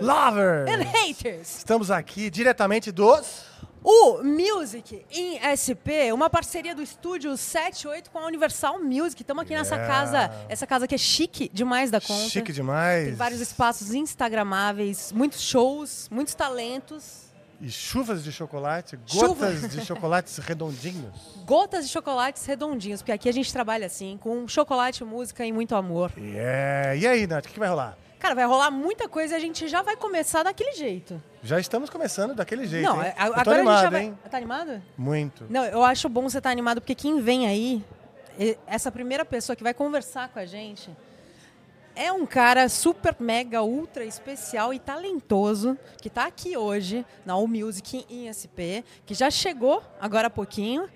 capetos! Lovers! And haters! Estamos aqui diretamente dos... O Music em SP, uma parceria do estúdio 78 com a Universal Music. Estamos aqui nessa Yeah. casa, essa casa que é chique demais da conta. Chique demais. Tem vários espaços instagramáveis, muitos shows, muitos talentos, E chuvas de chocolate, Chuva. gotas de chocolates redondinhos. gotas de chocolates redondinhos, porque aqui a gente trabalha assim, com chocolate, música e muito amor. Yeah. E aí, Nath, o que vai rolar? Cara, vai rolar muita coisa e a gente já vai começar daquele jeito. Já estamos começando daquele jeito, Não, hein? tô agora animado, a gente já vai. hein? Tá animado? Muito. Não, eu acho bom você estar animado, porque quem vem aí, essa primeira pessoa que vai conversar com a gente, é um cara super, mega, ultra especial e talentoso, que está aqui hoje na All Music em SP, que já chegou agora há pouquinho.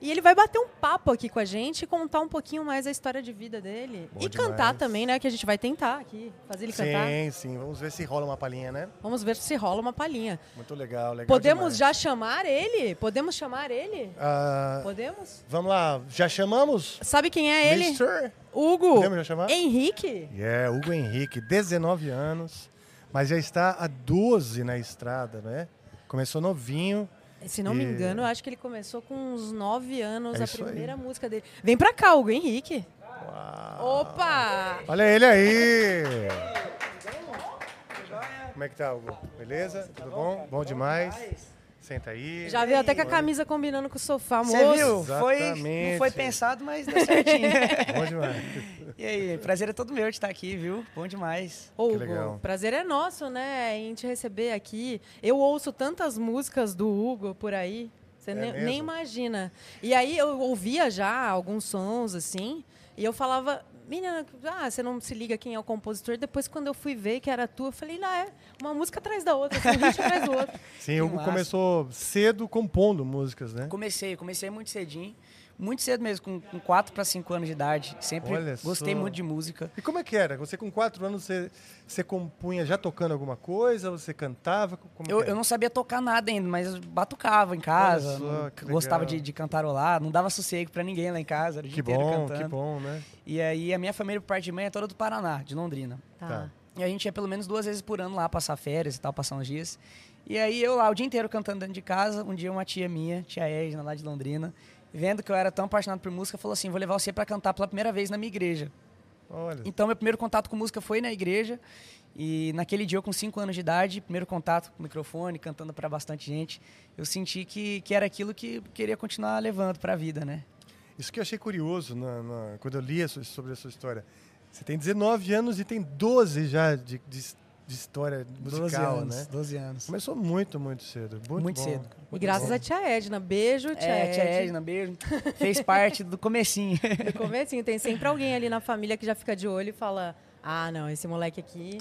E ele vai bater um papo aqui com a gente e contar um pouquinho mais a história de vida dele. Bom e demais. cantar também, né? Que a gente vai tentar aqui, fazer ele cantar. Sim, sim. Vamos ver se rola uma palhinha, né? Vamos ver se rola uma palhinha. Muito legal, legal Podemos demais. já chamar ele? Podemos chamar ele? Ah, Podemos? vamos lá, já chamamos? Sabe quem é ele? Mr. Hugo. Podemos já chamar? Henrique. Yeah, Hugo Henrique, 19 anos, mas já está há 12 na estrada, né? Começou novinho. Se não me E- engano, eu acho que ele começou com uns 9 anos, É a isso aí. primeira música dele. Vem pra cá, Hugo Henrique. Uau. Opa! Olha ele aí! Como é que tá, Hugo? Beleza? Tudo bom? Bom demais. Senta aí. Já veio até com a camisa combinando com o sofá, moço. Você viu? Foi, não foi pensado, mas deu certinho. Bom demais. e aí, prazer é todo meu de estar aqui, viu? Bom demais. Ô, Que Hugo, legal. prazer é nosso, né, em te receber aqui. Eu ouço tantas músicas do Hugo por aí, você É ne- mesmo? nem imagina. E aí eu ouvia já alguns sons assim, e eu falava, menina, ah, você não se liga quem é o compositor. Depois, quando eu fui ver que era tu, eu falei, não, é uma música atrás da outra, assim, um hit atrás do outro. Sim, o Hugo massa. começou cedo compondo músicas, né? Comecei, comecei muito cedinho. Muito cedo mesmo, com, com 4 para 5 anos de idade. Sempre Olha gostei só. muito de música. E como é que era? Você com quatro anos, você, você compunha já tocando alguma coisa? Você cantava? Como Eu, eu não sabia tocar nada ainda, mas eu batucava em casa. Só, não- gostava de, de cantarolar, não dava sossego pra ninguém lá em casa. Era o dia Que inteiro bom, cantando. que bom, né? E aí a minha família, por parte de mãe, é toda do Paraná, de Londrina. Tá. E a gente ia pelo menos duas vezes por ano lá passar férias e tal, passar uns dias. E aí eu lá o dia inteiro cantando dentro de casa. Um dia uma tia minha, tia Edna, lá de Londrina, vendo que eu era tão apaixonado por música, falou assim: vou levar você pra cantar pela primeira vez na minha igreja. Olha, Então meu primeiro contato com música foi na igreja. E naquele dia, eu com 5 anos de idade, primeiro contato com o microfone, cantando para bastante gente, eu senti que, que era aquilo que eu queria continuar levando para a vida, né? isso que eu achei curioso na- na- quando eu li a sua- sobre a sua história. Você tem 19 anos e tem 12 já de, de, de história 12 musical, anos, né? 12 anos. Começou muito, muito cedo. Muito, Muito bom. cedo. E Muito graças bom. a tia Edna. Beijo, tia É, tia Edna. Edna, beijo. Fez parte do comecinho. No comecinho, tem sempre alguém ali na família que já fica de olho e fala: Ah, não, esse moleque aqui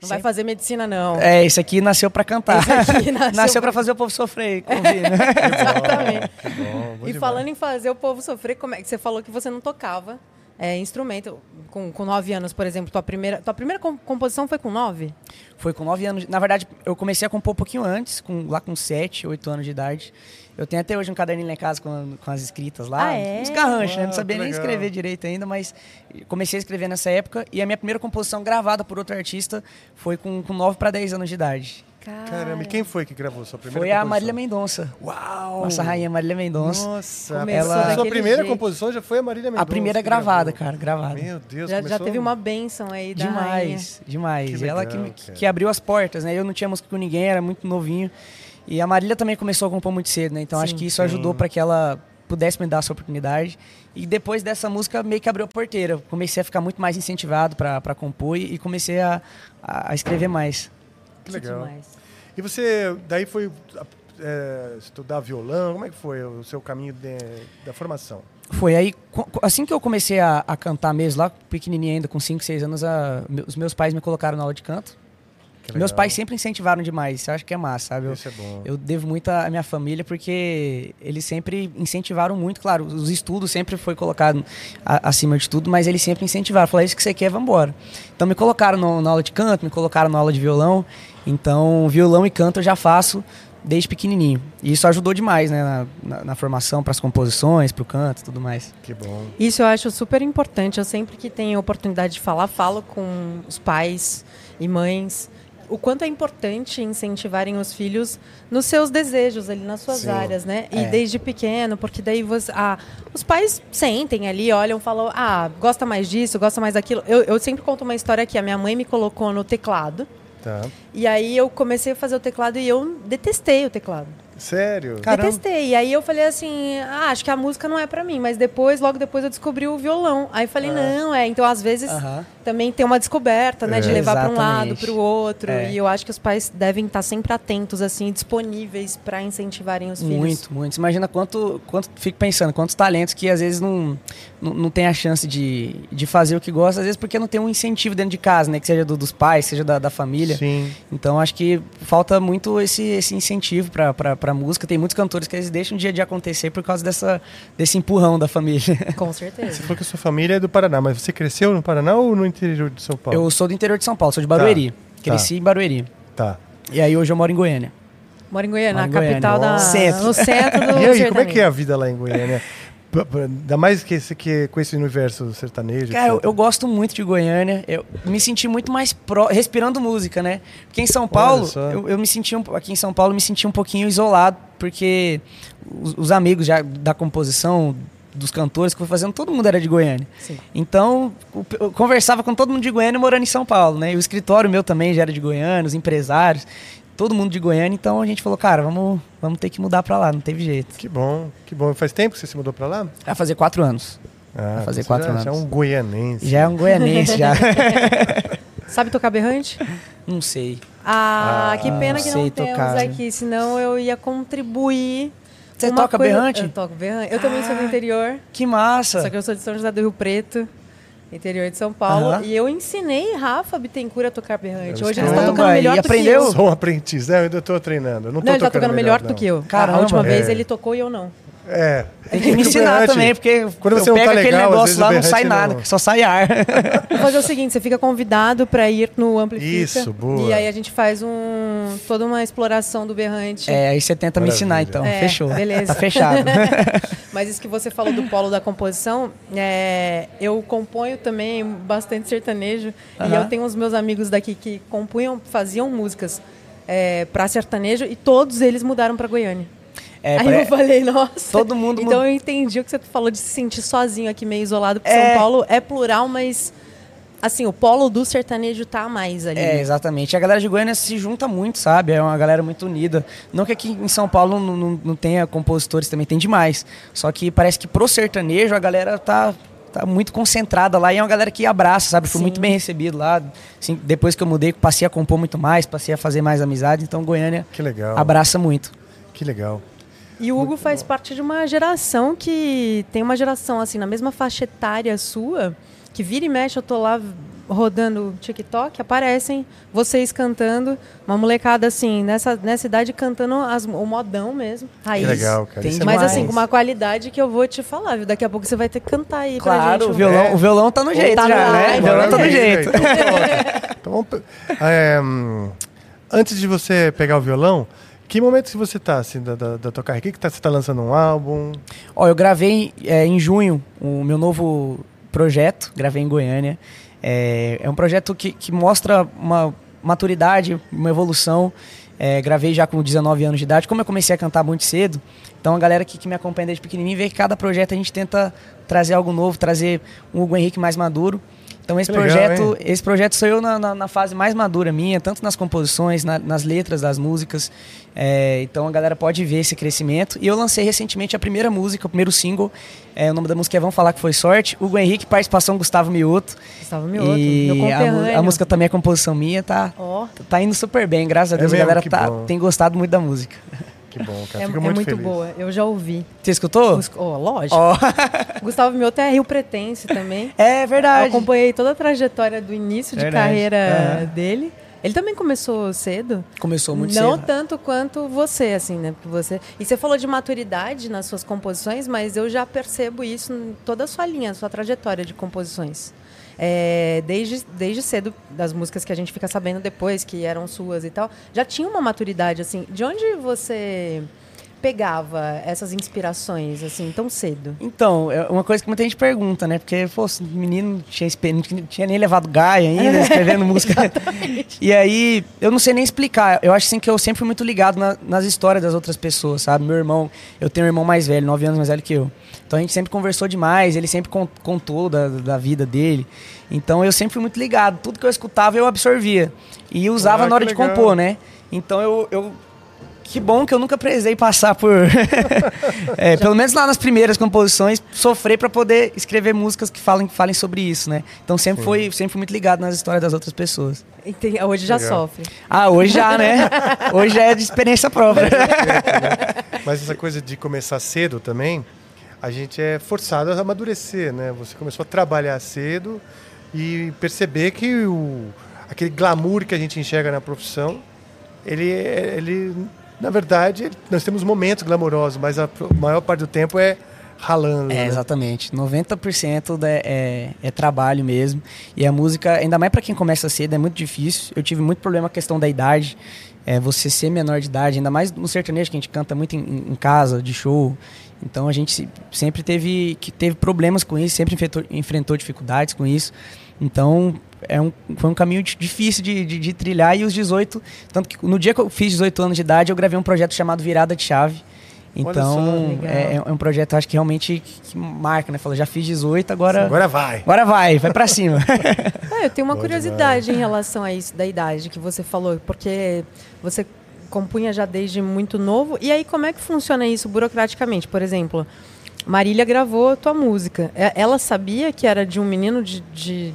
não vai Sempre- fazer medicina, não. É, isso aqui nasceu para cantar. Esse aqui nasceu nasceu pra- para fazer o povo sofrer, né? Exatamente. Bom E demais. falando em fazer o povo sofrer, como é que você falou que você não tocava é, instrumento com, com nove anos, por exemplo? Tua primeira, tua primeira com- composição foi com nove? Foi com 9 anos. Na verdade, eu comecei a compor um pouquinho antes, com, lá com 7, 8 anos de idade. Eu tenho até hoje um caderninho lá em casa com, com as escritas lá. Ah, é? Uns garranchos, né? Não sabia que nem legal. escrever direito ainda, mas comecei a escrever nessa época. E a minha primeira composição gravada por outro artista foi com, com 9 para 10 anos de idade. Caramba, e quem foi que gravou sua primeira Foi a composição? Marília Mendonça. Uau! Nossa rainha Marília Mendonça. Nossa, Começou ela... sua primeira jeito. composição já foi a Marília Mendonça. a primeira que gravada, gravou. cara, gravada. Meu Deus, Já, já começou- teve uma bênção aí da rainha. Demais, demais. Que Ela que, legal, cara. que abriu as portas, né? Eu não tinha música com ninguém, era muito novinho. E a Marília também começou a compor muito cedo, né? Então acho Sim. que isso Sim. ajudou para que ela pudesse me dar essa oportunidade. E depois dessa música meio que abriu a porteira. Comecei a ficar muito mais incentivado para compor e, e comecei a, a a escrever mais. Que legal. demais. E você, daí foi é, estudar violão? Como é que foi o seu caminho de- da formação? Foi aí, assim que eu comecei a, a cantar mesmo, lá pequenininho ainda, com 5, 6 anos, a- os meus pais me colocaram na aula de canto. Meus pais sempre incentivaram demais, isso eu acho que é massa, sabe? Eu- Isso é bom. Eu devo muito à minha família porque eles sempre incentivaram muito, claro, os estudos sempre foi colocado a- acima de tudo, mas eles sempre incentivaram, falaram, "É isso que você quer, vamos embora. Então me colocaram no- na aula de canto, me colocaram na aula de violão, então violão e canto eu já faço desde pequenininho. E isso ajudou demais, né? Na, na, na formação, para as composições, para o canto e tudo mais. Que bom. Isso eu acho super importante. Eu sempre que tenho oportunidade de falar, falo com os pais e mães o quanto é importante incentivarem os filhos nos seus desejos ali nas suas Sim. áreas, né? E É. desde pequeno, porque daí você, ah, os pais sentem ali, olham, falam, ah, gosta mais disso, gosta mais daquilo. Eu, eu sempre conto uma história que a minha mãe me colocou no teclado Tá. e aí eu comecei a fazer o teclado e eu detestei o teclado. Sério? Caramba. Detestei. E aí eu falei assim, ah, acho que a música não é pra mim. Mas depois, logo depois, eu descobri o violão. Aí falei, não, é. Então, às vezes, também tem uma descoberta, né? De É. levar para um lado, para o outro. É. E eu acho que os pais devem estar sempre atentos, assim, disponíveis para incentivarem os filhos. Muito, muito. Você imagina quanto, quanto. Fico pensando, quantos talentos que às vezes não, não, não tem a chance de, de fazer o que gosta, às vezes porque não tem um incentivo dentro de casa, né? Que seja do- dos pais, seja da, da família. Sim. Então acho que falta muito esse, esse incentivo pra, pra música. Tem muitos cantores que eles deixam o dia de acontecer por causa dessa, desse empurrão da família. Com Você certeza. falou que a sua família é do Paraná, mas você cresceu no Paraná ou no interior de São Paulo? Eu sou do interior de São Paulo, sou de Barueri. Cresci em Barueri. Tá. E aí hoje eu moro em Goiânia. Moro em Goiânia, Moro na capital Goiânia. da... Centro. No centro do E aí, como é que é a vida lá em Goiânia? Ainda mais que esse, que, com esse universo sertanejo. Cara, eu, eu gosto muito de Goiânia. Eu me senti muito mais pró, respirando música, né? Porque em São Paulo, eu, eu me senti um, aqui em São Paulo, eu me senti um pouquinho isolado, porque os, os amigos já da composição dos cantores que eu fui fazendo, todo mundo era de Goiânia. Sim. Então, eu conversava com todo mundo de Goiânia morando em São Paulo, né? E o escritório meu também já era de Goiânia, os empresários, todo mundo de Goiânia. Então a gente falou, cara, vamos, vamos ter que mudar pra lá, não teve jeito. Que bom, que bom. Faz tempo que você se mudou pra lá? Vai fazer quatro anos. Ah, fazer você quatro já, Já é anos. um goianense. Já é um goianense, já. Sabe tocar berrante? não sei. Ah, Ah, que pena que sei não temos tocar. aqui, senão eu ia contribuir. Você toca coisa- berrante? Eu toco berrante. Eu também sou do Ah, interior, Que massa! só que eu sou de São José do Rio Preto, interior de São Paulo. Aham. E eu ensinei Rafa Bittencourt a tocar berrante. Hoje ele está tocando e melhor do aprendeu? que eu. Sou um aprendiz, né? Eu ainda tô treinando. eu Não, ele tá tocando tocando melhor, não. do que eu. Caramba. a última vez É. ele tocou e eu não. É. Tem que me ensinar Berrante, também, porque Quando você eu pego tá aquele legal, negócio lá, não sai nada, não- só sai ar. Vou fazer o seguinte, você fica convidado para ir no Amplifica. Isso, boa. E aí a gente faz um, toda uma exploração do berrante. É, aí você tenta me ensinar, Maravilha. então. É, Fechou. beleza. Tá fechado. Mas isso que você falou do polo da composição, é, eu componho também bastante sertanejo. E Aham. eu tenho os meus amigos daqui que compunham, faziam músicas é, para sertanejo e todos eles mudaram para Goiânia. É, Aí pare- eu falei, nossa. Todo mundo Então eu entendi o que você falou de se sentir sozinho aqui, meio isolado. Porque É. São Paulo é plural, mas assim, o polo do sertanejo tá a mais ali. É, exatamente. A galera de Goiânia se junta muito, sabe? É uma galera muito unida. Não que aqui em São Paulo não, não, não tenha compositores, também tem demais. Só que parece que pro sertanejo a galera tá, tá muito concentrada lá e é uma galera que abraça, sabe? Fui Sim. muito bem recebido lá. Assim, depois que eu mudei, passei a compor muito mais, passei a fazer mais amizade. Então Goiânia Que legal. abraça muito. Que legal. E o Hugo faz parte de uma geração que tem uma geração assim, na mesma faixa etária sua, que vira e mexe, eu tô lá rodando TikTok, aparecem vocês cantando, uma molecada assim, nessa, nessa idade cantando as- o modão mesmo, raiz. Que legal, cara. Tem é Mas assim, com uma qualidade que eu vou te falar, viu? Daqui a pouco você vai ter que cantar aí pra Claro, gente. o violão, É. o violão tá no jeito Tá já, no né? O violão tá no jeito. Então, é, hum, antes de você pegar o violão, que momento que você tá, assim, da, da, da tua carreira? Que que tá, você tá lançando um álbum? Ó, eu gravei é, em junho o meu novo projeto, gravei em Goiânia. É, é um projeto que, que mostra uma maturidade, uma evolução. É, gravei já com 19 anos de idade. Como eu comecei a cantar muito cedo, então a galera que, que me acompanha desde pequenininho vê que cada projeto a gente tenta trazer algo novo, trazer um Hugo Henrique mais maduro. Então esse Que legal, projeto, esse projeto sou eu na, na- na fase mais madura minha, tanto nas composições, na- nas letras das músicas. É, então a galera pode ver esse crescimento. E eu lancei recentemente a primeira música, o primeiro single. É, o nome da música é Vamos Falar Que Foi Sorte. Hugo Henrique, participação Gustavo Mioto. Gustavo Mioto, meu e a, mu- conterrâneo. a música também é composição minha, tá, Ó, tá indo super bem, graças a É Deus. mesmo? a galera tá, tem gostado muito da música. Que bom, cara. é, Fico é muito, muito feliz. boa. Eu já ouvi. Você escutou? Gus- Ó, lógico. Ó, Gustavo Mioto é Rio Pretense também. é Eu verdade. acompanhei toda a trajetória do início de Verdade. carreira Aham. dele. Ele também começou cedo. Começou muito não cedo. tanto quanto você, assim, né? Porque você. E você falou de maturidade nas suas composições, mas eu já percebo isso em toda a sua linha, a sua trajetória de composições. É, desde, desde cedo, das músicas que a gente fica sabendo depois, que eram suas e tal, já tinha uma maturidade, assim. De onde você pegava essas inspirações, assim, tão cedo? Então, é uma coisa que muita gente pergunta, né? Porque, pô, menino tinha, não tinha nem levado Gaia ainda, escrevendo música. E aí, eu não sei nem explicar. Eu acho assim que eu sempre fui muito ligado na, nas histórias das outras pessoas, sabe? Meu irmão, eu tenho um irmão mais velho, nove anos mais velho que eu. Então a gente sempre conversou demais, ele sempre contou da, da vida dele. Então eu sempre fui muito ligado. Tudo que eu escutava eu absorvia. E usava ah, na hora de compor, né? Então eu, eu que bom que eu nunca precisei passar por. é, pelo menos lá nas primeiras composições, sofrer para poder escrever músicas que falem, falem sobre isso, né? Então sempre foi sempre fui muito ligado nas histórias das outras pessoas. Entendi. Hoje já Legal. sofre. Ah, hoje já, né? hoje é de experiência própria. Mas essa coisa de começar cedo também, a gente é forçado a amadurecer, né? Você começou a trabalhar cedo e perceber que o, aquele glamour que a gente enxerga na profissão, ele, ele na verdade, nós temos momentos glamourosos, mas a maior parte do tempo é ralando. É, né? exatamente. 90% é, é, é, trabalho mesmo. E a música, ainda mais para quem começa cedo, é muito difícil. Eu tive muito problema com a questão da idade. É, você ser menor de idade, ainda mais no sertanejo, que a gente canta muito em, em casa, de show. Então a gente sempre teve, que teve problemas com isso, sempre enfrentou, enfrentou dificuldades com isso. Então, é um, foi um caminho difícil de, de, de, trilhar. E os 18, tanto que no dia que eu fiz 18 anos de idade, eu gravei um projeto chamado Virada de Chave. Então, é, é, um projeto, acho que realmente que marca, né? Fala, já fiz 18, agora. Agora vai. Agora vai, vai pra cima. é, eu tenho uma curiosidade em relação a isso da idade que você falou, porque você compunha já desde muito novo. E aí, como é que funciona isso burocraticamente? Por exemplo, Marília gravou tua música. É, ela sabia que era de um menino de, de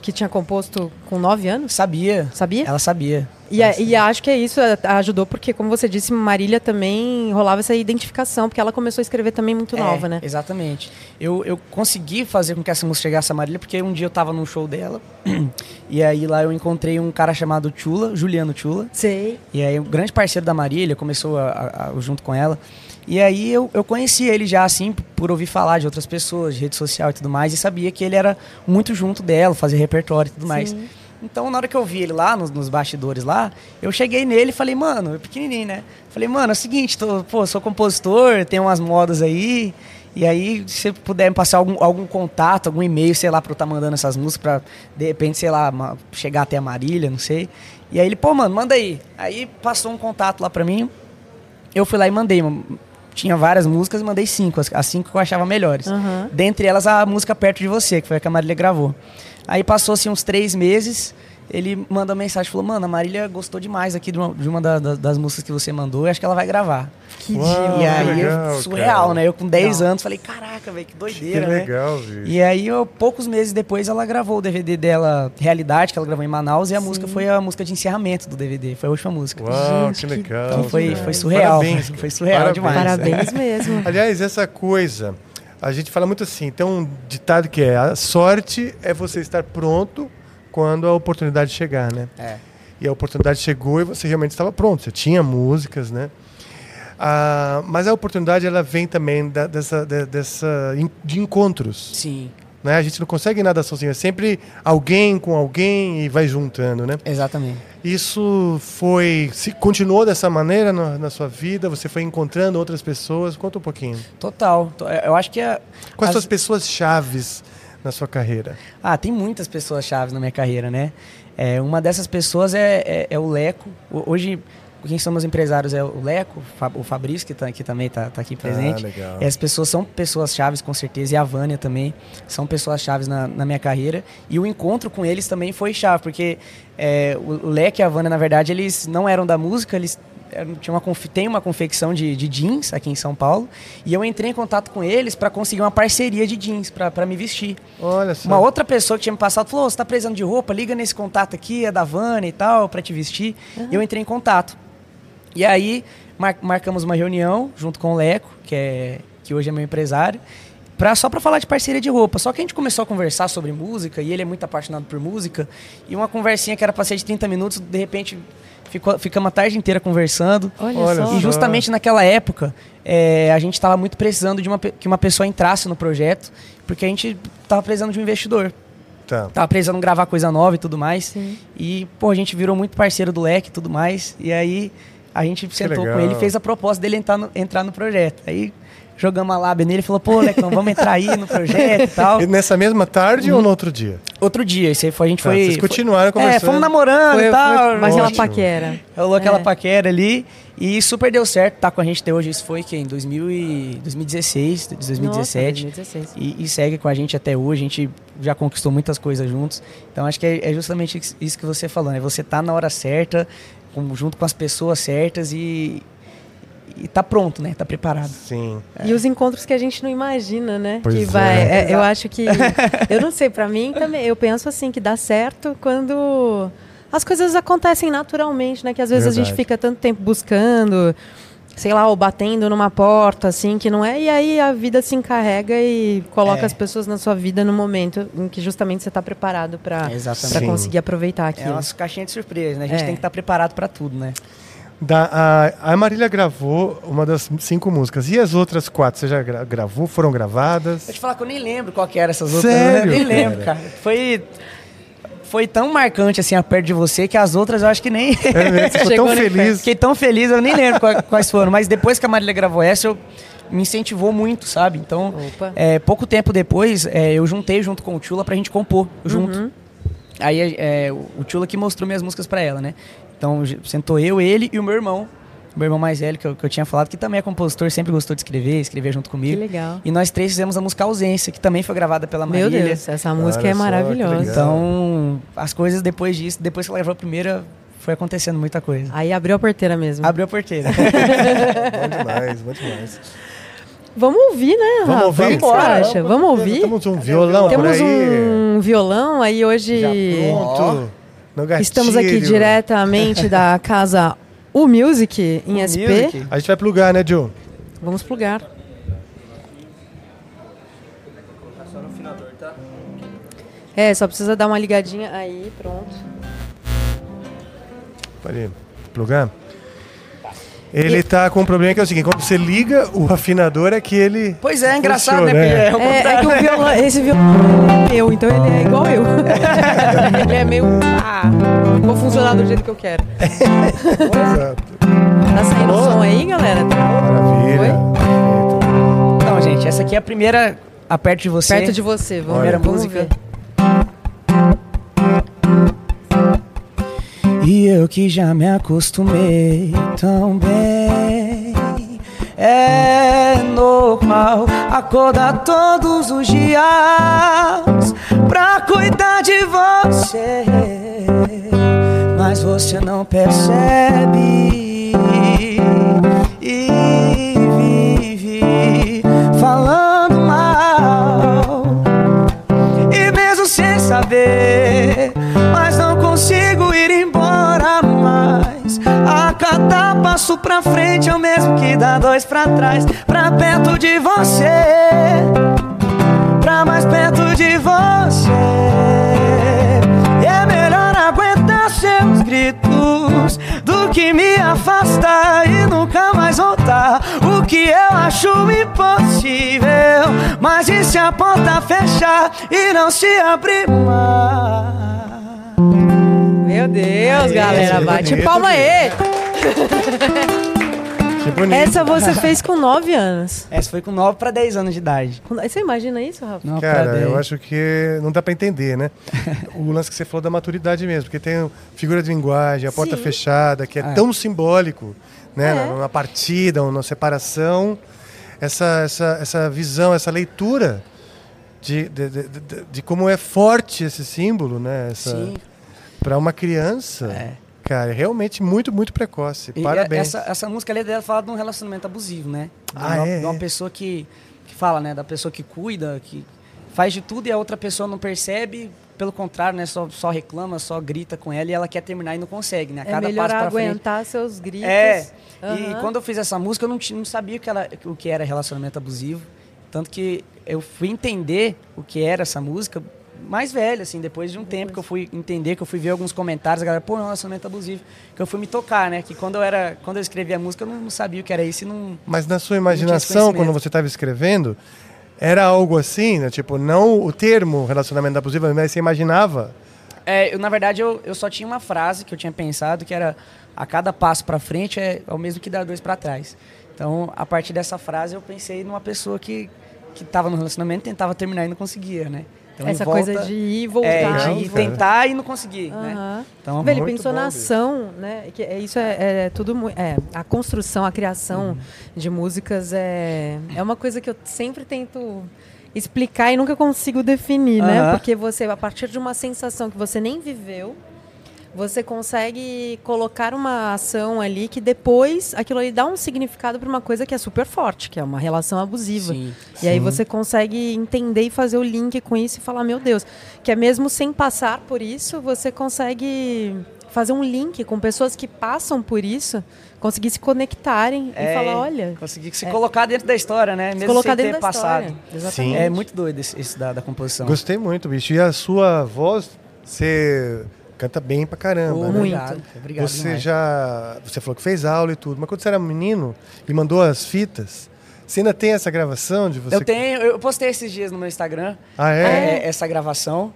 que tinha composto com nove anos? Sabia. Sabia? Ela sabia. E, a, e acho que é isso, ajudou, porque, como você disse, Marília também rolava essa identificação, porque ela começou a escrever também muito é, nova, né? Exatamente. Eu, eu consegui fazer com que essa música chegasse a Marília, porque um dia eu tava num show dela, e aí lá eu encontrei um cara chamado Chula, Juliano Chula. Sei. E aí, um grande parceiro da Marília, começou a, a, junto com ela. E aí eu, eu conhecia ele já, assim, por ouvir falar de outras pessoas, de rede social e tudo mais, e sabia que ele era muito junto dela, fazer repertório e tudo Sim. mais. Então, na hora que eu vi ele lá, nos, nos bastidores lá, eu cheguei nele e falei, mano, pequenininho, né? Falei, mano, é o seguinte, tô, pô, sou compositor, tem umas modas aí, e aí, se você puder me passar algum, algum contato, algum e-mail, sei lá, pra eu estar tá mandando essas músicas, pra, de repente, sei lá, chegar até a Marília, não sei. E aí ele, pô, mano, manda aí. Aí passou um contato lá pra mim, eu fui lá e mandei, tinha várias músicas mandei cinco, as, as cinco que eu achava melhores. Uhum. Dentre elas, a música Perto de Você, que foi a que a Marília gravou. Aí passou-se uns três meses, ele manda uma mensagem, falou, mano, a Marília gostou demais aqui de uma, de uma da, da, das músicas que você mandou, e acho que ela vai gravar. Que Uau, E aí, legal, surreal, cara. né? Eu com 10 anos, falei, caraca, velho, que doideira, que né? legal, né? E aí, eu, poucos meses depois, ela gravou o DVD dela, Realidade, que ela gravou em Manaus, e a Sim. música foi a música de encerramento do DVD, foi a última música. Uau, Gente, que legal. Então foi, foi surreal, Parabéns. foi surreal Parabéns. demais. Parabéns mesmo. Aliás, essa coisa, a gente fala muito assim, tem um ditado que é, a sorte é você estar pronto quando a oportunidade chegar, né? É. E a oportunidade chegou e você realmente estava pronto, você tinha músicas, né? Ah, mas a oportunidade ela vem também da, dessa, de, dessa de encontros. Sim. Né? A gente não consegue nada sozinho, é sempre alguém com alguém e vai juntando, né? Exatamente. Isso foi, se continuou dessa maneira na, na sua vida? Você foi encontrando outras pessoas? Conta um pouquinho. Total. Eu acho que a, quais as... as pessoas chaves na sua carreira? Ah, tem muitas pessoas chaves na minha carreira, né? É, uma dessas pessoas é, é, é o Leco. Hoje quem são meus empresários é o Leco, o Fabrício, que, tá, aqui também está tá aqui presente. Ah, legal. E as pessoas são pessoas chaves, com certeza, e a Vânia também são pessoas chaves na, na minha carreira. E o encontro com eles também foi chave, porque é, o Leco e a Vânia, na verdade, eles não eram da música, eles tinha uma, tem uma confecção de, de, jeans aqui em São Paulo e eu entrei em contato com eles para conseguir uma parceria de jeans para me vestir. Olha só. Uma outra pessoa que tinha me passado falou: oh, você está precisando de roupa? Liga nesse contato aqui, é da Vânia e tal, para te vestir. Uhum. E eu entrei em contato. E aí mar marcamos uma reunião junto com o Leco, que, é, que hoje é meu empresário. Pra, só para falar de parceria de roupa. Só que a gente começou a conversar sobre música e ele é muito apaixonado por música. E uma conversinha que era para ser de 30 minutos, de repente Ficou, ficamos a tarde inteira conversando. Olha, Olha só. E justamente naquela época, é, a gente estava muito precisando de uma, que uma pessoa entrasse no projeto, porque a gente estava precisando de um investidor. Tá. Tava precisando gravar coisa nova e tudo mais. Sim. E, pô, a gente virou muito parceiro do Leque e tudo mais. E aí a gente sentou legal. com ele e fez a proposta dele entrar no, entrar no projeto. Aí jogamos a lábia nele e falou, pô, Leque, não vamos entrar aí no projeto e tal. E nessa mesma tarde ou no outro dia? Outro dia, isso aí foi, a gente Tá, foi. vocês foi- continuaram conversando. É, fomos namorando Foi, e tal. foi mais aquela Ótimo. paquera. Rolou aquela É. paquera ali e super deu certo. Tá com a gente até hoje. Isso foi que em 2000 e 2016, 2017. Nossa, 2016. E, e segue com a gente até hoje. A gente já conquistou muitas coisas juntos. Então acho que é, é justamente isso que você falou, né? Você tá na hora certa, com- junto com as pessoas certas e, e tá pronto, né? Tá preparado. Sim. E os encontros que a gente não imagina, né? Pois que é. vai. é, eu Exato. acho que. Eu não sei, pra mim também. Eu penso assim que dá certo quando as coisas acontecem naturalmente, né? Que às vezes a gente Verdade. fica tanto tempo buscando, sei lá, ou batendo numa porta, assim, que não é. E aí a vida se encarrega e coloca É. as pessoas na sua vida no momento em que justamente você tá preparado Sim. conseguir aproveitar É aquilo. uma caixinha de surpresa, né? A gente É. tem que estar preparado para tudo, né? Da, a, a Marília gravou uma das cinco músicas. E as outras quatro? Você já gra- gravou? Foram gravadas? Eu te falar que eu nem lembro qual que era essas outras. Sério, Eu nem cara? lembro, cara. Foi, foi tão marcante assim a perto de você que as outras eu acho que nem. É mesmo? Ficou tão feliz. Fiquei tão feliz, eu nem lembro qua- quais foram. Mas depois que a Marília gravou essa, eu me incentivou muito, sabe? Então, é, pouco tempo depois, é, eu juntei junto com o Tula pra gente compor junto. Uhum. Aí é, o Tula que mostrou minhas músicas pra ela, né? Então sentou eu, ele e o meu irmão. O meu irmão mais velho, que eu, que eu tinha falado, que também é compositor, sempre gostou de escrever, escrever junto Que comigo. legal. E nós três fizemos a música Ausência, que também foi gravada pela Marília. Meu Deus, essa música Olha é que maravilhosa. Então, as coisas depois disso, depois que ela gravou a primeira, foi acontecendo muita coisa. Aí abriu a porteira mesmo. Abriu a porteira. Bom demais, bom demais. Vamos ouvir, né, Vamos Rafa? ouvir? Que você acha? Vamos ouvir? Temos um violão por Temos aí. um violão aí hoje. Já pronto. Estamos aqui diretamente da casa U Music em U SP. Music. A gente vai plugar, né, Joe? Vamos plugar. É, só precisa dar uma ligadinha aí, pronto. Pode plugar. Ele tá com um problema que é o seguinte, quando você liga o afinador é que ele Pois é, engraçado, Funciona, né? Porque é. é o É, é que o violão, esse violão é meu, então ele é igual eu. ele é meio. Ah, vou funcionar do jeito que eu quero. Exato. Tá saindo Alô? som aí, galera? Maravilha. Perfeito. Então, gente, essa aqui é a primeira, a perto de você. Perto de você, vamos, Primeira vamos música. ver. E eu que já me acostumei tão bem. É normal acordar todos os dias pra cuidar de você. Mas você não percebe e vive falando mal. E mesmo sem saber, mas não consigo ir embora mais. A cada passo pra frente é o mesmo que dá dois pra trás. Pra perto de você, pra mais perto de você. É melhor aguentar seus gritos do que me afastar e nunca mais voltar. O que eu acho impossível, mas e se a porta fechar e não se abrir mais? Meu Deus, galera, bate palma aí. Que bonito. Essa você fez com 9 anos. Essa foi com 9 para 10 anos de idade. Você imagina isso, Rafa? 9 pra Cara, 10. eu acho que não dá pra entender, né? o lance que você falou da maturidade mesmo, porque tem figura de linguagem, a porta Sim. fechada, que é, É. tão simbólico, né? É. Na, na partida, na separação, essa, essa, essa visão, essa leitura de, de, de, de- de como é forte esse símbolo, né? Essa, Sim. Para uma criança, É. cara, é realmente muito, muito precoce. E Parabéns. Essa, essa música ali dela fala de um relacionamento abusivo, né? De Ah, uma, é, de uma pessoa que, que fala, né? Da pessoa que cuida, que faz de tudo e a outra pessoa não percebe. Pelo contrário, né? Só, só reclama, só grita com ela e ela quer terminar e não consegue, né? A É cada melhor passo pra frente. aguentar seus gritos. É. E Aham. quando eu fiz essa música, eu não, não sabia o que, ela, o que era relacionamento abusivo. Tanto que eu fui entender o que era essa música mais velho, assim, depois de um tempo que eu fui entender, que eu fui ver alguns comentários, a galera, pô, é um relacionamento abusivo. Que eu fui me tocar, né? Que quando eu era. Quando eu escrevi a música, eu não, não sabia o que era isso e não. Mas na sua imaginação, quando você estava escrevendo, Era algo assim, né? Tipo, não o termo relacionamento abusivo, mas você imaginava? É, eu, na verdade, eu, eu só tinha uma frase que eu tinha pensado, que era a cada passo para frente é, é o mesmo que dar dois para trás. Então, a partir dessa frase, eu pensei numa pessoa que que estava no relacionamento tentava terminar e não conseguia, né? Então, Essa volta, coisa de ir voltar. É, de ir tentar e não conseguir, uhum. né? Então, ele pensou na ação, né? Que é, isso é, é tudo... É, a construção, a criação uhum. de músicas é, é uma coisa que eu sempre tento explicar e nunca consigo definir, uhum. né? Porque você, a partir de uma sensação que você nem viveu, você consegue colocar uma ação ali que depois aquilo ali dá um significado para uma coisa que é super forte, que é uma relação abusiva. Sim, e sim. aí você consegue entender e fazer o link com isso e falar, meu Deus, que é mesmo sem passar por isso, você consegue fazer um link com pessoas que passam por isso, conseguir se conectarem é, e falar, olha, conseguir se é, colocar dentro da história, né? Mesmo colocar sem ter passado. História. Exatamente. Sim. É muito doido isso da, da composição. Gostei muito, bicho. E a sua voz, você canta bem pra caramba. Oh, né? Obrigado, obrigado. Você demais. já. Você falou que fez aula e tudo, mas quando você era menino e mandou as fitas, você ainda tem essa gravação de você? Eu tenho, eu postei esses dias no meu Instagram. Ah, é? é essa gravação.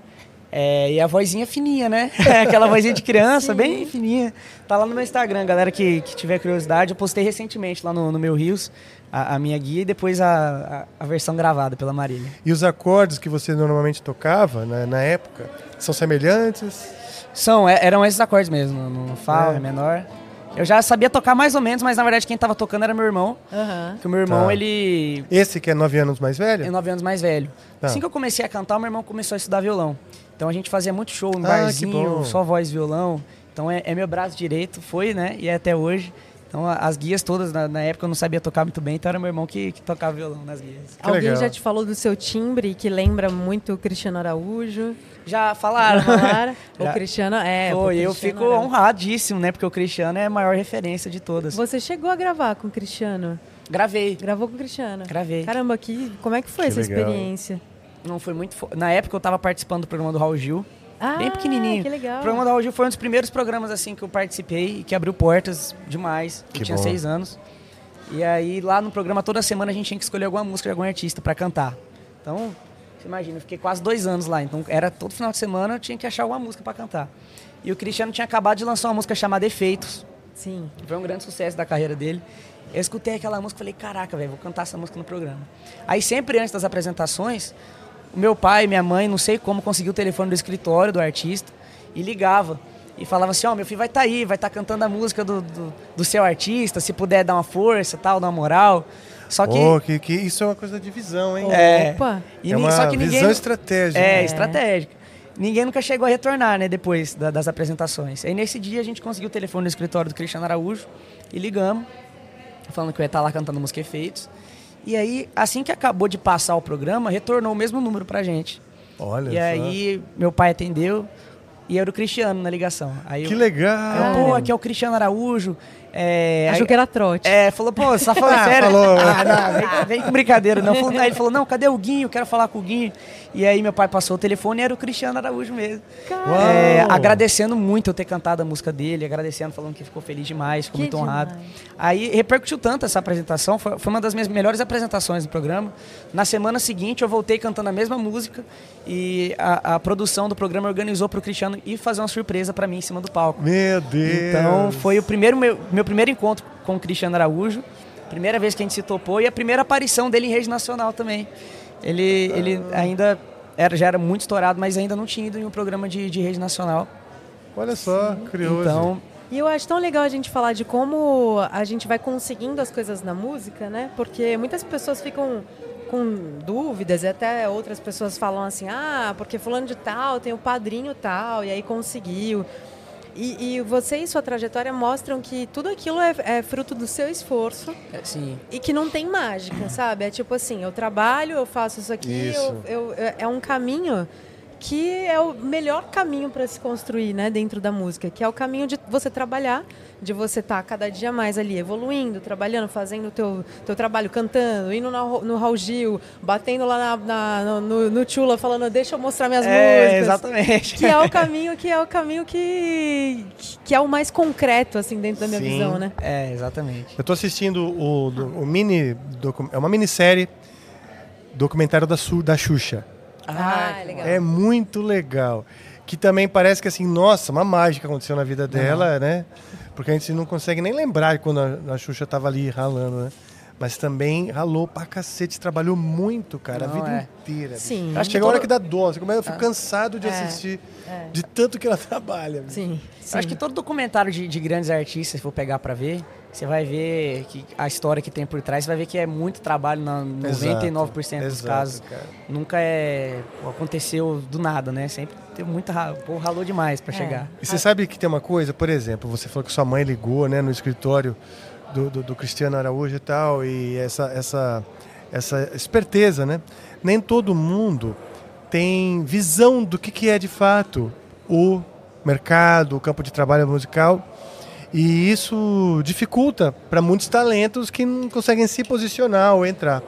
É, e a vozinha fininha, né? Aquela vozinha de criança, bem fininha. Tá lá no meu Instagram, galera que, que tiver curiosidade. Eu postei recentemente lá no, no meu Rios a, a, minha guia e depois a, a, a, versão gravada pela Marília. E os acordes que você normalmente tocava né, na época são semelhantes? São, é, eram esses acordes mesmo, no Fá, é. menor. Eu já sabia tocar mais ou menos, mas na verdade quem tava tocando era meu irmão. Uhum. Que o meu irmão, tá. ele. Esse que é nove anos mais velho? É nove anos mais velho. Tá. Assim que eu comecei a cantar, o meu irmão começou a estudar violão. Então a gente fazia muito show no ah, barzinho, só voz e violão. Então é, é, meu braço direito, foi, né? E é até hoje. Então as guias todas, na, na, época eu não sabia tocar muito bem, então era meu irmão que, que tocava violão nas guias. Que Alguém legal. já te falou do seu timbre, que lembra muito o Cristiano Araújo? Já falaram. falaram. o Cristiano é. Foi, eu fico era... honradíssimo, né? Porque o Cristiano é a maior referência de todas. Você chegou a gravar com o Cristiano? Gravei. Gravou com o Cristiano? Gravei. Caramba, que, como é que foi que essa legal. experiência? Não foi muito. Fo... Na época eu estava participando do programa do Raul Gil. Ah, bem pequenininho. Que legal. O programa do Raul Gil foi um dos primeiros programas assim que eu participei e que abriu portas demais. Que eu tinha bom. seis anos. E aí lá no programa toda semana a gente tinha que escolher alguma música de algum artista para cantar. Então você imagina, eu fiquei quase dois anos lá, então era todo final de semana eu tinha que achar uma música para cantar. E o Cristiano tinha acabado de lançar uma música chamada Efeitos. Sim. Foi um grande sucesso da carreira dele. Eu escutei aquela música e falei, caraca, velho, vou cantar essa música no programa. Aí sempre antes das apresentações, o meu pai, minha mãe, não sei como, conseguiu o telefone do escritório do artista e ligava. E falava assim, ó, oh, meu filho vai estar tá aí, vai estar tá cantando a música do, do, do, seu artista, se puder dar uma força, tal, dar uma moral. Só que, oh, que, que isso é uma coisa de visão, hein? É. Opa. E é uma só que ninguém, visão estratégica. É, é, estratégica. Ninguém nunca chegou a retornar, né, depois da, das apresentações. Aí nesse dia a gente conseguiu o telefone no escritório do Cristiano Araújo e ligamos, falando que eu ia estar lá cantando música efeitos. E aí, assim que acabou de passar o programa, retornou o mesmo número pra gente. Olha E só. aí, meu pai atendeu e era o Cristiano na ligação. Aí que eu, legal! Pô, aqui é o Cristiano Araújo. É, Achou aí, que era trote. É, falou, pô, você tá falando Ah, sério? falou. Ah, não, vem, vem com brincadeira. Não. Falou- Aí ele falou, não, cadê o Guinho? Quero falar com o Guinho. E aí meu pai passou o telefone e era o Cristiano Araújo mesmo. É, agradecendo muito eu ter cantado a música dele, agradecendo, falando que ficou feliz demais, ficou Que muito honrado. Aí repercutiu tanto essa apresentação, foi, foi uma das minhas melhores apresentações do programa. Na semana seguinte eu voltei cantando a mesma música e a, a produção do programa organizou para o Cristiano ir fazer uma surpresa para mim em cima do palco. Meu Deus! Então foi o primeiro meu, meu primeiro encontro com o Cristiano Araújo, primeira vez que a gente se topou e a primeira aparição dele em rede nacional também. Ele, ele ainda era, já era muito estourado, mas ainda não tinha ido em um programa de, de rede nacional. Olha só, curioso. Então, E eu acho tão legal a gente falar de como a gente vai conseguindo as coisas na música, né? Porque muitas pessoas ficam com dúvidas e até outras pessoas falam assim, ah, porque fulano de tal tem o padrinho tal e aí conseguiu. E, e você e sua trajetória mostram que tudo aquilo é, é fruto do seu esforço sim, e que não tem mágica, sabe? É tipo assim, eu trabalho, eu faço isso aqui, Isso. eu- eu- é- é um caminho que é o melhor caminho para se construir, né, dentro da música, que é o caminho de você trabalhar, de você estar cada dia mais ali evoluindo, trabalhando, fazendo o teu, teu trabalho, cantando, indo na no Raul Gil, batendo lá na, na- no, no Chula, falando, deixa eu mostrar minhas é, músicas. exatamente. Que é o caminho, que é o caminho que, que é o mais concreto, assim, dentro da minha Sim. visão, né? É, exatamente. Eu tô assistindo o, o mini é uma minissérie documentário da, Su, da Xuxa. Ah, é legal. É muito legal. Que também parece que assim, nossa, uma mágica aconteceu na vida dela, né? Porque a gente não consegue nem lembrar quando a, a Xuxa tava ali ralando, né? Mas também ralou pra cacete, trabalhou muito, cara, a Não, vida é. inteira. Sim. Acho que Acho que chega a hora que dá dó. Você começa, eu fico cansado de É, assistir, é. de tanto que ela trabalha. Sim, sim. Acho que todo documentário de, de grandes artistas, se for pegar pra ver, você vai ver que a história que tem por trás, você vai ver que é muito trabalho na 99% dos Exato, casos. cara. Nunca é aconteceu do nada, né? Sempre teve muita pô, ralou demais pra É. chegar. E você sabe que tem uma coisa, por exemplo, você falou que sua mãe ligou, né, no escritório do, do, do Cristiano Araújo e tal, e essa, essa, essa esperteza, né? Nem todo mundo tem visão do que, que é de fato o mercado, o campo de trabalho musical. E isso dificulta para muitos talentos que não conseguem se posicionar ou entrar.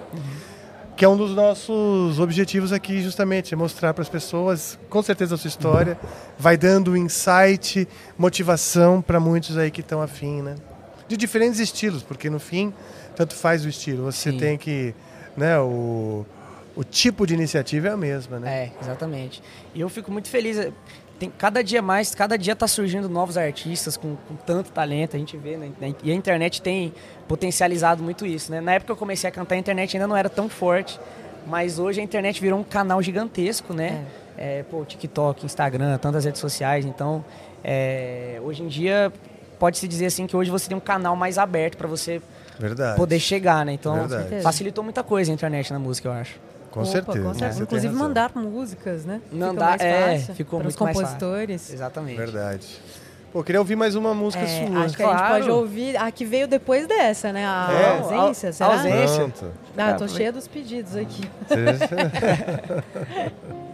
Que é um dos nossos objetivos aqui, justamente, é mostrar para as pessoas, com certeza, a sua história. Vai dando insight, motivação para muitos aí que estão afim, né? De diferentes estilos, porque no fim, tanto faz o estilo. Você Sim. tem que. Né, o, o tipo de iniciativa é a mesma, né? É, exatamente. E eu fico muito feliz. Tem, cada dia mais, cada dia tá surgindo novos artistas com, com tanto talento, a gente vê, né? E a internet tem potencializado muito isso, né? Na época que eu comecei a cantar, a internet ainda não era tão forte, mas hoje a internet virou um canal gigantesco, né? É, pô, TikTok, Instagram, tantas redes sociais, então é, hoje em dia pode-se dizer assim que hoje você tem um canal mais aberto para você Verdade. poder chegar, né? Então Verdade. facilitou muita coisa a internet na música, eu acho. Com Opa, certeza. com certeza. Inclusive razão. mandar músicas, né? Mandar, é, fácil ficou para os muito mais fácil. compositores. Exatamente. Verdade. Pô, queria ouvir mais uma música É, sua. acho que a gente Claro. pode ouvir a que veio depois dessa, né? A É. ausência, A- será? ausência. Pronto. Ah, eu tô Ah, cheia dos pedidos aqui.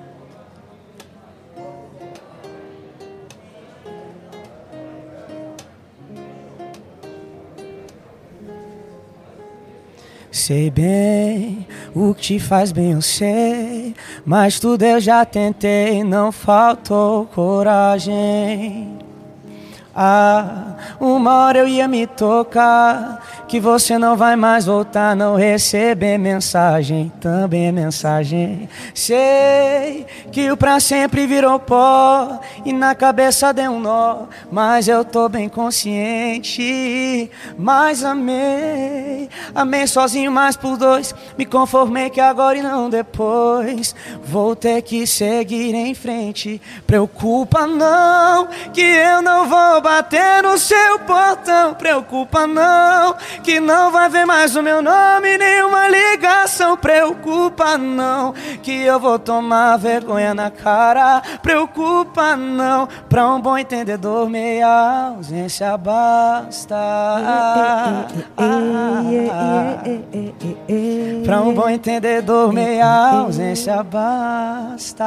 Sei bem o que te faz bem, eu sei. Mas tudo eu já tentei, não faltou coragem. Ah, uma hora eu ia me tocar que você não vai mais voltar, não receber mensagem, também é mensagem. Sei que o pra sempre virou pó e na cabeça deu um nó, mas eu tô bem consciente. Mas amei, amei sozinho, mas por dois. Me conformei que agora e não depois. Vou ter que seguir em frente. Preocupa não, que eu não vou bater no seu portão. Preocupa não, que não vai ver mais o meu nome, nenhuma ligação. Preocupa não, que eu vou tomar vergonha na cara. Preocupa não, pra um bom entendedor, meia ausência basta. Pra um bom entendedor, meia ausência basta.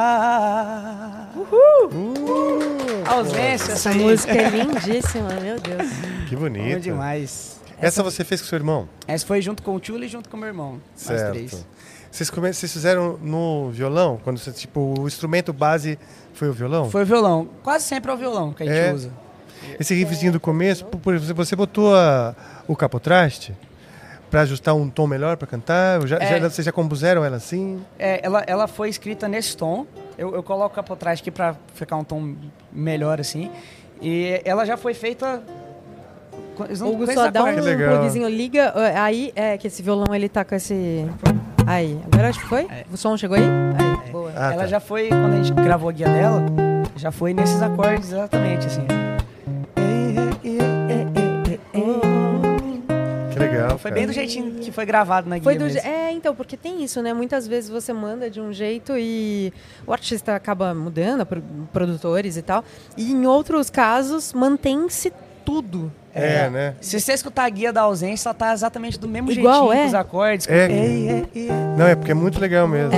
Ausência, Essa música é lindíssima, meu Deus. que Bom bonito. demais. Essa você fez com seu irmão? Essa foi junto com o Tchuli e junto com o meu irmão. Certo. três. Vocês, come... Vocês fizeram no violão? Quando você, tipo, o instrumento base foi o violão? Foi o violão. Quase sempre é o violão que a gente É? usa. Esse riffzinho do começo, por- exemplo, você botou a- o capotraste para ajustar um tom melhor para cantar? Já, É. já- vocês já compuseram ela assim? É, ela, ela foi escrita nesse tom. Eu, eu coloco a capotrás aqui pra ficar um tom melhor assim. E ela já foi feita. Não- Hugo, só dá um plugzinho, liga. Aí, é que esse violão ele tá com esse. Aí, agora acho que foi? O som chegou aí? Aí, boa. Ah, ela tá. já foi, quando a gente gravou a guia dela, já foi nesses acordes exatamente assim. Que legal. Foi cara. bem do jeitinho que foi gravado na guia. Foi do mesmo. je- É, então, porque tem isso, né? Muitas vezes você manda de um jeito e o artista acaba mudando, pro- produtores e tal. E em outros casos, mantém-se tudo. É, né? Se você escutar a guia da ausência, ela tá exatamente do mesmo Igual, jeitinho é? com os acordes. com- É. Ei, ei, ei. Não, é porque é muito legal mesmo.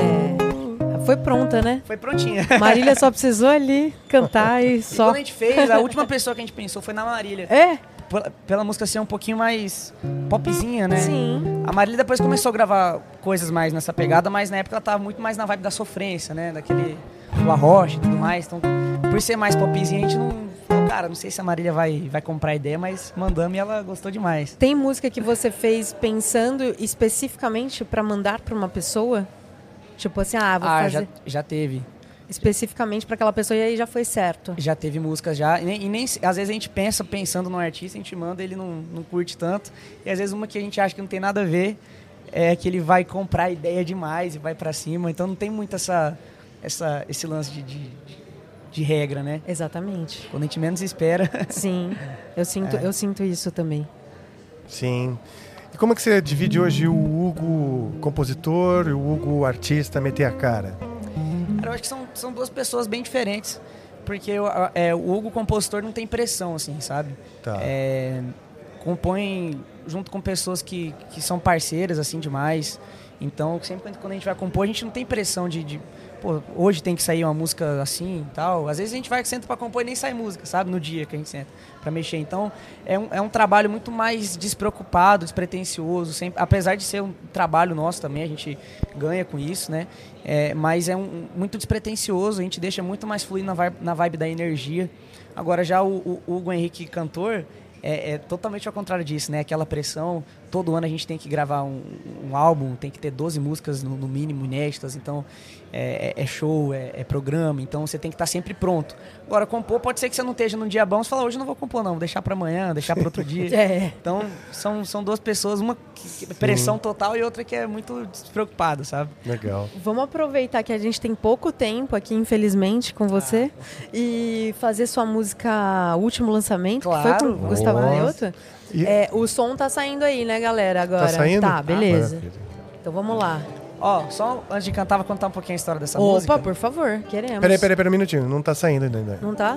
Foi pronta, né? Foi prontinha. Marília só precisou ali cantar e E só. quando a gente fez, a última pessoa que a gente pensou foi na Marília. É? Pela, pela música ser um pouquinho mais popzinha, né? Sim. A Marília depois começou a gravar coisas mais nessa pegada, mas na época ela tava muito mais na vibe da sofrência, né? Daquele do arrocha e tudo mais. Então, por ser mais popzinha, a gente não cara, não sei se a Marília vai, vai comprar a ideia, mas mandamos e ela gostou demais. Tem música que você fez pensando especificamente pra mandar pra uma pessoa? Tipo assim, ah, vou Ah, fazer já, já teve. especificamente pra aquela pessoa e aí já foi certo. Já teve músicas já. E nem, e nem- às vezes a gente pensa pensando no artista, a gente manda, ele não, não curte tanto. E às vezes uma que a gente acha que não tem nada a ver é que ele vai comprar ideia demais e vai pra cima. Então não tem muito essa, essa, esse lance de, de, de- de regra, né? Exatamente. Quando a gente menos espera. Sim. Eu sinto, É. eu sinto isso também. Sim. E como é que você divide hoje o Hugo compositor e o Hugo artista meter a cara? Cara, eu acho que são, são duas pessoas bem diferentes. Porque o, a- é, o Hugo compositor não tem pressão, assim, sabe? Tá. É, compõe junto com pessoas que, que são parceiras, assim, demais. Então, sempre quando- quando a gente vai compor, a gente não tem pressão de, de, pô, hoje tem que sair uma música assim e tal. Às vezes a gente vai, senta pra compor e nem sai música, sabe? No dia que a gente senta pra mexer. Então, é um, é um trabalho muito mais despreocupado, despretensioso. Sempre, apesar de ser um trabalho nosso também, a gente ganha com isso, né? É, mas é um, muito despretensioso, a gente deixa muito mais fluir na vibe, na vibe da energia. Agora, já o, o Hugo Henrique cantor, é, é totalmente ao contrário disso, né? Aquela pressão, todo ano a gente tem que gravar um, um álbum, tem que ter 12 músicas no, no mínimo inéditas, então é, é- é show, é, é programa, então você tem que estar sempre pronto. Agora, compor, pode ser que você não esteja num dia bom, você fala, hoje eu não vou compor não, vou deixar para amanhã, deixar para outro dia. É. Então, são, são duas pessoas, uma que, que- pressão total e outra que é muito despreocupada, sabe? Legal. Vamos aproveitar que a gente tem pouco tempo aqui, infelizmente, com você, e fazer sua música último lançamento, que foi Claro. com o Gustavo. Gaioto. E- É, o som tá saindo aí, né, galera, agora? Tá saindo? Tá, beleza. Maravilha. Então vamos lá. Ó, só antes de cantar, vou contar um pouquinho a história dessa Opa, música. por favor, queremos. Peraí, peraí, peraí um minutinho. Não tá saindo ainda. ainda. Não tá?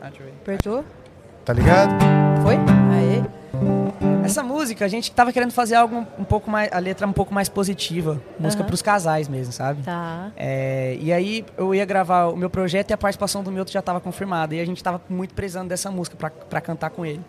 Ah, deixa eu ver. Apertou? Tá ligado? Foi? Aê. Essa música, a gente tava querendo fazer algo um, pouco mais. A letra um pouco mais positiva. Música Aham. pros casais mesmo, sabe? Tá. É, e aí eu ia gravar o meu projeto e a participação do Milton já estava confirmada. E a gente tava muito precisando dessa música pra- pra cantar com ele.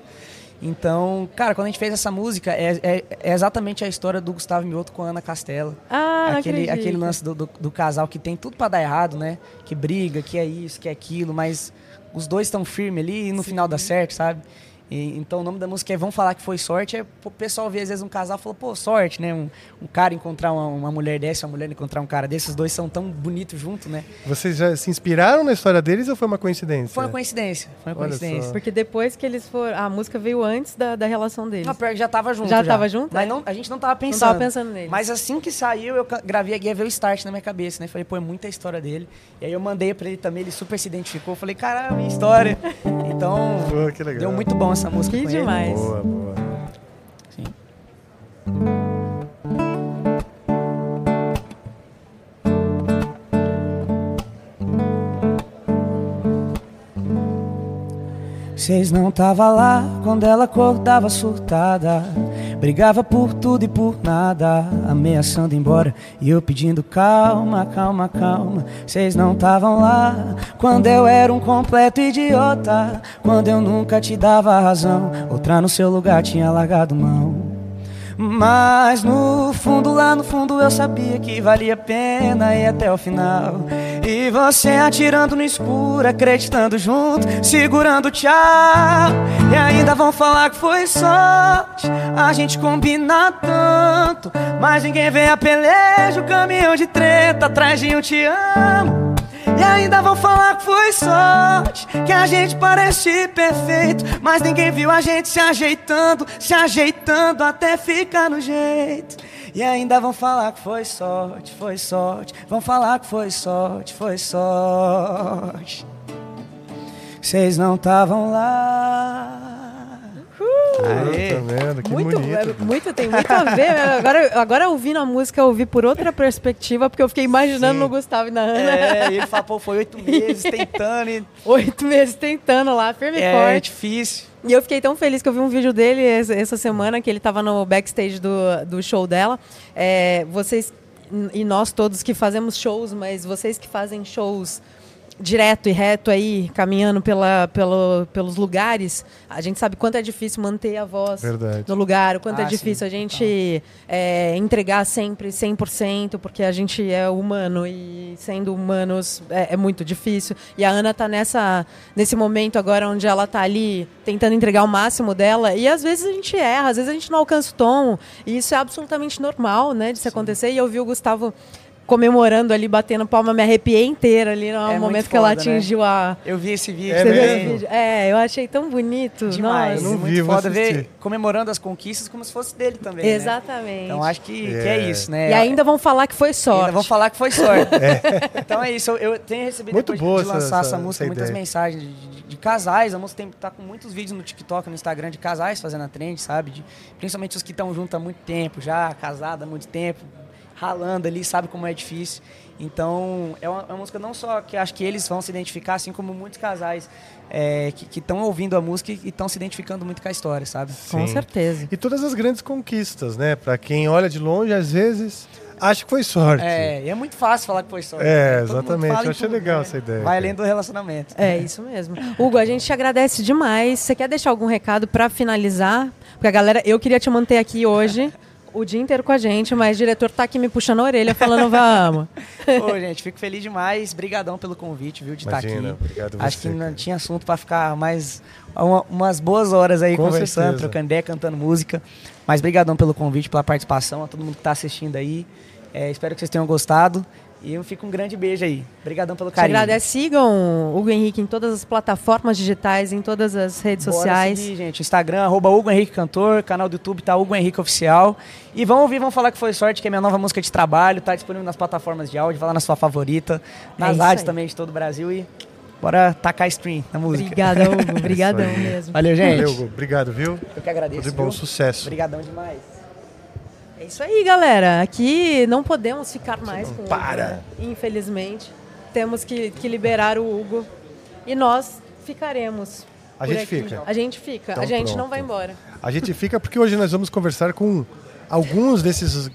Então, cara, quando a gente fez essa música, é, é- é exatamente a história do Gustavo Mioto com a Ana Castela. Ah, aquele, acredito. aquele lance do, do- do casal que tem tudo pra dar errado, né? Que briga, que é isso, que é aquilo, mas os dois estão firmes ali e no final dá certo, sabe? E, então o nome da música é Vão Falar Que Foi Sorte. É, o pessoal vê às vezes um casal e fala, pô, sorte, né? Um, um cara encontrar uma, uma mulher dessa, uma mulher encontrar um cara desses, os dois são tão bonitos juntos, né? Vocês já se inspiraram na história deles ou foi uma coincidência? Foi uma coincidência, foi uma Olha coincidência. só. Porque depois que eles foram. A música veio antes da, da relação deles. Não, pior que já tava junto. Já tava junto? Mas É. não, a gente não tava não pensando. tava pensando neles. Mas assim que saiu, eu gravei a guia, veio o start na minha cabeça, né? Falei, pô, é muita história dele. E aí eu mandei pra ele também, ele super se identificou. Falei, caramba, minha história. Então, Pô, que legal. deu muito bom essa música Que com demais. Boa, boa. Sim. Vocês não tava lá quando ela acordava surtada Brigava por tudo e por nada Ameaçando ir embora E eu pedindo calma, calma, calma Vocês não estavam lá. Quando eu era um completo idiota Quando eu nunca te dava razão Outra no seu lugar tinha largado mão mas no fundo, lá no fundo, eu sabia que valia a pena ir até o final. E você atirando no escuro, acreditando junto, segurando tchau. E ainda vão falar que foi sorte, a gente combina tanto. Mas ninguém vê a peleja, o caminhão de treta atrás de um te amo. E ainda vão falar que foi sorte, que a gente parece perfeito, mas ninguém viu a gente se ajeitando, se ajeitando até ficar no jeito. E ainda vão falar que foi sorte, foi sorte, vão falar que foi sorte, foi sorte. Vocês não estavam lá. Aê. Tá vendo? Que muito, bonito. é, muito, tem muito a ver. né? Agora, agora ouvindo a música, eu ouvi por outra perspectiva, porque eu fiquei imaginando Sim. no Gustavo e na Ana. É, e ele falou, pô, foi oito meses tentando e Oito meses tentando lá, firme e é forte. difícil. E eu fiquei tão feliz que eu vi um vídeo dele essa, essa semana, que ele tava no backstage do, do show dela. É, vocês e nós todos que fazemos shows, mas vocês que fazem shows direto e reto aí, caminhando pela, pelo, pelos lugares, a gente sabe quanto é difícil manter a voz Verdade. no lugar, o quanto é Ah, sim. difícil a gente é, entregar sempre 100%, porque a gente é humano e sendo humanos é, é muito difícil. E a Ana tá nessa, nesse momento agora onde ela tá ali tentando entregar o máximo dela e às vezes a gente erra, às vezes a gente não alcança o tom e isso é absolutamente normal, né, de se acontecer. E eu vi o Gustavo comemorando ali, batendo palma, me arrepiei inteira ali no É muito momento que ela foda, né? atingiu a. Eu vi esse vídeo É Você viu também. esse vídeo? É, eu achei tão bonito. Demais. Eu Nossa. não muito vi, vou foda ver comemorando as conquistas como se fosse dele também. né? Exatamente. Então acho que, que É. é isso, né? E ainda vão falar que foi sorte. Ainda vão falar que foi sorte. Então é isso. Eu, eu tenho recebido Muito depois boa de lançar essa- essa, música essa muitas ideia. mensagens de, de- de casais. A música tem, tá com muitos vídeos no TikTok, no Instagram de casais fazendo a trend, sabe? De- principalmente os que estão juntos há muito tempo, já casados há muito tempo, ralando ali, sabe como é difícil. Então é uma, é uma música não só que acho que eles vão se identificar, assim como muitos casais é, que estão ouvindo a música e estão se identificando muito com a história, sabe? Com Sim. certeza. E todas as grandes conquistas, né? Pra quem olha de longe, às vezes, acha que foi sorte. É, e é muito fácil falar que foi sorte. É, né? Exatamente. Eu achei tudo, legal né? essa ideia, Vai além do relacionamento. É isso mesmo. Hugo, a gente te agradece demais. Você quer deixar algum recado pra finalizar? Porque a galera, eu queria te manter aqui hoje. O dia inteiro com a gente, mas o diretor tá aqui me puxando a orelha falando vamos. Ô, gente, fico feliz demais. Brigadão pelo convite, viu, de estar Imagina, aqui. obrigado Acho você, que não tinha assunto para ficar mais uma- umas boas horas aí Com conversando, certeza. trocando ideia, cantando música. Mas brigadão pelo convite, pela participação, a todo mundo que tá assistindo aí. É, espero que vocês tenham gostado. E eu fico um grande beijo aí. Brigadão pelo Te carinho. agradece. Sigam o Hugo Henrique em todas as plataformas digitais, em todas as redes Bora sociais. seguir, gente. Instagram, arroba Hugo Henrique Cantor, canal do YouTube tá Hugo Henrique Oficial. E vão ouvir, vão falar que foi sorte, que é minha nova música de trabalho, tá disponível nas plataformas de áudio, vai lá na sua favorita, nas isso rádios também de todo o Brasil e bora tacar stream na música. Obrigada, Hugo. Obrigadão aí. mesmo. Valeu, gente. Valeu, Hugo. Obrigado, viu? Eu que agradeço. Tudo de bom, viu? sucesso. Obrigadão demais. É isso aí, galera. Aqui não podemos ficar mais o Hugo, para. né? Infelizmente. Temos que, que liberar o Hugo. E nós ficaremos. A gente aqui. fica. A gente fica. Então a gente pronto. não vai embora. A gente fica porque hoje nós vamos conversar com alguns desses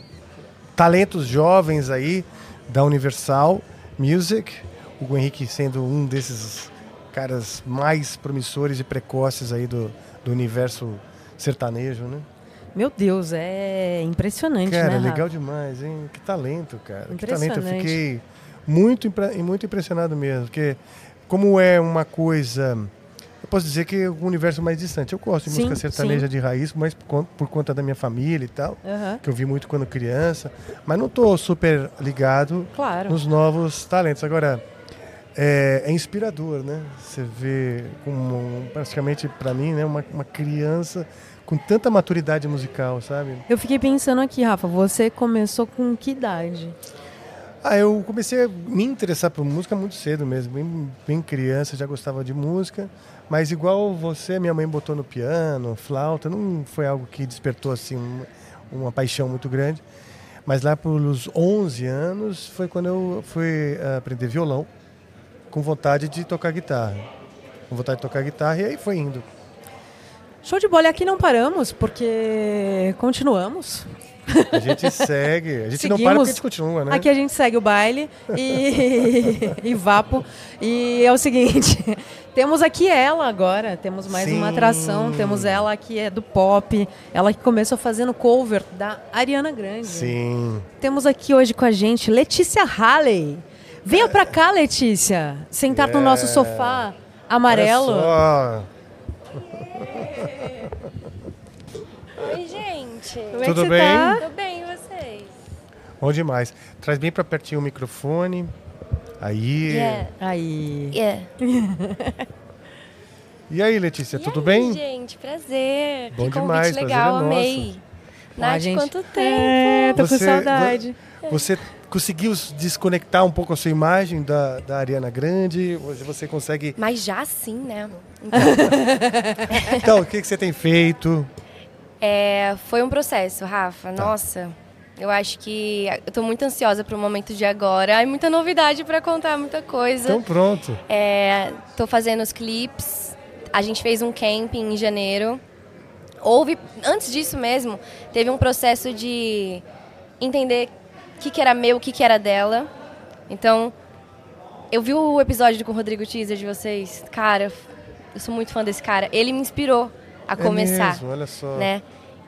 talentos jovens aí da Universal Music. O Henrique sendo um desses caras mais promissores e precoces aí do, do universo sertanejo, né? Meu Deus, é impressionante, Cara, né? Rafa? legal demais, hein? Que talento, cara. Que talento. Eu fiquei muito, impre- muito impressionado mesmo. Porque, como é uma coisa. Eu posso dizer que é um universo mais distante. Eu gosto de Sim, música sertaneja sim. de raiz, mas por conta, por conta da minha família e tal, Aham, que eu vi muito quando criança. Mas não tô super ligado Claro. nos novos talentos. Agora, é, é inspirador, né? Você vê como, praticamente para mim, né, uma, uma criança com tanta maturidade musical, sabe? Eu fiquei pensando aqui, Rafa, você começou com que idade? Ah, eu comecei a me interessar por música muito cedo mesmo, bem, bem criança, já gostava de música, mas igual você, minha mãe botou no piano, flauta, não foi algo que despertou assim um- uma paixão muito grande. Mas lá pelos 11 anos foi quando eu fui ah, aprender violão, com vontade de tocar guitarra. Com vontade de tocar guitarra e aí foi indo. Show de bola. E aqui não paramos, porque continuamos. A gente segue, a gente não para Seguimos. porque a gente continua, né? Aqui a gente segue o baile e, e vapo. E é o seguinte, temos aqui ela agora, temos mais uma Sim. atração, temos ela que é do pop, ela que começou fazendo cover da Ariana Grande. Sim. Temos aqui hoje com a gente Letícia Halley. Venha pra cá, Letícia, sentar no nosso sofá amarelo. Olha só. Oi, gente. Como é Tudo que você bem? tá? Tudo bem, e vocês? Bom demais. Traz bem pra pertinho o microfone. Aí. Yeah. Aí. Yeah. E aí, Letícia, E tudo aí, bem? gente? Prazer. Bom que convite demais, prazer legal, é nosso. amei. A Nath, gente- quanto tempo? É, tô Você- com saudade. Você conseguiu desconectar um pouco a sua imagem da, da Ariana Grande? Hoje você consegue. Mas já sim, né? Então, Então, o que, que você tem feito? é, foi um processo, Rafa. Nossa, eu acho que eu tô muito ansiosa pro momento de agora. Ai, muita novidade pra contar, muita coisa. Então, pronto. É, tô fazendo os clipes. A gente fez um camping em janeiro. Houve, antes disso mesmo, teve um processo de entender o que, que era meu, o que, que era dela. Então, eu vi o episódio com o Rodrigo Teaser de vocês. Cara, eu sou muito fã desse cara. Ele me inspirou a É começar, mesmo, olha só. né?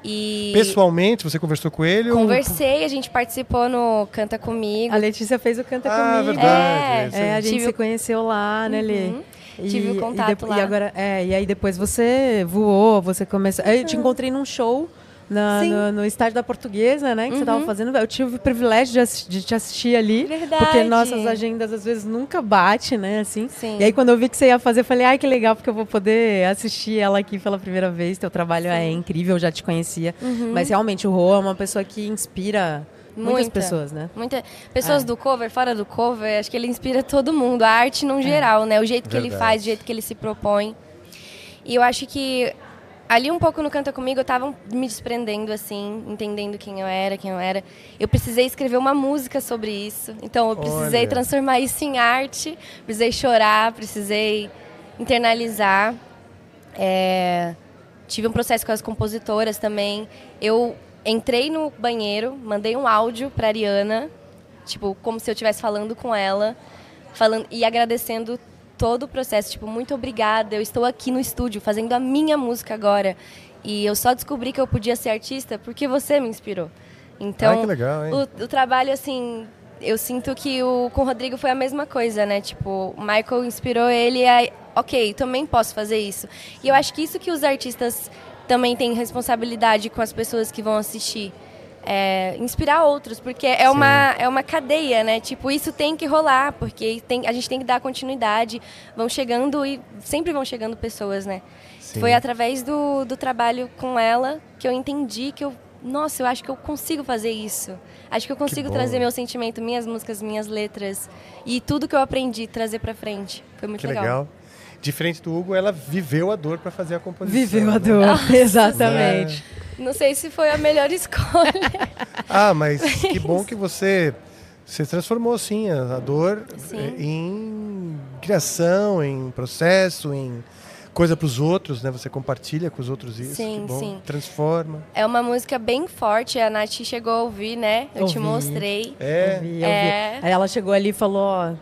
E Pessoalmente, você conversou com ele? ou- conversei, a gente participou no Canta Comigo. A Letícia fez o Canta Ah, Comigo. verdade. É, É, a gente Tive se conheceu lá, né, Lê? Uhum. Tive o contato e depo- lá. E, agora, é, e aí depois você voou, você começou... Eu te encontrei num show na- Sim. no, no estádio da Portuguesa, né? Que você tava Uhum. fazendo. Eu tive o privilégio de, de te assistir ali. Verdade. Porque nossas agendas às vezes nunca batem, né? Assim. Sim. E aí, quando eu vi que você ia fazer, eu falei, ai, que legal, porque eu vou poder assistir ela aqui pela primeira vez. Teu trabalho é incrível, eu já te conhecia. Mas realmente, o Rô é uma pessoa que inspira muitas Muita. pessoas, né? Muita, pessoas É. do cover, fora do cover, acho que ele inspira todo mundo. A arte num geral, né? O jeito que ele Verdade. faz, o jeito que ele se propõe. E eu acho que ali um pouco no Canta Comigo eu tava me desprendendo, assim, entendendo quem eu era, quem eu era. Eu precisei escrever uma música sobre isso. Então eu precisei Olha. transformar isso em arte, precisei chorar, precisei internalizar. É, tive um processo com as compositoras também. Eu entrei no banheiro, mandei um áudio pra Ariana, tipo, como se eu estivesse falando com ela, falando e agradecendo todo o processo, tipo, muito obrigada, eu estou aqui no estúdio fazendo a minha música agora. E eu só descobri que eu podia ser artista porque você me inspirou. Então, Ah, que legal, hein? o, o trabalho, assim, eu sinto que o, com o Rodrigo foi a mesma coisa, né? Tipo, o Michael inspirou ele a, ok, também posso fazer isso. E eu acho que isso que os artistas também têm responsabilidade com as pessoas que vão assistir. É, inspirar outros, porque é uma, é uma cadeia, né? Tipo, isso tem que rolar, porque tem, a gente tem que dar continuidade. Vão chegando e sempre vão chegando pessoas, né? Sim. Foi através do, do trabalho com ela que eu entendi que eu. Nossa, eu acho que eu consigo fazer isso. Acho que eu consigo bom. trazer meu sentimento, minhas músicas, minhas letras e tudo que eu aprendi trazer pra frente. Foi muito Que legal. legal. Diferente do Hugo, ela viveu a dor para fazer a composição. Viveu a né? dor. Exatamente. Não sei se foi a melhor escolha. Ah, mas que bom que você você transformou sim a, a dor Sim. eh, em criação, em processo, em coisa para os outros, né? Você compartilha com os outros isso. Sim, que bom. sim. Transforma. é uma música bem forte, a Nath chegou a ouvir, né? Eu te mostrei. É. Eu vi, eu vi. É. Aí ela chegou ali e falou, ó,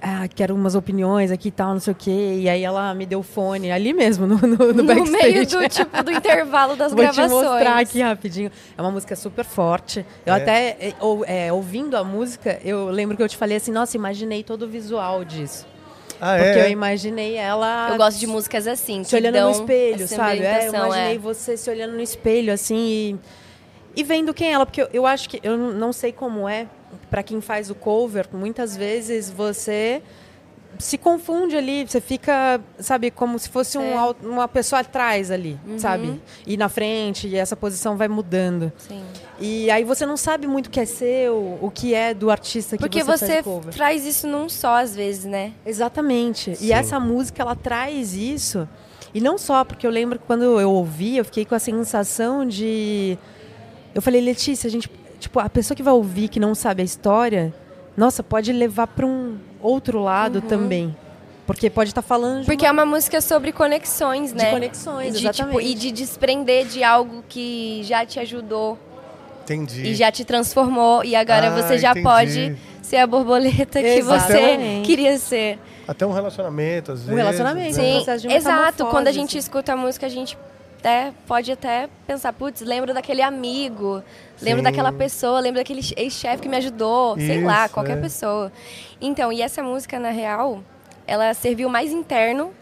ah, quero umas opiniões aqui e tal, não sei o quê. E aí ela me deu o fone ali mesmo, no, no, no No backstage. meio do tipo do intervalo das Vou gravações. te mostrar aqui rapidinho. É uma música super forte. Eu É. até, é, ou- é, ouvindo a música, eu lembro que eu te falei assim, nossa, imaginei todo o visual disso. Ah, Porque é. eu imaginei ela... Eu gosto de músicas assim, se olhando no espelho, sabe? É, eu imaginei é. você se olhando no espelho, assim, e, e vendo quem é ela. Porque eu, eu acho que, eu não sei como é, pra quem faz o cover, muitas vezes você se confunde ali, você fica, sabe, como se fosse um É. uma pessoa atrás ali, sabe? E na frente, e essa posição vai mudando. Sim. E aí você não sabe muito o que é seu, o que é do artista que Porque você, você faz o cover. traz isso num só, às vezes, né? Exatamente. Sim. E essa música, ela traz isso. E não só, porque eu lembro que quando eu ouvi, eu fiquei com a sensação de. Eu falei, Letícia, a gente. Tipo, a pessoa que vai ouvir, que não sabe a história, nossa, pode levar para um outro lado também. Porque pode estar falando de Porque uma- é uma música sobre conexões, De né? conexões, E de, tipo, exatamente. e de desprender de algo que já te ajudou Entendi. e já te transformou. E agora Ah, você já entendi. pode ser a borboleta que você queria ser. Até um relacionamento, às vezes. relacionamento, né? um Sim, processo de exato. Quando a gente assim. escuta a música, a gente até, pode até pensar, putz, lembro daquele amigo, lembro Sim. daquela pessoa, lembro daquele ex-chefe que me ajudou, sei lá, Isso, qualquer é. pessoa. Então, e essa música, na real, ela serviu mais interno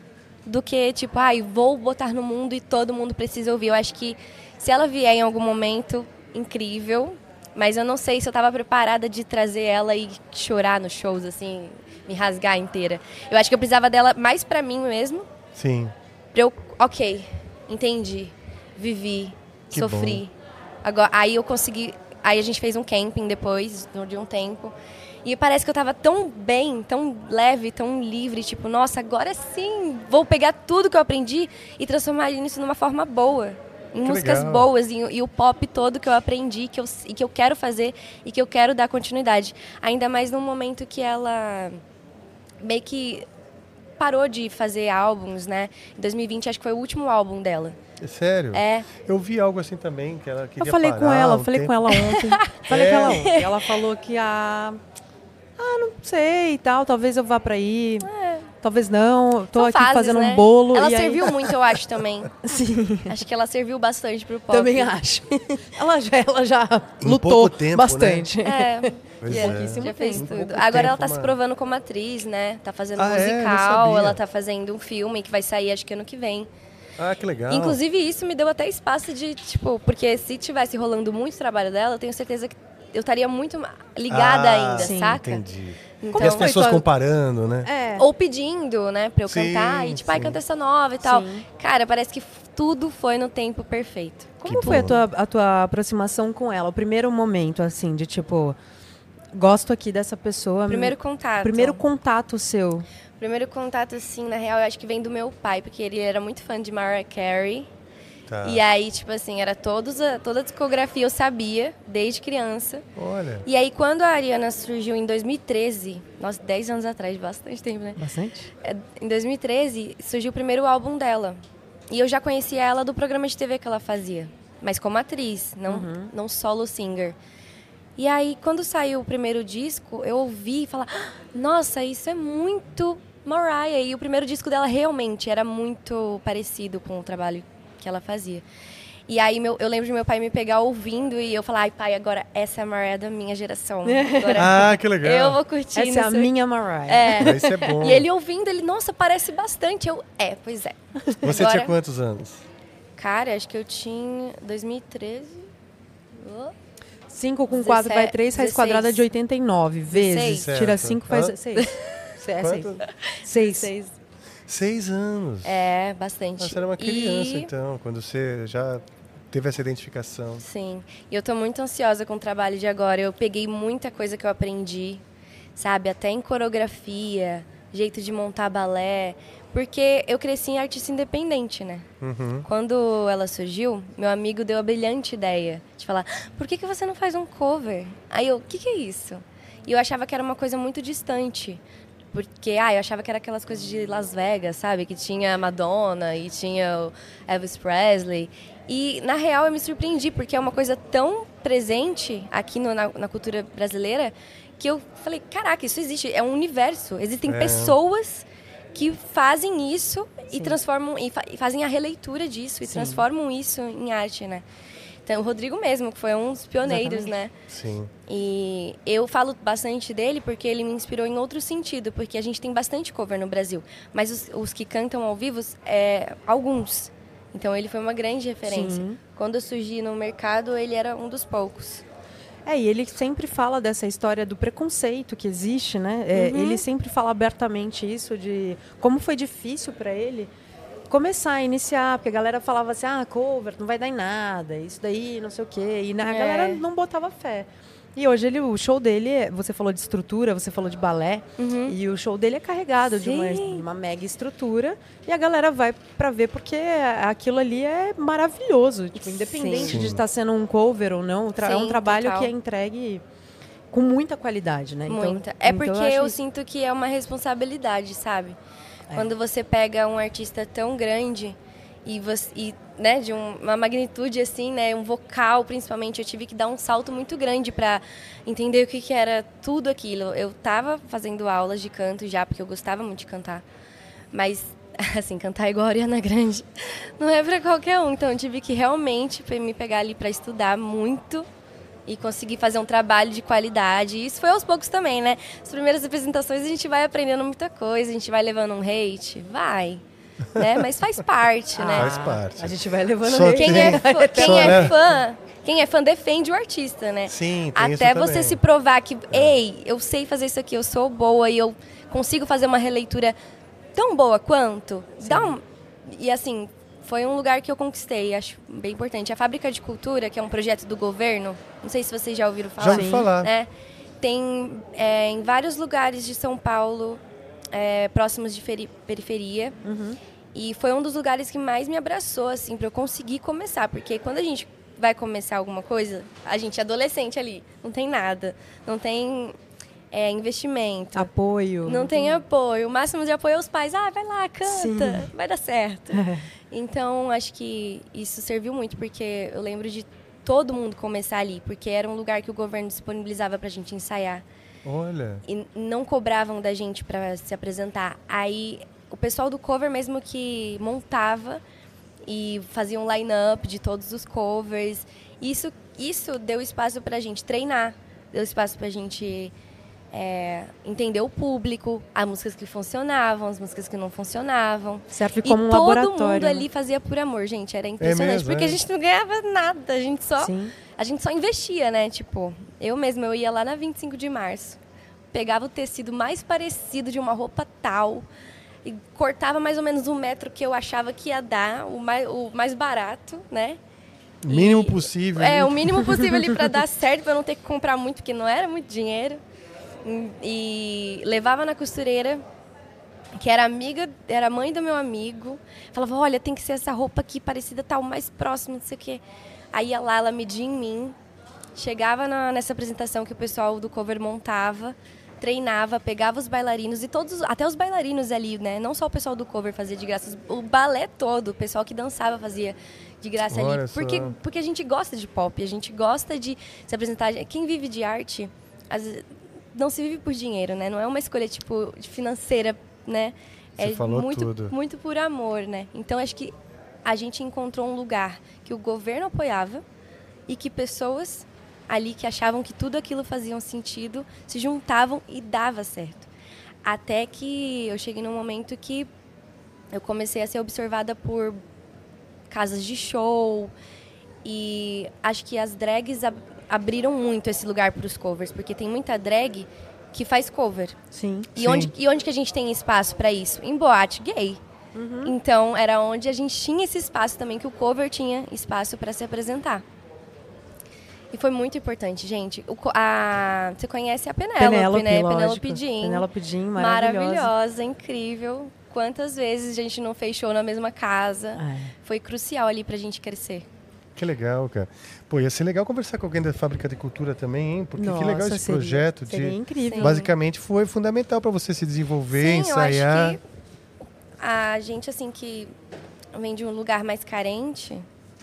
do que, tipo, ai, vou botar no mundo e todo mundo precisa ouvir. Eu acho que se ela vier em algum momento, incrível. Mas eu não sei se eu tava preparada de trazer ela e chorar nos shows, assim, me rasgar inteira. Eu acho que eu precisava dela mais pra mim mesmo, Sim. Pra eu, ok, entendi, vivi, Que sofri. Agora, aí eu consegui, aí a gente fez um camping depois de um tempo. E parece que eu tava tão bem, tão leve, tão livre, tipo, nossa, agora sim, vou pegar tudo que eu aprendi e transformar isso numa forma boa. Em Que músicas legal. boas, e, e o pop todo que eu aprendi que eu, e que eu quero fazer e que eu quero dar continuidade. Ainda mais num momento que ela meio que parou de fazer álbuns, né? Em 2020 acho que foi o último álbum dela. É sério? É. Eu vi algo assim também, que ela queria Eu falei com ela, um eu falei tempo. com ela ontem. falei É? com ela ontem. Ela falou que a. Ah, não sei e tal. Talvez eu vá pra aí. Talvez não. Tô São aqui fases, fazendo né? um bolo. Ela e aí- serviu muito, eu acho, também. Sim, Acho que ela serviu bastante pro pop. também acho. ela já, ela já Em lutou tempo, bastante. É, Pois já, é. já fez tudo. Agora tempo, ela tá se mano. provando como atriz, né? Tá fazendo Ah, é? Musical, sabia. ela tá fazendo um filme que vai sair acho que ano que vem. Ah, que legal. Inclusive, isso me deu até espaço de, tipo, porque se tivesse rolando muito trabalho dela, eu tenho certeza que eu estaria muito ligada Ah, ainda, sim, saca? Entendi. Então, e as pessoas tua- comparando, né? É. ou pedindo, né, pra eu Sim, cantar, e tipo, ai, sim. canta essa nova e tal. Sim. Cara, parece que tudo foi no tempo perfeito. Como Que foi a tua, a tua aproximação com ela? O primeiro momento, assim, de tipo, gosto aqui dessa pessoa. Primeiro contato. primeiro contato seu. Primeiro contato, assim, na real, eu acho que vem do meu pai, porque ele era muito fã de Mariah Carey. Tá. E aí, tipo assim, era todos a, toda a discografia eu sabia, desde criança. Olha. E aí, quando a Ariana surgiu em 2013, nossa, 10 anos atrás, bastante tempo, né? Bastante? É, Em 2013, surgiu o primeiro álbum dela. E eu já conhecia ela do programa de TV que ela fazia, mas como atriz, não, não solo singer. E aí, quando saiu o primeiro disco, eu ouvi e falar: "Ah, Nossa, isso é muito Mariah. E o primeiro disco dela realmente era muito parecido com o trabalho que ela fazia. E aí, meu, eu lembro de meu pai me pegar ouvindo e eu falar: Ai, pai, agora essa é a Mariah da minha geração. Agora Ah, que legal. eu vou curtir Essa é a isso." minha Mariah. É. Isso é bom. E ele ouvindo, ele, nossa, parece bastante. Eu, é, pois é. Você Agora- tinha quantos anos? Cara, acho que eu tinha 2013. Oh, 5 com 4 vai 3, raiz 16. quadrada de 89. Vezes. Certo. Tira 5, faz Hã? 6. É 6. Quanto? 6. Seis. Seis anos. É, bastante. Você era uma criança, E- então, quando você já teve essa identificação. Sim. E eu tô muito ansiosa com o trabalho de agora. Eu peguei muita coisa que eu aprendi, sabe? Até em coreografia, jeito de montar balé. Porque eu cresci em artista independente, né? Uhum. Quando ela surgiu, meu amigo deu a brilhante ideia de falar: por que, que você não faz um cover? Aí eu, o que, que é isso? E eu achava que era uma coisa muito distante. Porque, ah, eu achava que era aquelas coisas de Las Vegas, sabe? Que tinha a Madonna e tinha o Elvis Presley. E, na real, eu me surpreendi, porque é uma coisa tão presente aqui no- na, na cultura brasileira que eu falei: caraca, isso existe. É um universo. Existem É. pessoas que fazem isso e transformam e, fa- e fazem a releitura disso e transformam isso em arte, né? Então, o Rodrigo mesmo, que foi um dos pioneiros, né? Sim. E eu falo bastante dele porque ele me inspirou em outro sentido, porque a gente tem bastante cover no Brasil, mas os, os que cantam ao vivo, é, alguns. Então, ele foi uma grande referência. Sim. Quando eu surgi no mercado, ele era um dos poucos. É, e ele sempre fala dessa história do preconceito que existe, né? É, Uhum. Ele sempre fala abertamente isso de como foi difícil para ele começar a iniciar, porque a galera falava assim, ah, cover, não vai dar em nada, isso daí, não sei o quê. E a É. galera não botava fé. E hoje ele, o show dele, é- você falou de estrutura, você falou de balé, e o show dele é carregado de uma, Uhum. Sim. uma mega estrutura, e a galera vai pra ver porque aquilo ali é maravilhoso, tipo, independente Sim. de estar sendo um cover ou não, tra- é um Sim, trabalho total. que é entregue com muita qualidade, né? Então- Muita. É então porque acho eu, isso- sinto que é uma responsabilidade, sabe? É. Quando você pega um artista tão grande e você e, né, de um- uma magnitude assim, né, um vocal principalmente, eu tive que dar um salto muito grande para entender o que, que era tudo aquilo. Eu tava fazendo aulas de canto já, porque eu gostava muito de cantar. Mas assim, cantar igual a Ariana Grande não é para qualquer um. Então eu tive que realmente me pegar ali para estudar muito e conseguir fazer um trabalho de qualidade. Isso foi aos poucos também, né? As primeiras apresentações a gente vai aprendendo muita coisa, a gente vai levando um hate, vai, né? Mas faz parte, né? Faz parte. A gente vai levando Só. Quem é, fã, quem Só, é né? fã, quem é fã defende o artista, né? Sim, tem Até isso você também. se provar que, ei, eu sei fazer isso aqui, eu sou boa e eu consigo fazer uma releitura tão boa quanto. Dá um... E assim, foi um lugar que eu conquistei, acho bem importante. A Fábrica de Cultura, que é um projeto do governo, não sei se vocês já ouviram falar. Já ouvi Sim. falar. né? Tem é, em vários lugares de São Paulo, é, próximos de feri- periferia. E foi um dos lugares que mais me abraçou, assim, para eu conseguir começar. Porque quando a gente vai começar alguma coisa, a gente é adolescente ali, não tem nada, não tem é, investimento. Apoio. Não tem apoio. O máximo de apoio é os pais. Ah, vai lá, canta, Sim. vai dar certo. Então, acho que isso serviu muito, porque eu lembro de todo mundo começar ali, porque era um lugar que o governo disponibilizava pra gente ensaiar. Olha. E não cobravam da gente pra se apresentar. Aí, o pessoal do cover mesmo que montava e fazia um line-up de todos os covers. Isso, isso deu espaço pra gente treinar, deu espaço pra gente é, entender o público, as músicas que funcionavam, as músicas que não funcionavam. Serve E como um todo laboratório. mundo né? ali fazia por amor, gente. Era impressionante. mesmo, porque é? a gente não ganhava nada. A gente só. Sim. A gente só investia, né? Tipo, eu mesma, eu ia lá na 25 de março, pegava o tecido mais parecido de uma roupa tal e cortava mais ou menos um metro que eu achava que ia dar, o mais, o mais barato, né? Mínimo E- possível. É, né? o mínimo possível ali para dar certo, para não ter que comprar muito, porque não era muito dinheiro. E levava na costureira, que era amiga, era mãe do meu amigo. Falava, olha, tem que ser essa roupa aqui, parecida tal, mais próxima, não sei o quê. Aí ia lá, ela media em mim. Chegava na- nessa apresentação que o pessoal do cover montava, treinava, pegava os bailarinos e todos, até os bailarinos ali, né? Não só o pessoal do cover fazia de graça, o balé todo, o pessoal que dançava fazia de graça Olha ali. só. Porque, porque a gente gosta de pop, a gente gosta de se apresentar. Quem vive de arte, às vezes, não se vive por dinheiro, né? Não é uma escolha tipo financeira, né? Você é falou muito, tudo. muito por amor, né? Então acho que a gente encontrou um lugar que o governo apoiava e que pessoas ali que achavam que tudo aquilo fazia um sentido se juntavam e dava certo. Até que eu cheguei num momento que eu comecei a ser observada por casas de show e acho que as drags ab- abriram muito esse lugar para os covers, porque tem muita drag que faz cover. Sim. E Sim. onde, e onde que a gente tem espaço para isso? Em boate gay. Então, era onde a gente tinha esse espaço também, que o cover tinha espaço para se apresentar. E foi muito importante, gente. O a, você conhece a Penélope, Penélope, né? lógico. Penélope Jean. Penélope Jean, maravilhosa. Maravilhosa, incrível. Quantas vezes a gente não fez show na mesma casa. É. Foi crucial ali pra gente crescer. Que legal, cara. Pô, ia ser legal conversar com alguém da Fábrica de Cultura também, hein? Porque que Nossa, legal esse seria- projeto Seria de... incrível. Basicamente foi fundamental para você se desenvolver, Sim, ensaiar. eu acho que a gente, assim, que vem de um lugar mais carente,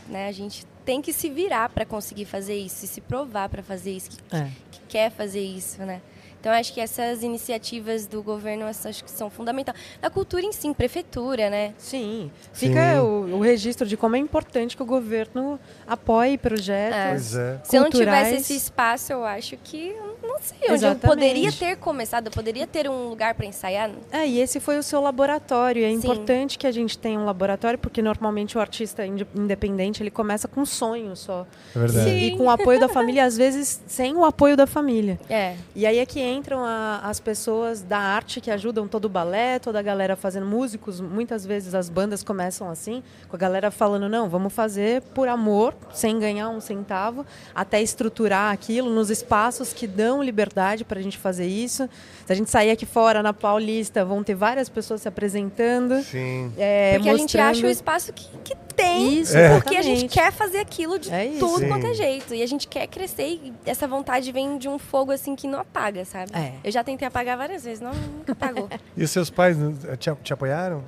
né? A gente tem que se virar para conseguir fazer isso e se provar para fazer isso, que, É. que quer fazer isso, né? Então, acho que essas iniciativas do governo, essas, acho que são fundamentais. Da cultura em si, prefeitura, né? Sim. Sim. Fica o, o registro de como é importante que o governo apoie projetos. Pois é. Se eu não tivesse esse espaço, eu acho que, eu não sei, onde eu poderia ter começado, eu poderia ter um lugar para ensaiar. É, e esse foi o seu laboratório. É Sim. importante que a gente tenha um laboratório, porque normalmente o artista inde- independente ele começa com um sonho só. É verdade. Sim. E com o apoio da família, às vezes sem o apoio da família. É, E aí é que entram a- as pessoas da arte que ajudam todo o balé, toda a galera fazendo músicos. Muitas vezes as bandas começam assim, com a galera falando, não, vamos fazer por amor, sem ganhar um centavo, até estruturar aquilo nos espaços que dão liberdade para a gente fazer isso. Se a gente sair aqui fora, na Paulista, vão ter várias pessoas se apresentando. Sim. é, porque a gente acha o mostrando- espaço que, que tem, Isso, É. porque a gente quer fazer aquilo de É tudo Sim. quanto é jeito. E a gente quer crescer e essa vontade vem de um fogo assim que não apaga, sabe? É. Eu já tentei apagar várias vezes, não nunca apagou. E os seus pais eh, te, te apoiaram?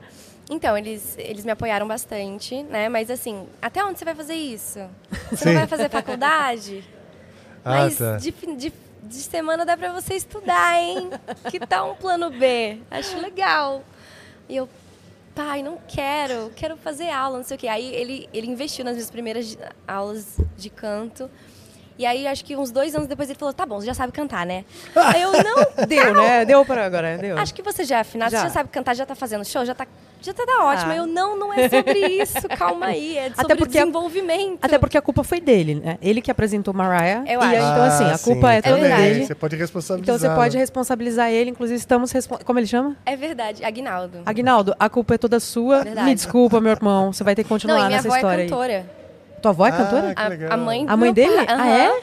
então, eles, eles me apoiaram bastante, né? Mas assim, até onde você vai fazer isso? Você Sim. não vai fazer faculdade? Ah, Mas tá. de, de, de semana dá pra você estudar, hein? que tal um plano B? Acho legal. E eu, pai, não quero, quero fazer aula, não sei o quê. Aí ele, ele investiu nas minhas primeiras aulas de canto. E aí, acho que uns dois anos depois ele falou, tá bom, você já sabe cantar, né? aí eu, não, Deu, né? Deu para agora, deu. acho que você já é afinado, Já. você já sabe cantar, já tá fazendo show, já tá, já tá da ótimo. Ah. Eu, não, não é sobre isso, calma aí, é Até sobre porque a- desenvolvimento. Até porque a culpa foi dele, né? Ele que apresentou Mariah. Eu e aí, acho. então, assim, a culpa é toda verdade. dele. Você pode responsabilizar. Então você pode responsabilizar ele, inclusive estamos como ele chama? É verdade, Aguinaldo. Aguinaldo, a culpa é toda sua. Verdade. Me desculpa, meu irmão, você vai ter que Não, continuar e minha nessa avó é história aí. cantora. Tua avó é Ah, cantora? que A, a mãe A mãe dele? pai. Ah, é?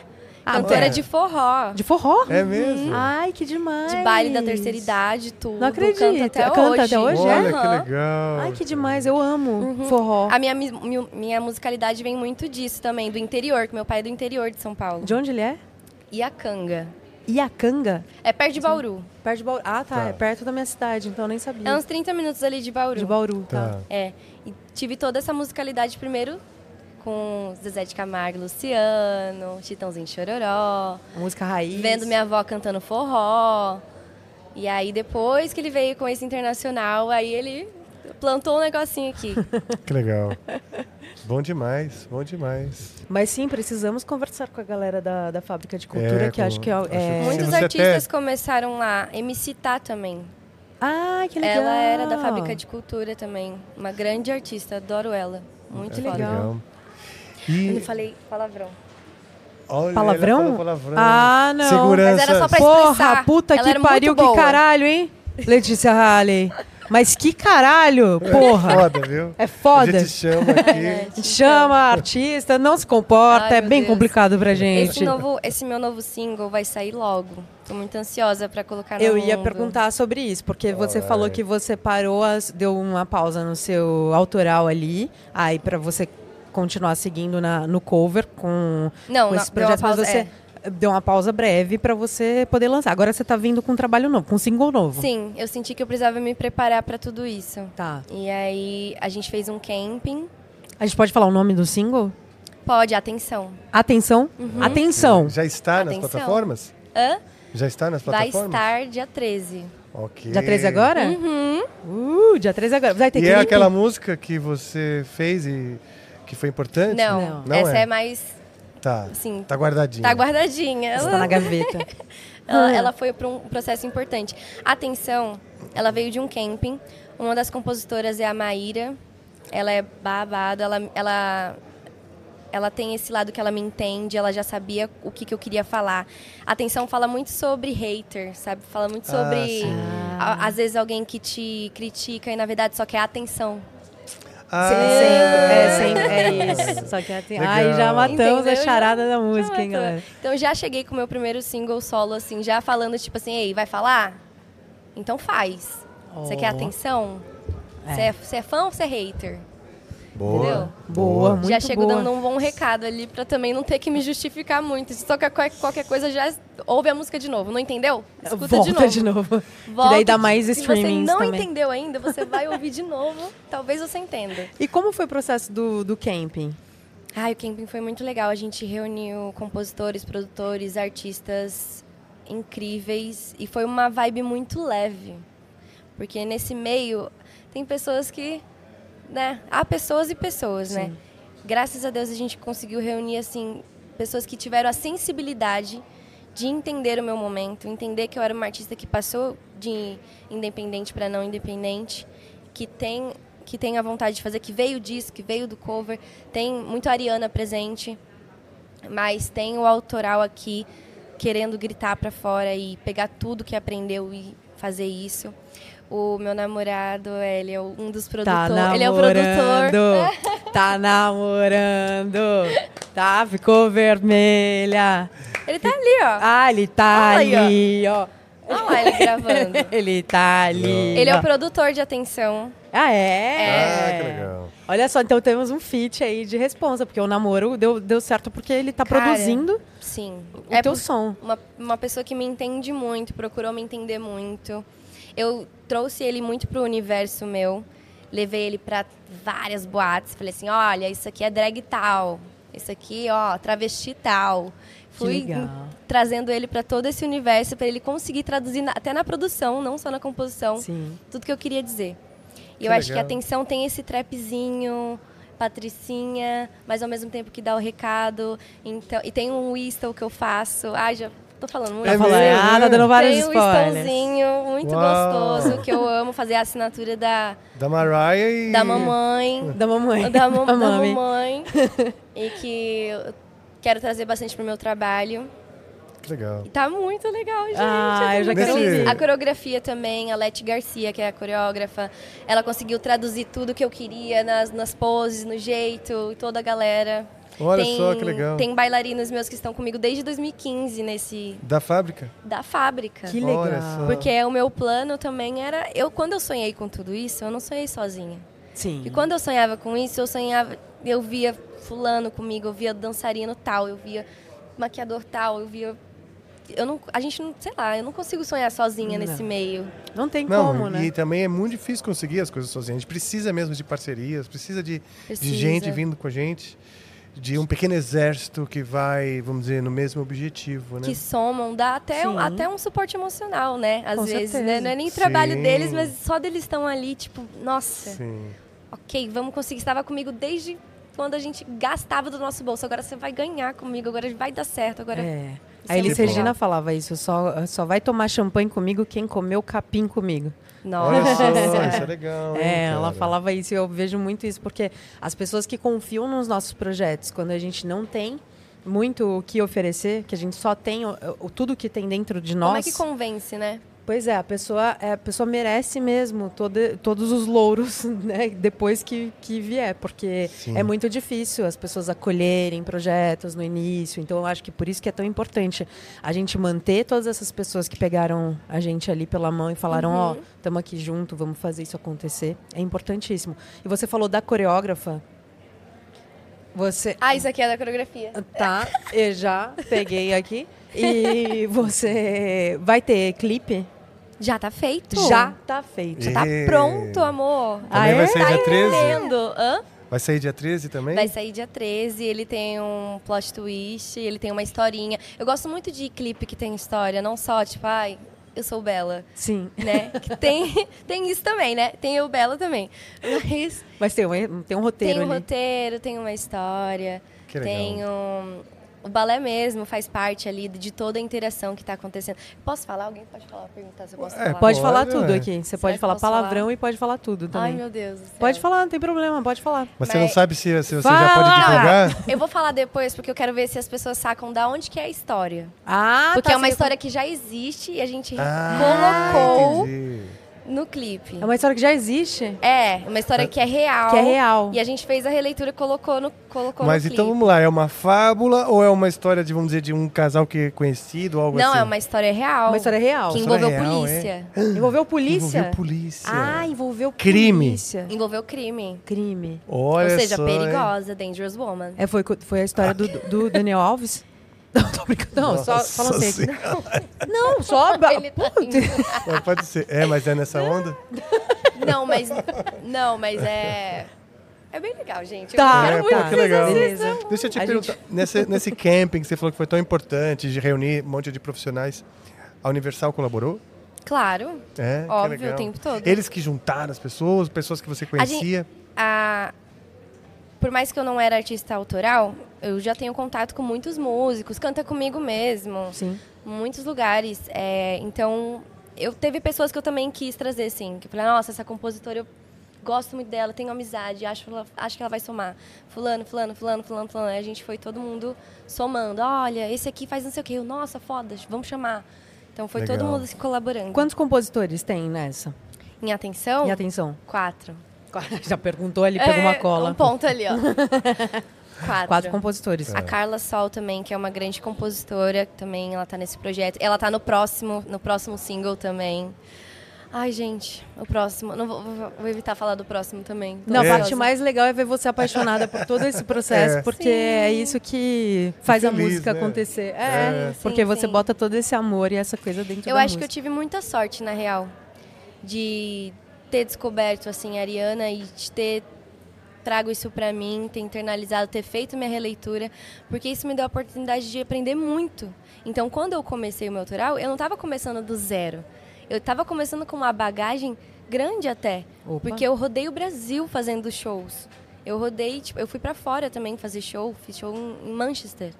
Ah, Cantora é. de forró. De forró? É mesmo? Ai, que demais. De baile da terceira idade, tudo. Não acredito. Canta até Canta hoje. até hoje, Olha que Aham. legal. Ai, que demais, eu amo Uhum. forró. A minha, mi- mi- minha musicalidade vem muito disso também, do interior, que meu pai é do interior de São Paulo. De onde ele é? Iacanga. Iacanga? É perto de Bauru. Perto de Bauru. Ah, tá, Tá. É perto da minha cidade, então eu nem sabia. É uns 30 minutos ali de Bauru. De Bauru, tá. Tá. É. E tive toda essa musicalidade primeiro com Zezé de Camargo, Luciano, Chitãozinho Chororó. A música raiz. vendo minha avó cantando forró. E aí depois que ele veio com esse internacional, aí ele plantou um negocinho aqui. Que legal. Bom demais, bom demais. Mas sim, precisamos conversar com a galera da, da Fábrica de Cultura, É, que com- acho que é... acho é- Muitos artistas até- começaram lá. MC Tá também. Ah, que legal. Ela era da Fábrica de Cultura também. Uma grande artista, adoro ela. Muito Que foda. legal. Eu E não falei palavrão. olha, Palavrão? palavrão. Ah, não. Segurança. Mas era só pra Porra, expressar. puta Ela que pariu, que caralho, hein? Letícia Halley. Mas que caralho, porra. Foda, viu? É foda. A gente chama aqui. Chama artista, não se comporta, Ai, é bem Deus. complicado pra gente. Esse, novo, esse meu novo single vai sair logo. Tô muito ansiosa pra colocar no Eu ia mundo. perguntar sobre isso, porque você falou que você parou, as- deu uma pausa no seu autoral ali, aí pra você continuar seguindo na- no cover com, Não, com não, esse uma projeto, mas pausa, você deu uma pausa breve pra você poder lançar. Agora você tá vindo com um trabalho novo, com um single novo. Sim, eu senti que eu precisava me preparar pra tudo isso. Tá. E aí a gente fez um camping. A gente pode falar o nome do single? Pode, atenção. Atenção. Uhum. Atenção. Já está nas Atenção. plataformas? Hã? Já está nas Vai plataformas? estar dia 13. Ok. Dia 13 agora? Uhum. Uh, dia 13 agora. Vai ter E clipe? é aquela música que você fez e que foi importante? Não, Não. Não essa é? é, mais. Tá. Assim, Tá guardadinha. tá guardadinha. Ela, tá na gaveta. ela, ela foi para um processo importante. Atenção, ela veio de um camping. Uma das compositoras é a Maíra. Ela é babado, ela, ela, ela tem esse lado que ela me entende, ela já sabia o que, que eu queria falar. Atenção fala muito sobre hater, sabe? Fala muito Ah, sobre. sim. a- às vezes alguém que te critica e na verdade só quer atenção. Ah, Sempre, é, sempre, é isso. Só que assim, Legal. ai, já matamos a Entendeu? charada da música, hein, galera? Então já cheguei com o meu primeiro single solo, assim, já falando, tipo assim, ei, vai falar? Então faz. Você Oh. quer atenção? Você é. você é fã ou você é hater? Boa. Entendeu? Boa, muito já chego boa. dando um bom recado ali pra também não ter que me justificar muito. Se toca qualquer, qualquer coisa, já ouve a música de novo. Não entendeu? Escuta Volta de novo. de novo. Volta que daí dá mais Se streamings você não também. entendeu ainda, você vai ouvir de novo. Talvez você entenda. E como foi o processo do, do camping? Ai, o camping foi muito legal. A gente reuniu compositores, produtores, artistas incríveis e foi uma vibe muito leve. Porque nesse meio tem pessoas que, né, há pessoas e pessoas, né? Graças a Deus a gente conseguiu reunir assim pessoas que tiveram a sensibilidade de entender o meu momento, entender que eu era uma artista que passou de independente para não independente, que tem que tem a vontade de fazer, que veio disso, que veio do cover, tem muito Ariana presente, mas tem o autoral aqui querendo gritar para fora e pegar tudo que aprendeu e fazer isso. O meu namorado, ele é um dos Tá produtores, ele é o produtor. namorando, tá namorando, tá, ficou vermelha. Ele tá ali, ó. Ah, ele tá Olha aí, ó. ali, ó. Olha lá ele gravando. Ele tá ali. Ele é o produtor de atenção. Ah, é? Ah, que legal. Olha só, então temos um feat aí de responsa, porque o namoro deu, deu certo porque ele tá Cara, produzindo Sim. o é teu som. uma, uma pessoa que me entende muito, procurou me entender muito. Eu trouxe ele muito pro universo meu. Levei ele para várias boates. Falei assim, olha, isso aqui é drag tal. Isso aqui, ó, travesti tal. Fui legal. trazendo ele para todo esse universo para ele conseguir traduzir na- até na produção, não só na composição, Sim. tudo que eu queria dizer. E Que eu acho que a legal. atenção tem esse trapzinho, patricinha, mas ao mesmo tempo que dá o recado. Então, e tem um whistle que eu faço. Ai, já tô falando muito. É Tá falando, mesmo? ah, tá dando vários Tem um spoilers. whistlezinho muito Uau. gostoso que eu amo fazer a assinatura da, Da Mariah e... da mamãe. Da mamãe. Da, mam- da mamãe. e que eu quero trazer bastante pro meu trabalho. Que legal. E tá muito legal, gente. Ah, eu já quero. A coreografia também, a Leti Garcia, que é a coreógrafa, ela conseguiu traduzir tudo que eu queria nas, nas poses, no jeito, e toda a galera. Olha tem, só que legal. Tem bailarinos meus que estão comigo desde 2015 nesse Da fábrica? da fábrica. Que Olha legal. só. Porque o meu plano também era, eu quando eu sonhei com tudo isso, eu não sonhei sozinha. Sim. E quando eu sonhava com isso, eu sonhava, eu via fulano comigo, eu via dançarino tal, eu via maquiador tal, eu via eu não, a gente não, sei lá, eu não consigo sonhar sozinha Não. nesse meio. Não tem Não, como, né? e também é muito difícil conseguir as coisas sozinho. A gente precisa mesmo de parcerias, precisa de, Precisa. de gente vindo com a gente, de um pequeno exército que vai, vamos dizer, no mesmo objetivo, né? que somam, dá até, Sim. até um suporte emocional, né? Às Com vezes, certeza. né? Não é nem o trabalho Sim. deles, mas só deles estão ali, tipo, nossa, Sim. ok, vamos conseguir. Estava comigo desde quando a gente gastava do nosso bolso. Agora você vai ganhar comigo, agora vai dar certo, agora... É. A é Elis Regina legal. falava isso, só, só vai tomar champanhe comigo quem comeu capim comigo. Nossa. isso é legal. hein, É, ela falava isso e eu vejo muito isso, porque as pessoas que confiam nos nossos projetos, quando a gente não tem muito o que oferecer, que a gente só tem o, o- tudo que tem dentro de nós. Como é que convence, né? Pois é, a pessoa, é, a pessoa merece mesmo todo, todos os louros né, depois que, que vier, porque Sim. é muito difícil as pessoas acolherem projetos no início. Então, eu acho que por isso que é tão importante a gente manter todas essas pessoas que pegaram a gente ali pela mão e falaram: Ó, Uhum. estamos aqui junto, vamos fazer isso acontecer. É importantíssimo. E você falou da coreógrafa. Você. Ah, isso aqui é da coreografia. Tá, eu já peguei aqui. E você vai ter clipe? Já tá feito. Já tá feito. Já tá E- pronto, amor. Também Ah, vai sair dia 13? Entendendo? Hã? Vai sair dia 13 também? Vai sair dia 13, ele tem um plot twist, ele tem uma historinha. Eu gosto muito de clipe que tem história, não só, tipo, ai, eu sou Bela, Sim. né? Que tem, tem isso também, né? Tem eu Bela também. Mas Mas tem um, tem um roteiro tem um ali. roteiro, tem uma história, Que legal. tem um... O balé mesmo faz parte ali de toda a interação que está acontecendo. Posso falar? Alguém pode falar, perguntar se eu posso É, falar? Pode falar tudo ué. aqui. Você Será pode falar palavrão falar? e pode falar tudo também. Ai, meu Deus do céu. Pode falar, não tem problema, pode falar. Mas você não Mas- sabe se, se você Fala! já pode divulgar? Eu vou falar depois, porque eu quero ver se as pessoas sacam da onde que é a história. Ah, Porque tá, é uma história que já existe e a gente Ah, colocou entendi. No clipe. É uma história que já existe. É, uma história que é real. Que é real. E a gente fez a releitura e colocou no, colocou Mas no então clipe. vamos lá, é uma fábula ou é uma história de, vamos dizer, de um casal que é conhecido ou algo Não, assim? é uma história real. Uma história real. Que História envolveu real, polícia. Envolveu polícia? Envolveu polícia. Ah, envolveu Crime. polícia. Envolveu crime. Crime. Olha Ou seja, só, hein? perigosa, dangerous woman. É, foi, foi a história do, do Daniel Alves? Não, tô brincando. Não, só Nossa falando assim. Não, só. Ele tá rindo. Não, pode ser. É, mas é nessa onda? Não, mas. Não, mas é. É bem legal, gente. Tá, eu quero É, muito pô, tá. que legal. Beleza. Deixa eu te A perguntar, gente- nesse, nesse camping que você falou que foi tão importante, de reunir um monte de profissionais, a Universal colaborou? Claro. É, que Óbvio, legal. o tempo todo. Eles que juntaram as pessoas, pessoas que você A gente- conhecia. a- por mais que eu não era artista autoral, eu já tenho contato com muitos músicos, canta comigo mesmo, Sim. muitos lugares. é, então, eu teve pessoas que eu também quis trazer, assim, que eu falei, nossa, essa compositora eu gosto muito dela, tenho amizade, acho, acho que ela vai somar. Fulano, fulano, fulano, fulano, fulano. Aí a gente foi todo mundo somando. Olha, esse aqui faz não sei o quê. Eu, Nossa, foda, vamos chamar. Então foi todo Legal. mundo se colaborando. Quantos compositores tem nessa? Em atenção, E atenção. quatro. Já perguntou ali, pegou uma É, cola. Um ponto ali, ó. Quatro. Quatro compositores. A Carla Sol também, que é uma grande compositora, também ela tá nesse projeto. Ela tá no próximo, no próximo single também. Ai, gente, o próximo. Não vou, vou- evitar falar do próximo também. Tô Não, a É. parte mais legal é ver você apaixonada por todo esse processo, É. porque Sim. é isso que faz a Feliz, música né? acontecer. É. É, porque sim, você sim. bota todo esse amor e essa coisa dentro Eu da acho que eu música. tive muita sorte, na real, de ter descoberto, assim, a Ariana e de ter trago isso pra mim, ter internalizado, ter feito minha releitura, porque isso me deu a oportunidade de aprender muito. Então, quando eu comecei o meu autoral, eu não estava começando do zero. Eu estava começando com uma bagagem grande até, Opa. porque eu rodei o Brasil fazendo shows. Eu rodei, tipo, eu fui pra fora também fazer show, fiz show em Manchester.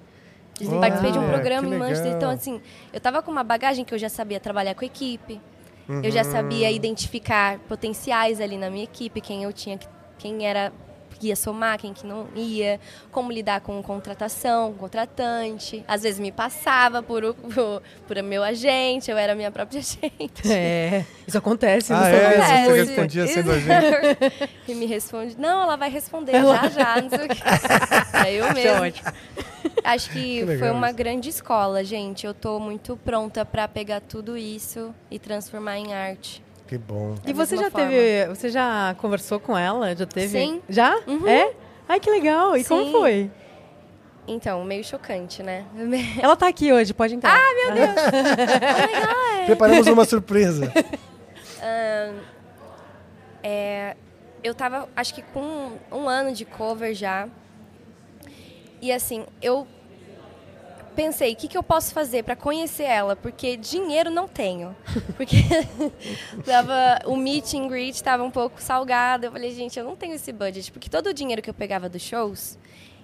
Olha, Participei de um programa em Manchester. legal. Então, assim, eu tava com uma bagagem que eu já sabia trabalhar com equipe. Eu já sabia Uhum. identificar potenciais ali na minha equipe, quem eu tinha, que- quem era que ia somar, quem que não ia, como lidar com contratação, com contratante. Às vezes me passava por o por, por meu agente, eu era a minha própria agente. É, isso acontece. Ah, é? acontece Você respondia sendo a gente. e me responde, não, ela vai responder já, já, não sei o quê. Aí eu Isso é mesmo. ótimo. Acho que, Que foi uma isso. grande escola, gente. Eu tô muito pronta pra pegar tudo isso e transformar em arte. Que bom. E Da você já forma. teve. Você já conversou com ela? Já teve? Sim. Já? Uhum. É? Ai, que legal. E como Sim. foi? Então, meio chocante, né? Ela tá aqui hoje, pode entrar. Ah, meu Deus! Preparamos uma surpresa. É, eu tava, acho que com um ano de cover já. E assim, eu pensei, o que, que eu posso fazer para conhecer ela? Porque dinheiro não tenho. Porque tava, o meet and greet estava um pouco salgado. Eu falei, gente, eu não tenho esse budget. Porque todo o dinheiro que eu pegava dos shows,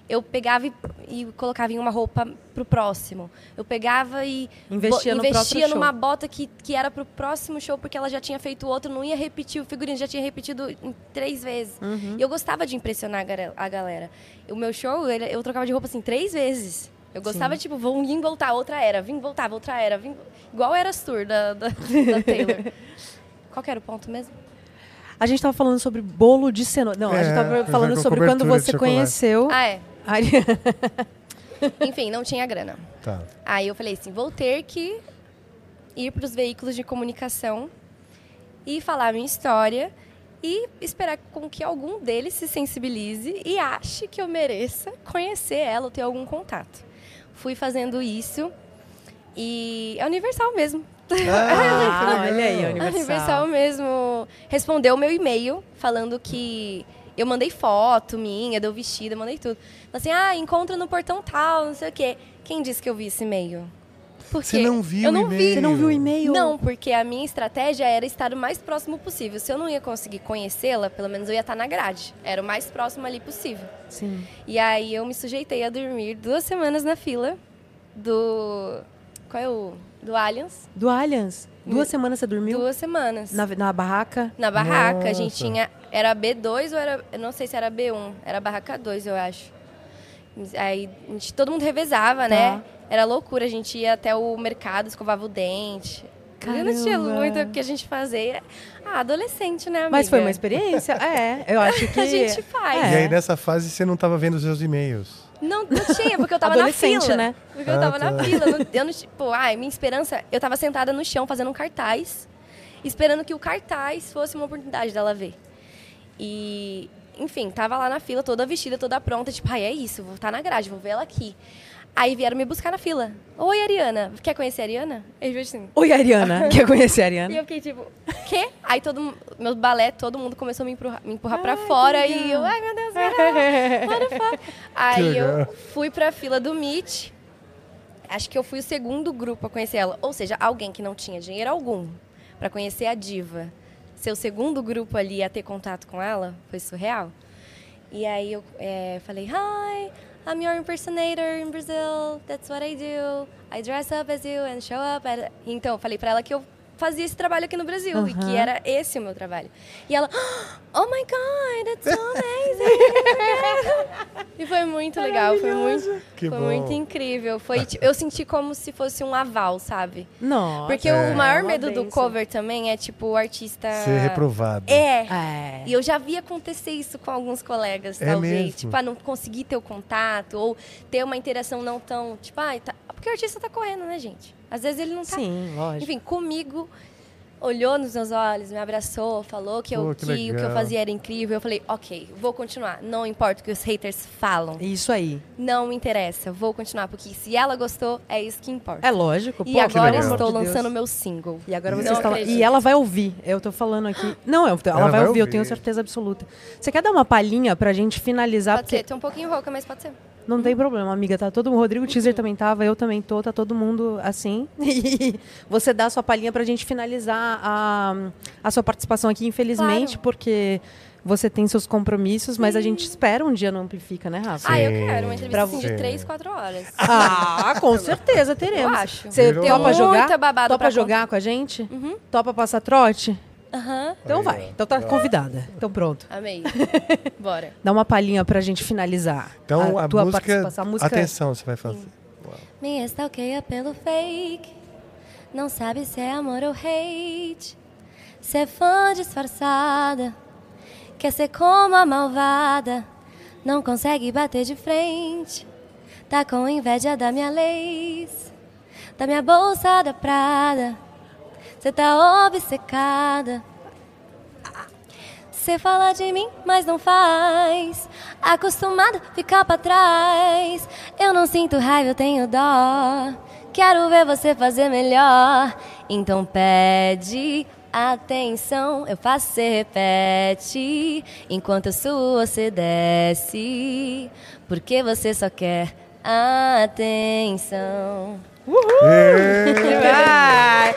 eu pegava e, e colocava em uma roupa pro próximo. Eu pegava e Investia bo- investia show. numa bota que, que era pro próximo show, porque ela já tinha feito outro, não ia repetir o figurino, já tinha repetido três vezes. Uhum. E eu gostava de impressionar a galera. O meu show, eu trocava de roupa assim três vezes. Eu gostava, tipo, vou vir voltar, outra era, vim voltar, outra era, vim... igual era tour da, da, da Taylor. Qual que era o ponto mesmo? A gente tava falando sobre bolo de cenoura. Não, a É, gente tava falando com sobre quando você conheceu Ah, é. a. Enfim, não tinha grana. Tá. Aí eu falei assim, vou ter que ir para os veículos de comunicação e falar a minha história e esperar com que algum deles se sensibilize e ache que eu mereça conhecer ela ou ter algum contato. Fui fazendo isso e é universal mesmo. Ah, olha aí, A Universal. Universal mesmo respondeu o meu e-mail falando que eu mandei foto minha, deu vestida, mandei tudo. Assim, ah, encontra no portão tal, não sei o quê. Quem disse que eu vi esse e-mail? Por Você não viu Eu não o vi. e-mail? Você não viu o e-mail? Não, porque a minha estratégia era estar o mais próximo possível. Se eu não ia conseguir conhecê-la, pelo menos eu ia estar na grade. Era o mais próximo ali possível. Sim. E aí eu me sujeitei a dormir duas semanas na fila do... Qual é o... Do Allianz. Do Allianz. Duas semanas você dormiu? Duas semanas. Na, na barraca? Na barraca, a gente Nossa. tinha. Era B2 ou era. Eu não sei se era B1. Era barraca 2, eu acho. Aí a gente, todo mundo revezava, né? Tá. Era loucura. A gente ia até o mercado, escovava o dente. Eu não tinha Caramba. muito o que a gente fazia. Ah, adolescente, né, amiga? Mas foi uma experiência? É, eu acho que... A gente faz. É. E aí nessa fase você não estava vendo os seus e-mails. Não, não tinha, porque eu tava na Adolescente, fila. né? Porque eu Ah, tava tá. na fila. Eu não, eu não, tipo, ai, minha esperança. Eu tava sentada no chão fazendo um cartaz, esperando que o cartaz fosse uma oportunidade dela ver. E, enfim, tava lá na fila, toda vestida, toda pronta, tipo, ai, é isso, vou estar na grade, vou ver ela aqui. Aí vieram me buscar na fila. Oi, Ariana. Quer conhecer a Ariana? Eu vejo assim. Oi, Ariana. Quer conhecer a E Ariana? eu fiquei tipo, quê? Aí todo meu balé, todo mundo começou a me empurrar, me empurrar pra fora e eu, ai meu Deus, não, what the fuck? Aí legal. eu fui pra fila do Meet. Acho que eu fui o segundo grupo a conhecer ela. Ou seja, alguém que não tinha dinheiro algum pra conhecer a diva. Seu segundo grupo ali a ter contato com ela foi surreal. E aí eu é, falei, hi, I'm your impersonator in Brazil. That's what I do. I dress up as you and show up. at-" Então, falei pra ela que eu fazia esse trabalho aqui no Brasil e que era esse o meu trabalho. E ela, oh my God, that's so amazing. e foi muito legal, foi muito, Que foi bom. muito incrível. Foi, eu senti como se fosse um aval, sabe? Nossa. Porque É. o maior Uma medo do cover também é tipo o artista Ser reprovado. É. É. E eu já vi acontecer isso com alguns colegas, É talvez. mesmo? Tipo, ah, não conseguir ter o contato ou ter uma interação não tão. Tipo, ah, tá... porque o artista tá correndo, né, gente? Às vezes ele não tá. Sim, lógico. Enfim, comigo, olhou nos meus olhos, me abraçou, falou que, eu, Pô, que que o que eu fazia era incrível. Eu falei, ok, vou continuar. Não importa o que os haters falam. Isso aí. Não me interessa, vou continuar. Porque se ela gostou, é isso que importa. É lógico. e pô, agora legal. estou lançando meu single. E agora você está... E ela vai ouvir. Eu tô falando aqui. Não, eu- ela, Ela vai, vai ouvir, eu ouvir. tenho certeza absoluta. Você quer dar uma palhinha pra gente finalizar? Pode Porque ser, tô um pouquinho rouca, mas pode ser. Não tem problema, amiga. Tá todo O Rodrigo Teaser também tava, eu também tô, tá todo mundo assim. E você dá a sua palhinha pra gente finalizar a, a sua participação aqui, infelizmente, Claro. porque você tem seus compromissos, mas a gente espera um dia no Amplifica, né, Rafa? Ah, eu Sim. quero uma entrevista assim, de você. 3, 4 horas. Ah, com certeza teremos. Eu acho. Você topa Tem jogar? muita babado topa jogar com a gente? Uhum. Topa passar trote? Aham. Então Aí, vai. ó. Então tá convidada. Então pronto. Amei. Bora. Dá uma palhinha pra gente finalizar. Então a, tua música, participação. A música Atenção, você vai fazer. Me stalkeia pelo fake. Não sabe se é amor ou hate. Se é fã disfarçada. Quer ser como a malvada. Não consegue bater de frente. Tá com inveja da minha lace. Da minha bolsa da Prada. Cê tá obcecada. Cê fala de mim, mas não faz. Acostumada a ficar pra trás. Eu não sinto raiva, eu tenho dó. Quero ver você fazer melhor. Então pede atenção. Eu faço, cê repete. Enquanto eu suo, você desce. Porque você só quer atenção. Ai,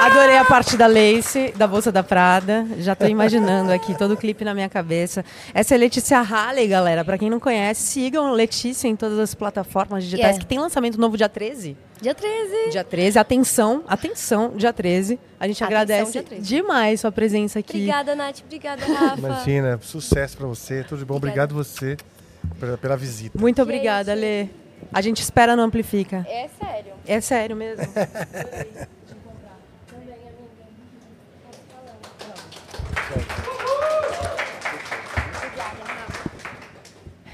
Adorei a parte da Lace, da bolsa da Prada. Já tô imaginando aqui todo o clipe na minha cabeça. Essa é Letícia Halley, galera. Pra quem não conhece, sigam Letícia em todas as plataformas digitais, Yeah. que tem lançamento novo dia 13. Dia 13. Dia 13, atenção, atenção, dia 13. A gente Atenção, agradece dia 13. demais sua presença aqui. Obrigada, Nath. Obrigada, Rafa. Imagina, sucesso pra você, tudo de bom. Obrigada. Obrigado você pela, pela visita. Muito obrigada, Lê. A gente espera no Amplifica. É sério. É sério mesmo.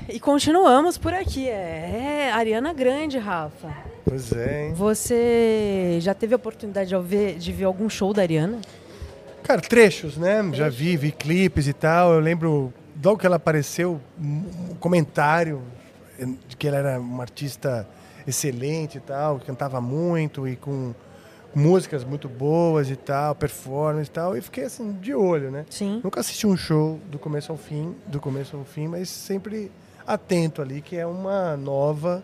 E continuamos por aqui. É, Ariana Grande, Rafa. Pois é, hein? Você já teve a oportunidade de ver, de ver algum show da Ariana? Cara, trechos, né? Já vi, vi clipes e tal. Eu lembro, logo que ela apareceu, um comentário de que ela era uma artista excelente e tal, cantava muito e com músicas muito boas e tal, performance e tal. E fiquei assim, de olho, né? Sim. Nunca assisti um show do começo ao fim, do começo ao fim, mas sempre atento ali, que é uma nova,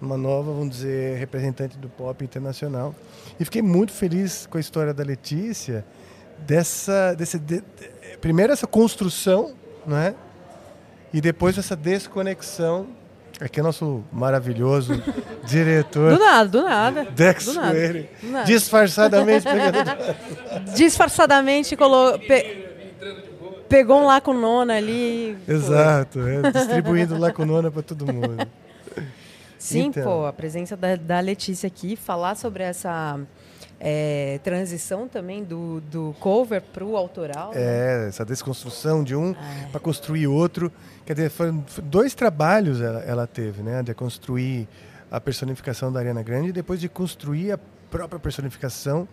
uma nova, vamos dizer, representante do pop internacional. E fiquei muito feliz com a história da Letícia, dessa, desse, de- primeiro essa construção, né? E depois essa desconexão. Aqui é nosso maravilhoso Do diretor nada, do nada. Dex do nada. Coelho, Do nada. disfarçadamente Disfarçadamente colo... pe- pegou um lá com nona ali. Exato, é, distribuindo lacunona para todo mundo. Sim, Então. pô, a presença da, da Letícia aqui, falar sobre essa é, transição também do, do cover para o autoral. né? É, essa desconstrução de um para construir outro. Quer dizer, foram dois trabalhos ela, ela teve, né? De construir a personificação da Ariana Grande e depois de construir a própria personificação.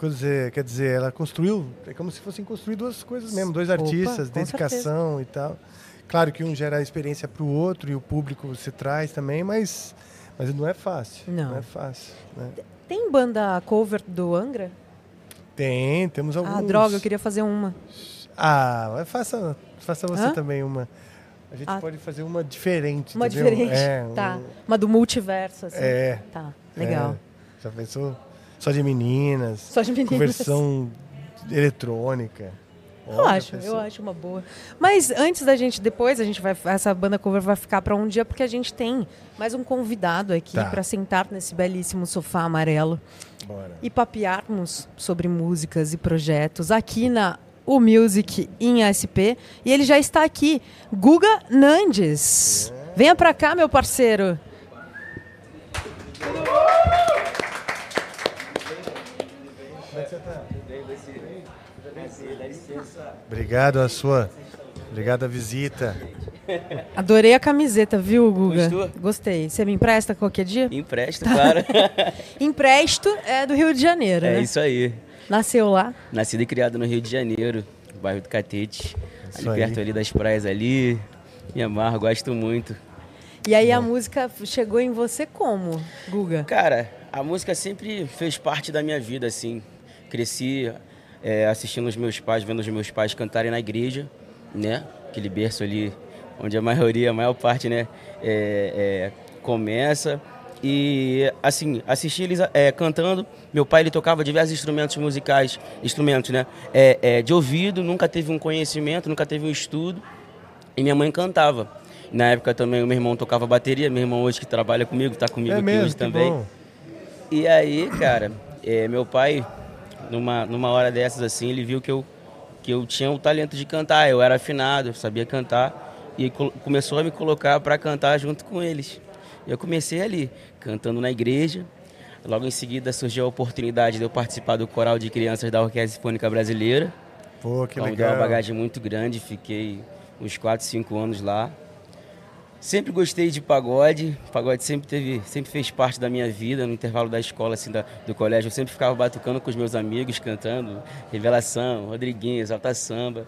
Quer dizer, quer dizer, ela construiu, é como se fossem construir duas coisas mesmo, dois Opa, artistas, com dedicação e tal. Claro que um gera experiência para o outro e o público você traz também, mas, mas não é fácil. Não. é fácil. Né? Tem banda cover do Angra? Tem, temos alguns. Ah, droga, eu queria fazer uma. Ah, faça, faça você Hã? também uma. A gente Ah. pode fazer uma diferente. Uma entendeu? diferente. É, Tá. um- Uma do multiverso, assim. É. Tá, legal. é. já pensou? Só de meninas. Só de meninas. Versão eletrônica. Eu Olha, acho, eu acho uma boa. Mas antes da gente, depois a gente vai, essa banda cover vai ficar para um dia porque a gente tem mais um convidado aqui Tá. para sentar nesse belíssimo sofá amarelo Bora. e papearmos sobre músicas e projetos aqui na O Music em SP. E ele já está aqui, Guga Nandes. Venha para cá, meu parceiro. Obrigado a sua. Obrigado a visita. Adorei a camiseta, viu, Guga? Gostou? Gostei. Você me empresta qualquer dia? Empresta, claro. Empresto é do Rio de Janeiro, é né? isso aí. Nasceu lá. Nascido e criado no Rio de Janeiro, bairro do Catete. Isso ali aí. perto ali das praias ali. Me amarro, gosto muito. E aí a música chegou em você como, Guga? Cara, a música sempre fez parte da minha vida, assim. Cresci é, assistindo os meus pais, vendo os meus pais cantarem na igreja, né? Aquele berço ali onde a maioria, a maior parte, né, é, é, começa. E, assim, assisti eles é, cantando. Meu pai, ele tocava diversos instrumentos musicais, instrumentos, né, é, é, de ouvido, nunca teve um conhecimento, nunca teve um estudo. E minha mãe cantava. Na época também o meu irmão tocava bateria, meu irmão hoje que trabalha comigo, tá comigo É aqui mesmo, hoje também. bom. E aí, cara, é, meu pai, numa, numa hora dessas assim, ele viu que eu, que eu tinha o talento de cantar, eu era afinado, eu sabia cantar, e começou a me colocar para cantar junto com eles. E eu comecei ali, cantando na igreja. Logo em seguida surgiu a oportunidade de eu participar do coral de crianças da Orquestra Sinfônica Brasileira. Pô, que Então, me deu uma legal. bagagem muito grande, fiquei uns 4, 5 anos lá. Sempre gostei de pagode, pagode sempre teve, sempre fez parte da minha vida, no intervalo da escola, assim, da- do colégio, eu sempre ficava batucando com os meus amigos, cantando Revelação, Rodriguinho, Exalta Samba.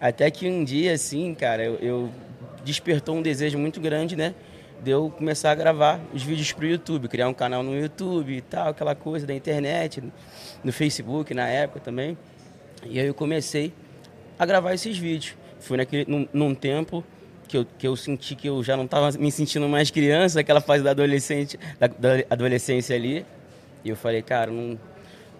Até que um dia, assim, cara, eu, eu despertou um desejo muito grande, né? De eu começar a gravar os vídeos pro YouTube, criar um canal no YouTube e tal, aquela coisa da internet, no Facebook na época também. E aí eu comecei a gravar esses vídeos. Foi naquele, num, num tempo que eu, que eu senti que eu já não estava me sentindo mais criança, aquela fase da, adolescente, da, da adolescência ali. E eu falei, cara, não,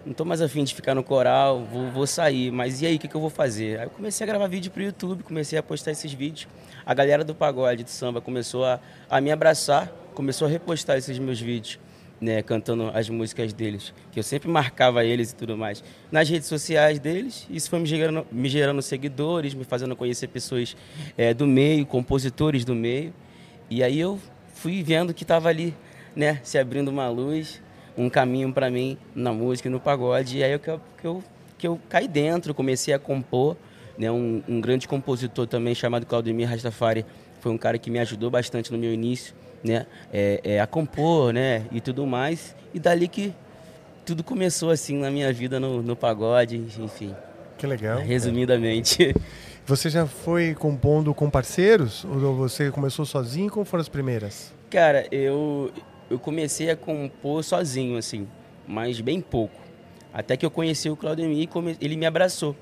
não mais afim de ficar no coral, vou, vou sair. Mas e aí, o que, que eu vou fazer? Aí eu comecei a gravar vídeo pro YouTube, comecei a postar esses vídeos. A galera do pagode, do samba, começou a, a me abraçar, começou a repostar esses meus vídeos né, cantando as músicas deles, que eu sempre marcava eles e tudo mais. Nas redes sociais deles, isso foi me gerando, me gerando seguidores, me fazendo conhecer pessoas é, do meio, compositores do meio. E aí eu fui vendo que estava ali, né, se abrindo uma luz, um caminho para mim na música e no pagode. E aí eu, que, eu, que, eu, que eu caí dentro, comecei a compor. Né, um, um grande compositor também chamado Claudemir Rastafari foi um cara que me ajudou bastante no meu início né, é, é, a compor, né, e tudo mais. E dali que tudo começou assim na minha vida no, no pagode, enfim. Que legal. Resumidamente. Você já foi compondo com parceiros ou você começou sozinho? Como foram as primeiras? Cara, eu eu comecei a compor sozinho assim, mas bem pouco. Até que eu conheci o Claudemir e ele me abraçou.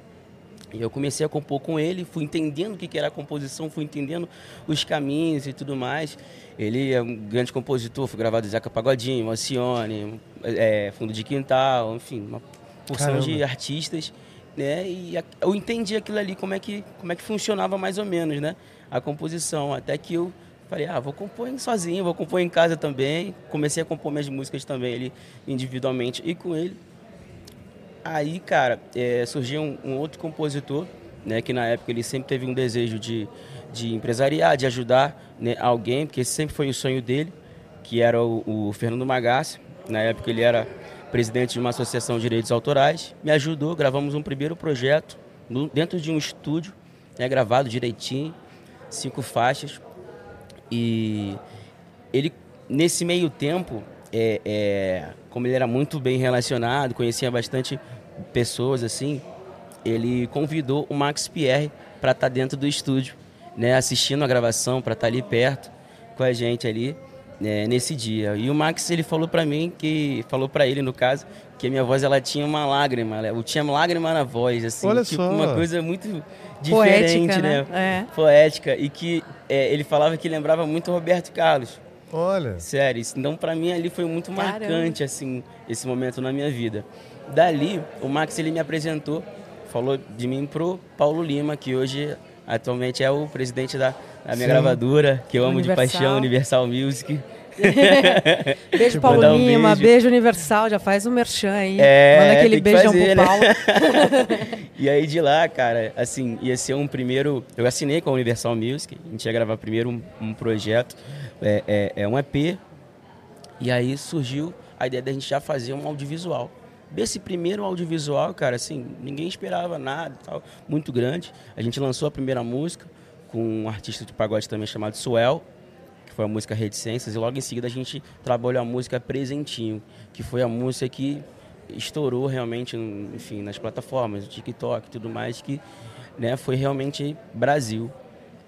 E eu comecei a compor com ele, fui entendendo o que era a composição, fui entendendo os caminhos e tudo mais. Ele é um grande compositor, foi gravado Zeca Pagodinho, Alcione, é, Fundo de Quintal, enfim, uma porção Caramba. de artistas. Né? E eu entendi aquilo ali, como é, que, como é que funcionava mais ou menos, né? A composição. Até que eu falei, ah, vou compor sozinho, vou compor em casa também. Comecei a compor minhas músicas também ali individualmente e com ele. Aí, cara, é, surgiu um, um, outro compositor, né, que na época ele sempre teve um desejo de, de empresariar, de ajudar né, alguém, porque esse sempre foi o sonho dele, que era o, o Fernando Magassi. Na época ele era presidente de uma associação de direitos autorais, me ajudou, gravamos um primeiro projeto no, dentro de um estúdio, né, gravado direitinho, cinco faixas. E ele, nesse meio tempo, é, é, como ele era muito bem relacionado, conhecia bastante pessoas assim, ele convidou o Max Pierre para estar tá dentro do estúdio, né, assistindo a gravação, para estar tá ali perto com a gente ali né, nesse dia. E o Max ele falou para mim que falou para ele no caso que a minha voz ela tinha uma lágrima, eu tinha lágrima na voz assim, Olha tipo só. uma coisa muito diferente, Poética, né? né? É. Poética e que é, ele falava que lembrava muito Roberto Carlos. Olha. Sério, então para mim ali foi muito Caramba. marcante assim esse momento na minha vida. Dali, o Max ele me apresentou, falou de mim pro Paulo Lima, que hoje atualmente é o presidente da, da minha Sim. gravadora, que eu amo de Universal. paixão, Universal Music. Beijo, Paulo um Lima. beijo. Beijo. Universal. Já faz o merchan aí. É, Manda aquele beijão fazer, pro né? Paulo. e aí de lá, cara, assim, ia ser um primeiro. Eu assinei com a Universal Music, a gente ia gravar primeiro um, um projeto, é, é, é um EP. E aí surgiu a ideia da gente já fazer um audiovisual. Desse primeiro audiovisual, cara, assim, ninguém esperava nada tal, muito grande. A gente lançou a primeira música com um artista de pagode também chamado Suel, que foi a música Reticências, e logo em seguida a gente trabalhou a música Presentinho, que foi a música que estourou realmente, enfim, nas plataformas, TikTok e tudo mais, que né, foi realmente Brasil.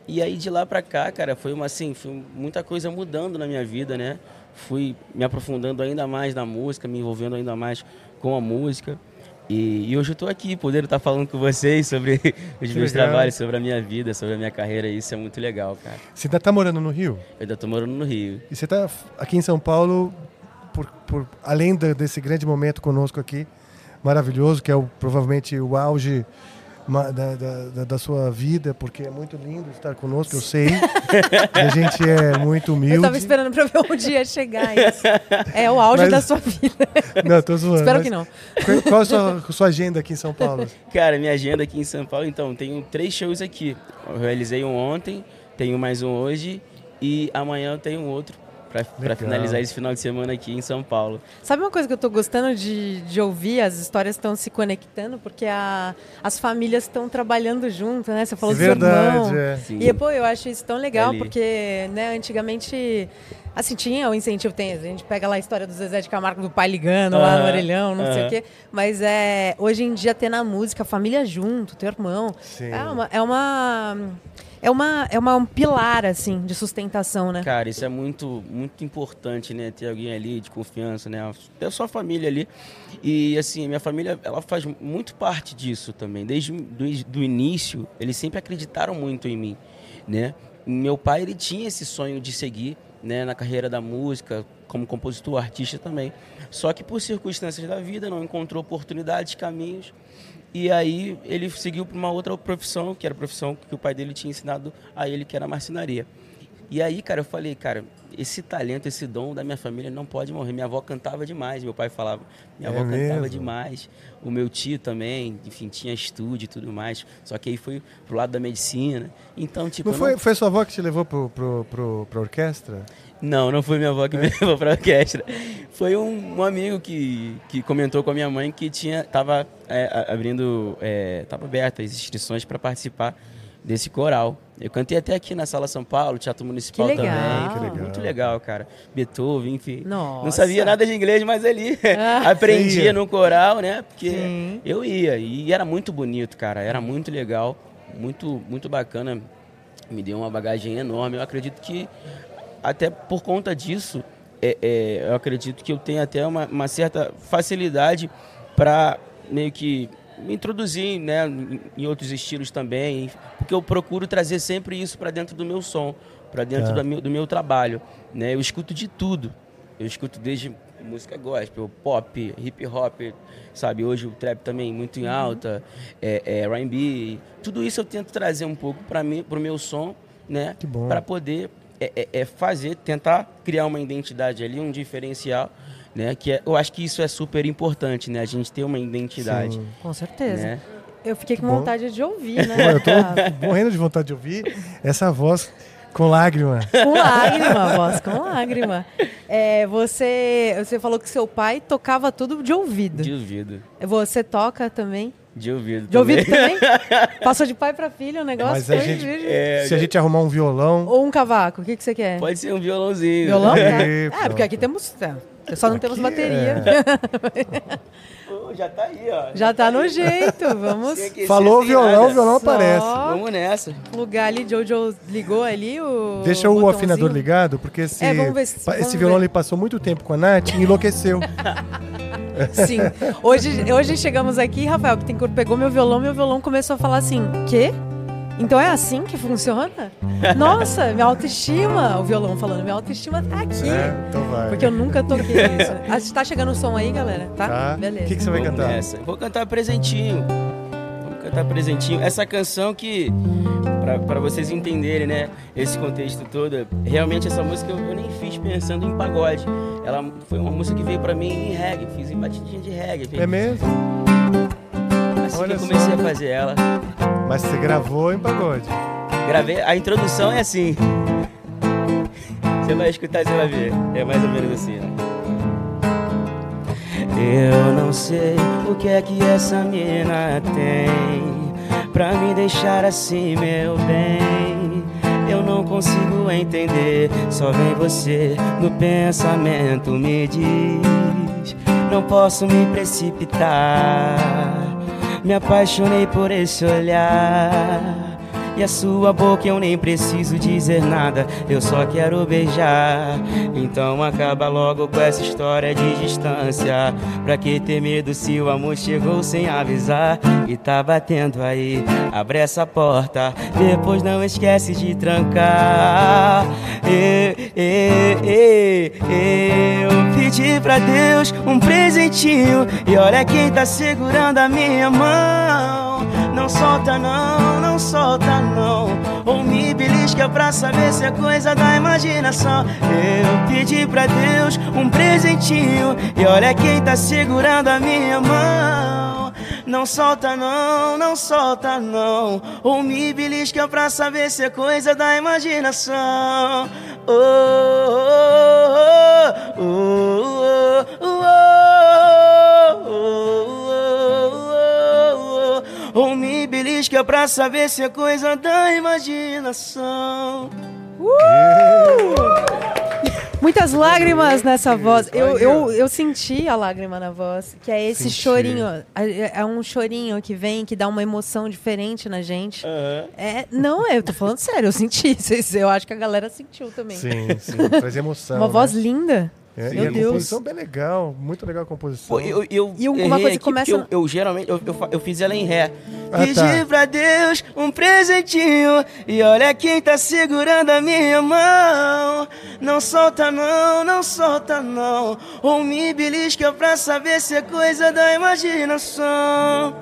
E aí de lá pra cá, cara, foi uma assim, foi muita coisa mudando na minha vida, né? Fui me aprofundando ainda mais na música, me envolvendo ainda mais com a música. E, e hoje eu tô aqui, podendo estar falando com vocês sobre os meus legal. trabalhos, sobre a minha vida, sobre a minha carreira, isso é muito legal, cara. Você ainda tá morando no Rio? Eu ainda tô morando no Rio. E você tá aqui em São Paulo, por, por- além desse grande momento conosco aqui, maravilhoso, que é o, provavelmente o auge da, da- da- sua vida, porque é muito lindo estar conosco, eu sei. E a gente é muito humilde. Eu tava esperando pra ver um dia chegar isso. É o auge Mas- da sua vida. Não, tô zoando. Espero mas que não. Qual, qual a sua, sua agenda aqui em São Paulo? Cara, minha agenda aqui em São Paulo, então, tenho três shows aqui. Eu realizei um ontem, tenho mais um hoje e amanhã eu tenho outro Legal. finalizar esse final de semana aqui em São Paulo. Sabe uma coisa que eu tô gostando de, de ouvir? As histórias estão se conectando porque a- as famílias estão trabalhando junto, né? Você falou É dos irmãos. verdade, é. Sim. E, pô, eu acho isso tão legal, Ali. porque, né, antigamente, assim, tinha o incentivo, tem, a gente pega lá a história do Zezé de Camargo, do pai ligando lá no orelhão, não sei aham. o quê, mas é, hoje em dia ter na música, a família junto, teu irmão, Sim. é uma, é uma, é uma, é uma, um pilar, assim, de sustentação, né? Cara, isso é muito, muito importante, né? Ter alguém ali de confiança, né? Ter a sua família ali. E, assim, minha família, ela faz muito parte disso também. Desde do, do início, eles sempre acreditaram muito em mim, né? meu pai ele tinha esse sonho de seguir né, na carreira da música, como compositor, artista também. Só que por circunstâncias da vida não encontrou oportunidades, caminhos. E aí ele seguiu para uma outra profissão, que era a profissão que o pai dele tinha ensinado a ele, que era a marcenaria. E aí, cara, eu falei, cara, esse talento, esse dom da minha família não pode morrer. Minha avó cantava demais, meu pai falava. Minha É avó cantava mesmo? demais. O meu tio também, enfim, tinha estúdio e tudo mais. Só que aí foi pro lado da medicina. Então, tipo. Não foi, foi sua avó que te levou pro, pro, pro, pra orquestra? Não, não foi minha avó que me levou pra orquestra. Foi um, um amigo que, que comentou com a minha mãe que tinha tava é, a- abrindo, é, tava aberta as inscrições para participar desse coral. Eu cantei até aqui na Sala São Paulo, Teatro Municipal Que legal. também. Que legal. Muito legal, cara. Beethoven, enfim. Não Nossa. sabia nada de inglês, mas ali Ah. aprendia Ia. no coral, né? Porque Sim. eu ia e era muito bonito, cara. Era muito legal, muito muito bacana. Me deu uma bagagem enorme. Eu acredito que até por conta disso, é, é, eu acredito que eu tenho até uma, uma certa facilidade para meio que me introduzir né, em- outros estilos também, porque eu procuro trazer sempre isso para dentro do meu som, para dentro Tá. da meu- do meu trabalho. Né? Eu escuto de tudo. Eu escuto desde música gospel, pop, hip hop, sabe? Hoje o trap também muito em alta, é, é, R&B. Tudo isso eu tento trazer um pouco para mim, meu som, né? Para poder é, é- é fazer, tentar criar uma identidade ali, um diferencial, né? Que é- eu acho que isso é super importante, né? A gente ter uma identidade, Sim. Com certeza. né? Eu fiquei com Bom. vontade de ouvir, Pô, né? eu tô morrendo de vontade de ouvir essa voz com lágrima. Com lágrima, voz, com lágrima. É, você, você falou que seu pai tocava tudo de ouvido. De ouvido, Você toca também? De ouvido. De ouvido também. também? Passou de pai pra filho o negócio? Mas a gente- É, Se a gente arrumar um violão. Ou um cavaco, o que, que você quer? Pode ser um violãozinho. Violão? É, é, pronto. porque aqui temos. é, Só não temos Aqui, bateria. Pô, já tá aí, ó. Já tá no jeito. Vamos Falou violão, o violão Só aparece. Vamos nessa. plugar ali. Jojo ligou ali o. Deixa o botãozinho. afinador ligado, porque esse, É, vamos ver se- esse vamos violão ver. ele passou muito tempo com a Nath e enlouqueceu. Sim. Hoje, hoje chegamos aqui, Rafael Bittencourt pegou meu violão, meu violão começou a falar assim: quê? Então é assim que funciona? Nossa, minha autoestima, o violão falando, minha autoestima tá aqui. É, então vai. Porque eu nunca toquei isso. Ah, Tá chegando o som aí, galera? Tá? Tá? Beleza. O que, que você vai Vamos cantar? nessa. Vou cantar presentinho. Cantar presentinho. Essa canção que, pra- pra vocês entenderem, né, esse contexto todo, realmente essa música eu, eu nem fiz pensando em pagode. Ela foi uma música que veio pra mim em reggae, fiz em batidinha de reggae. É mesmo? assim olha que eu comecei só. a fazer ela. Mas você gravou em pagode. Gravei, a introdução é assim. Você vai escutar, você vai ver. É mais ou menos assim, né? Eu não sei o que é que essa mina tem Pra me deixar assim, meu bem. Eu não consigo entender Só vem você no pensamento me diz Não posso me precipitar. Me apaixonei por esse olhar e a sua boca eu nem preciso dizer nada, eu só quero beijar. Então acaba logo com essa história de distância. Pra que ter medo se o amor chegou sem avisar? E tá batendo aí, abre essa porta, depois não esquece de trancar. Eu pedi pra Deus um presentinho, e olha quem tá segurando a minha mão não, solta não, não solta não. Ou me belisca pra saber se é coisa da imaginação. Eu pedi pra Deus um presentinho e olha quem tá segurando a minha mão. Não solta não, não solta não. Ou me belisca pra saber se é coisa da imaginação. Oh, oh, oh, oh, oh, oh, oh, oh. Ou me belisca pra saber se é coisa da imaginação. Muitas lágrimas nessa voz. Eu, eu, eu senti a lágrima na voz, que é esse Senti. chorinho. É, é um chorinho que vem, que dá uma emoção diferente na gente. É, não, é, eu tô falando sério, eu senti isso. Eu acho que a galera sentiu também. Sim, sim. Traz emoção. Uma né? voz linda. É, Meu e a Deus. composição bem legal, muito legal a composição. Pô, eu, eu E uma coisa que começa Eu, eu geralmente, eu, eu, eu fiz ela em ré. Ah, Pedi tá. pra Deus um presentinho e olha quem tá segurando a minha mão. Não solta não, não solta não. Ou me belisca pra saber se é coisa da imaginação.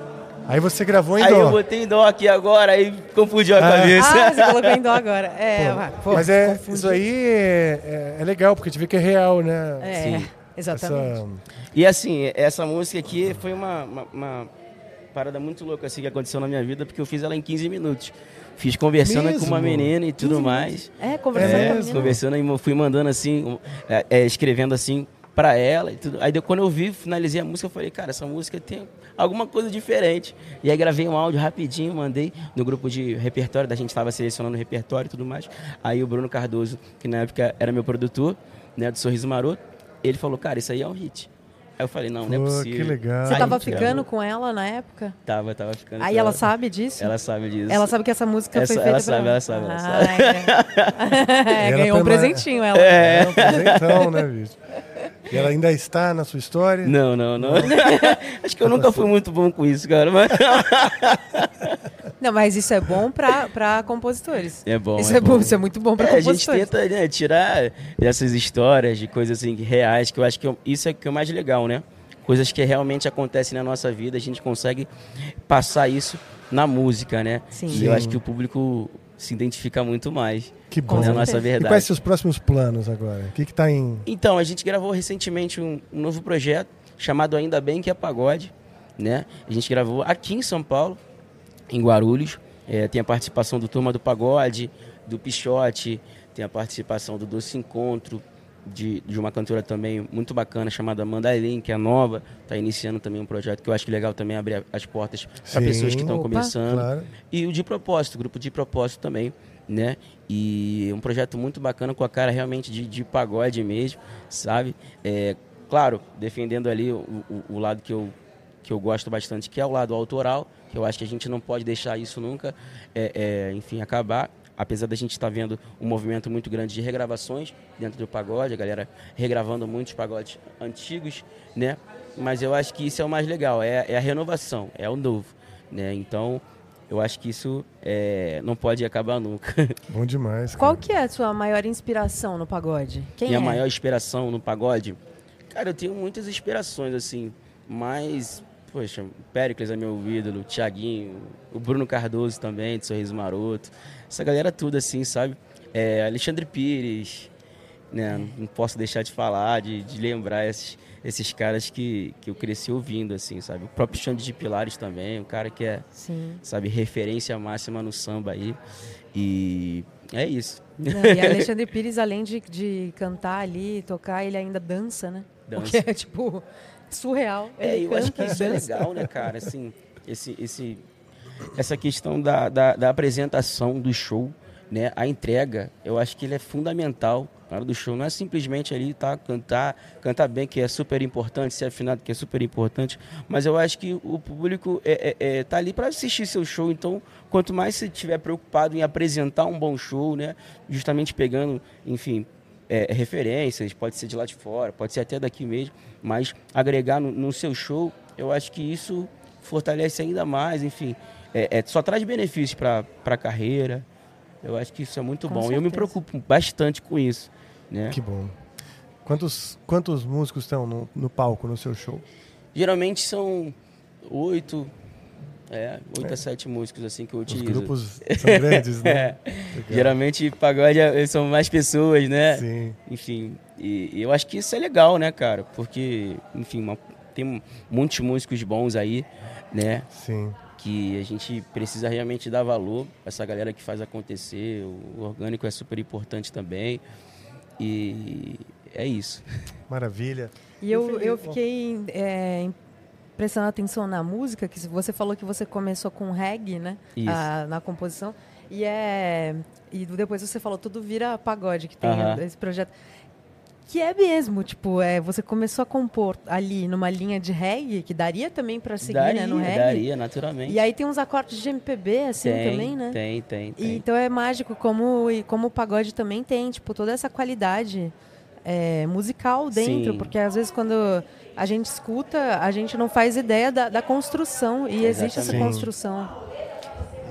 Aí você gravou em Aí eu dó. botei em dó aqui agora, aí confundiu a Ah. cabeça. Ah, você colocou em dó agora. É, pô, Mas é, confundi. isso aí é, é- é legal, porque a gente vê que é real, né? É, Sim. exatamente. Essa- E assim, essa música aqui foi uma, uma, uma parada muito louca assim, que aconteceu na minha vida, porque eu fiz ela em 15 minutos. Fiz conversando Mesmo? com uma menina e tudo mais. É, conversando É, com a menina. Conversando e fui mandando assim, é, é, escrevendo assim pra ela e tudo. Aí quando eu vi, finalizei a música, eu falei, cara, essa música tem alguma coisa diferente. E aí gravei um áudio rapidinho, mandei no grupo de repertório, da gente estava selecionando o repertório e tudo mais. Aí o Bruno Cardoso, que na época era meu produtor, né, do Sorriso Maroto, ele falou, cara, isso aí é um hit. Aí eu falei, não, não é Pô, possível. que legal. Você tava ficando com ela na época? Tava, tava ficando. Aí com ela sabe disso? Ela sabe disso. Ela sabe que essa música Essa- foi feita ela pra sabe, ela sabe, ela Ah, sabe. é. Ela ganhou um presentinho ela. É, um presentão, né, bicho? E ela ainda está na sua história? Não, não, não. Acho que eu nunca fui muito bom com isso, cara. Mas... Não, mas isso é bom pra, pra compositores. É bom. Isso é, bom, isso é muito bom pra É, a gente compositores. tenta né, tirar dessas histórias de coisas assim reais, que eu acho que eu- isso é que é o mais legal, né? Coisas que realmente acontecem na nossa vida, a gente consegue passar isso na música, né? Sim. E eu acho que o público se identifica muito mais Que Com bom. na certeza. nossa E verdade. quais seus próximos planos agora? O que que tá em... Então, a gente gravou recentemente um, um novo projeto chamado Ainda Bem Que é Pagode, né? A gente gravou aqui em São Paulo, em Guarulhos. É, tem a participação do Turma do Pagode, do Pichote, tem a participação do Doce Encontro, de, de uma cantora também muito bacana chamada Amanda Eileen, que é nova, está iniciando também um projeto que eu acho que legal também abrir as portas para pessoas que estão começando. Claro. E o de propósito, grupo de propósito também, né? E um projeto muito bacana com a cara realmente de, de pagode mesmo, sabe? É, claro, defendendo ali o, o, o lado que eu, que eu gosto bastante, que é o lado autoral, que eu acho que a gente não pode deixar isso nunca, é, é, enfim, acabar. Apesar da gente estar vendo um movimento muito grande de regravações dentro do pagode, a galera regravando muitos pagodes antigos, né? Mas eu acho que isso é o mais legal, é, é a renovação, é o novo, né? Então, eu acho que isso é, não pode acabar nunca. Bom demais. cara. Qual que é a sua maior inspiração no pagode? Quem Minha é? maior inspiração no pagode? Cara, eu tenho muitas inspirações, assim, mas, poxa, Péricles é meu ídolo, o Thiaguinho, o Bruno Cardoso também, de Sorriso Maroto, essa galera tudo, assim, sabe? É, Alexandre Pires, né? Não posso deixar de falar, de, de lembrar esses, esses caras que, que eu cresci ouvindo, assim, sabe? O próprio Xande de Pilares também, um cara que é, Sim. sabe, referência máxima no samba aí. E é isso. Não, e Alexandre Pires, além de, de cantar ali, tocar, ele ainda dança, né? Dança. é, tipo, surreal. É, Ele eu acho que canta isso é dança. legal, né, cara? Assim, esse, esse, essa questão da, da, da apresentação do show, né? A entrega, eu acho que ele é fundamental na hora do show. Não é simplesmente ali, tá, cantar, cantar bem, que é super importante, ser afinado, que é super importante. Mas eu acho que o público é, é, é, tá ali para assistir seu show. Então, quanto mais você estiver preocupado em apresentar um bom show, né? Justamente pegando, enfim, é, referências, pode ser de lá de fora, pode ser até daqui mesmo, mas agregar no, no seu show, eu acho que isso fortalece ainda mais, enfim, é, é, só traz benefícios para a carreira. Eu acho que isso é muito Com bom. E eu me certeza. preocupo bastante com isso. Né? Que bom. Quantos, quantos músicos estão no, no palco, no seu show? Geralmente são oito, é, oito a sete músicos assim que eu Os utilizo. grupos são grandes, né? É. Geralmente pagode é- são mais pessoas, né? Sim. Enfim, e, e eu acho que isso é legal, né, cara? Porque, enfim, uma- tem muitos músicos bons aí, né? Sim. Que a gente precisa realmente dar valor pra essa galera que faz acontecer. O orgânico é super importante também. E é isso. Maravilha. E eu, eu fiquei é, prestando atenção na música, que você falou que você começou com reggae, né? Isso. A- na composição. E é. E depois você falou, tudo vira pagode que tem esse projeto. Que é mesmo, tipo, é, você começou a compor ali numa linha de reggae, que daria também pra seguir, daria, né, no reggae. daria, naturalmente. E aí tem uns acordes de MPB, assim, tem, também, né? Tem, tem, tem. E, então é mágico como, como o pagode também tem, tipo, toda essa qualidade é, musical dentro, Sim. porque às vezes quando a gente escuta, a gente não faz ideia da, da construção e existe essa construção.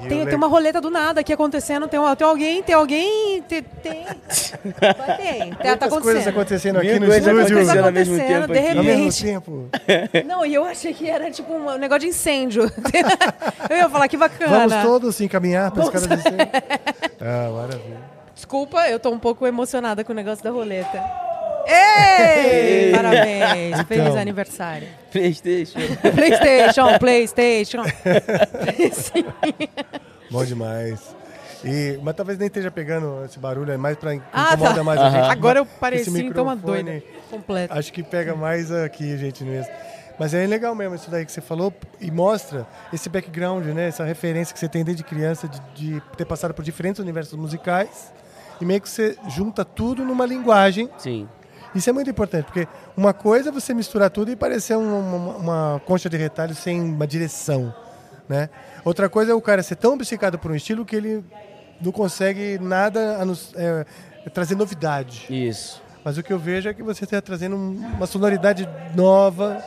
Tem, tem uma roleta do nada aqui acontecendo, tem, tem alguém, tem alguém, tem, tem, Vai, tem, tá, tá Muitas coisas acontecendo. acontecendo aqui no coisas estúdio. acontecendo Coisa ao mesmo acontecendo, tempo de aqui. Ao mesmo repente. tempo. Não, e eu achei que era tipo um negócio de incêndio. eu ia falar que bacana. Vamos todos se encaminhar para as Vamos. escada de cima. Ah, maravilha. Desculpa, eu tô um pouco emocionada com o negócio da roleta. Ei! Parabéns! Feliz Então. aniversário. Playstation. Playstation, Playstation. Sim. Bom demais. E, mas talvez nem esteja pegando esse barulho, é mais para Ah, incomodar tá. mais a gente. Agora eu pareci então uma doida completa. Acho que pega mais aqui, gente, mesmo. Mas é legal mesmo isso daí que você falou e mostra esse background, né? Essa referência que você tem desde criança de, de ter passado por diferentes universos musicais e meio que você junta tudo numa linguagem. Sim. Isso é muito importante, porque uma coisa é você misturar tudo e parecer um- uma, uma concha de retalho sem uma direção, né? Outra coisa é o cara ser tão obcecado por um estilo que ele não consegue nada a nos, é, trazer novidade. Isso. Mas o que eu vejo é que você está trazendo um- uma sonoridade nova,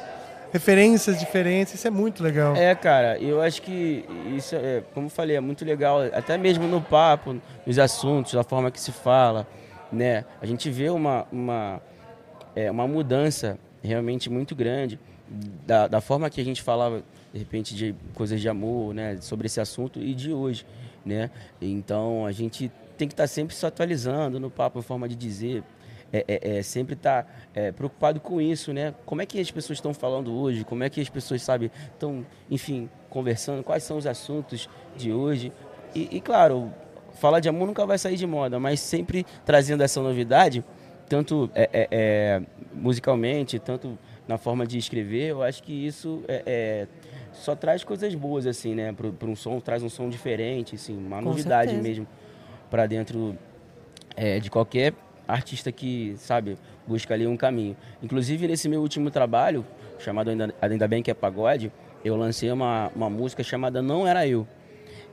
referências diferentes, isso é muito legal. É, cara, eu acho que isso, é, como eu falei, é muito legal, até mesmo no papo, nos assuntos, da forma que se fala, né? A gente vê uma, uma, é, uma mudança realmente muito grande da, da forma que a gente falava, de repente, de coisas de amor, né? Sobre esse assunto e de hoje, né? Então, a gente tem que estar sempre se atualizando no papo, forma de dizer, é, é- é sempre estar preocupado com isso, né? Como é que as pessoas estão falando hoje? Como é que as pessoas, sabe, estão, enfim, conversando? Quais são os assuntos de hoje? E, e, claro, falar de amor nunca vai sair de moda, mas sempre trazendo essa novidade, tanto é, é, é, musicalmente, tanto na forma de escrever, eu acho que isso é, é, só traz coisas boas, assim, né? Para um som, traz um som diferente, assim, uma Com novidade certeza. mesmo para dentro é, de qualquer artista que, sabe, busca ali um caminho. Inclusive, nesse meu último trabalho, chamado Ainda, Ainda Bem Que É Pagode, eu lancei uma, uma música chamada Não Era Eu.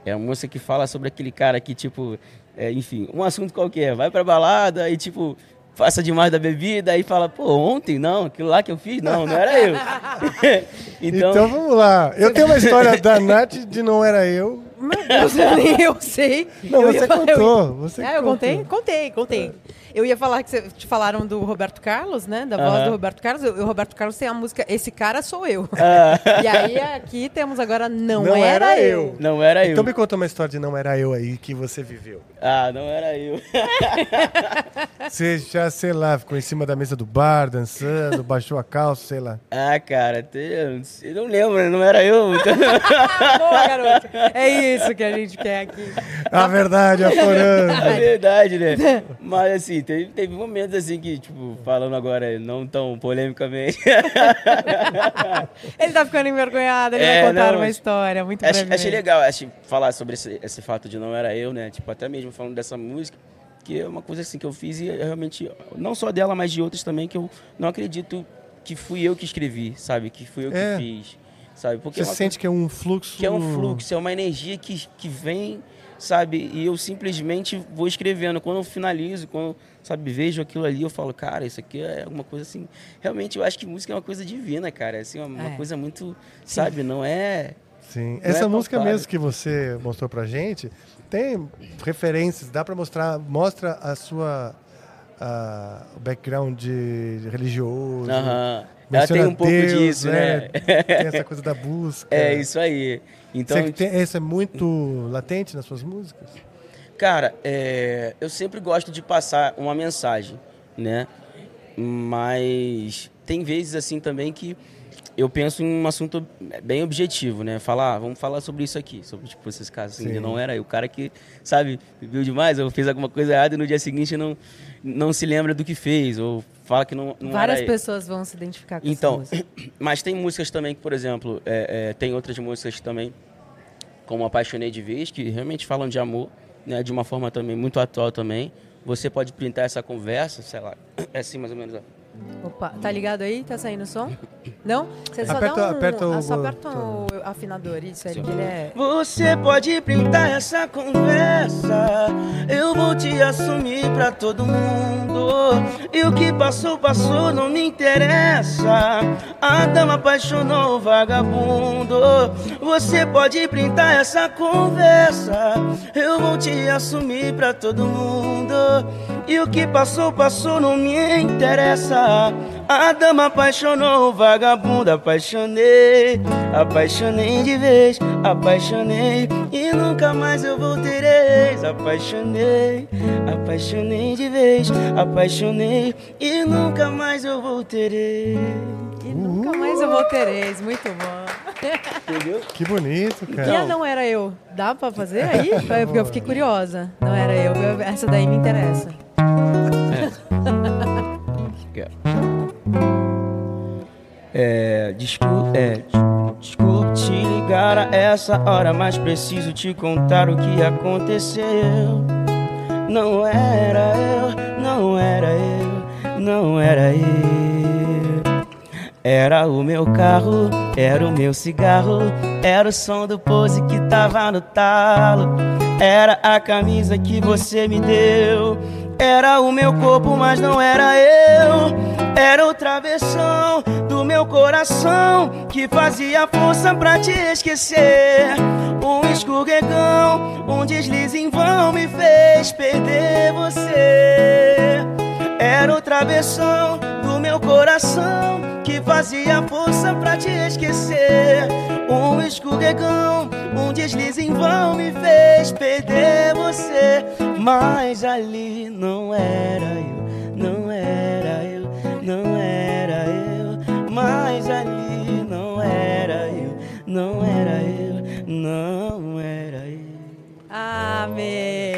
É uma música que fala sobre aquele cara que, tipo, é, enfim, um assunto qualquer, vai pra balada e, tipo, passa demais da bebida e fala, pô, ontem não, aquilo lá que eu fiz, não, não era eu. Então, então, vamos lá. Eu tenho uma história da Nath de Não Era Eu. Meu Deus, nem eu sei. Não, Eu você ia falar- eu- contou. Você É, eu contou. contei? Contei, contei. Eu ia falar que você, te falaram do Roberto Carlos, né? Da voz Aham. do Roberto Carlos. O o Roberto Carlos tem a música Esse Cara Sou Eu. Ah. E aí aqui temos agora Não, Não Era, Era eu. Eu. não era eu. Então me conta uma história de Não Era Eu aí que você viveu. Ah, não era eu. Você já, sei lá, ficou em cima da mesa do bar, dançando, baixou a calça, sei lá. Ah, cara, eu não lembro, não era eu. Então... Boa, garoto. É isso que a gente quer aqui. A verdade, aflorando. É verdade, né? Mas assim, teve, teve momentos assim que, tipo, falando agora não tão polemicamente. Ele tá ficando envergonhado, ele É, vai contar não, uma história muito achei, achei legal acho, falar sobre esse, esse fato de não era eu, né? Tipo, até mesmo falando dessa música, que é uma coisa assim que eu fiz e realmente, não só dela, mas de outras também, que eu não acredito que fui eu que escrevi, sabe? Que fui eu que É. fiz, sabe? Porque Você é uma sente que é um fluxo. que é um fluxo, é uma energia que, que vem, sabe? E eu simplesmente vou escrevendo. Quando eu finalizo, quando, sabe, vejo aquilo ali, eu falo, cara, isso aqui é alguma coisa assim. Realmente, eu acho que música é uma coisa divina, cara. Assim, uma, uma É. coisa muito, sabe? Não é. Sim. Não Essa é música palpável. mesmo que você mostrou pra gente tem referências, dá pra mostrar, mostra a sua o background religioso. Aham. Ela tem um pouco Deus, disso, né? Tem essa coisa da busca. É isso aí. Então, Você tem, isso é muito latente nas suas músicas? Cara, é, eu sempre gosto de passar uma mensagem, né? Mas tem vezes assim também que eu penso em um assunto bem objetivo, né? Falar, ah, vamos falar sobre isso aqui, sobre tipo esses casos assim, não era eu, o cara que, sabe, bebeu demais ou fez alguma coisa errada e no dia seguinte não não se lembra do que fez ou fala que não, não Várias pessoas vão se identificar com Então, essa música. mas tem músicas também que, por exemplo, é, é, tem outras músicas também, como Apaixonei de Vez, que realmente falam de amor, né, de uma forma também muito atual também. Você pode printar essa conversa, sei lá, é assim mais ou menos. ó. Opa, tá ligado aí? Tá saindo o som? Não? Você só Aperta- dá um, aperta o ah, só aperta o afinador, isso, Eric, ele é... Você pode printar essa conversa. Eu vou te assumir pra todo mundo. E o que passou, passou, não me interessa. A dama apaixonou o vagabundo. Você pode printar essa conversa. Eu vou te assumir pra todo mundo. E o que passou, passou, não me interessa. A dama apaixonou o vagabundo, apaixonei, apaixonei de vez, apaixonei e nunca mais eu voltarei. Apaixonei, apaixonei de vez, apaixonei e nunca mais eu voltarei. E nunca mais eu vou ter ex, muito bom. Entendeu? Que bonito, E cara. a não era eu? Dá pra fazer aí? Porque eu fiquei curiosa. Não era eu, eu- essa daí me interessa. É, desculpe, é, desculpe te ligar a essa hora, mas preciso te contar o que aconteceu. Não era eu, não era eu, não era eu. Era o meu carro, era o meu cigarro, era o som do pose que tava no talo. Era a camisa que você me deu. Era o meu corpo, mas não era eu. Era outra versão do meu coração que fazia força pra te esquecer. Um escorregão, um deslize em vão me fez perder você. Era outra versão do meu coração que fazia força pra te esquecer. Um escorregão, um deslize em vão me fez perder você. Mas ali não era eu, não era eu, não era eu. Mas ali não era eu, não era eu, não era eu. Amém!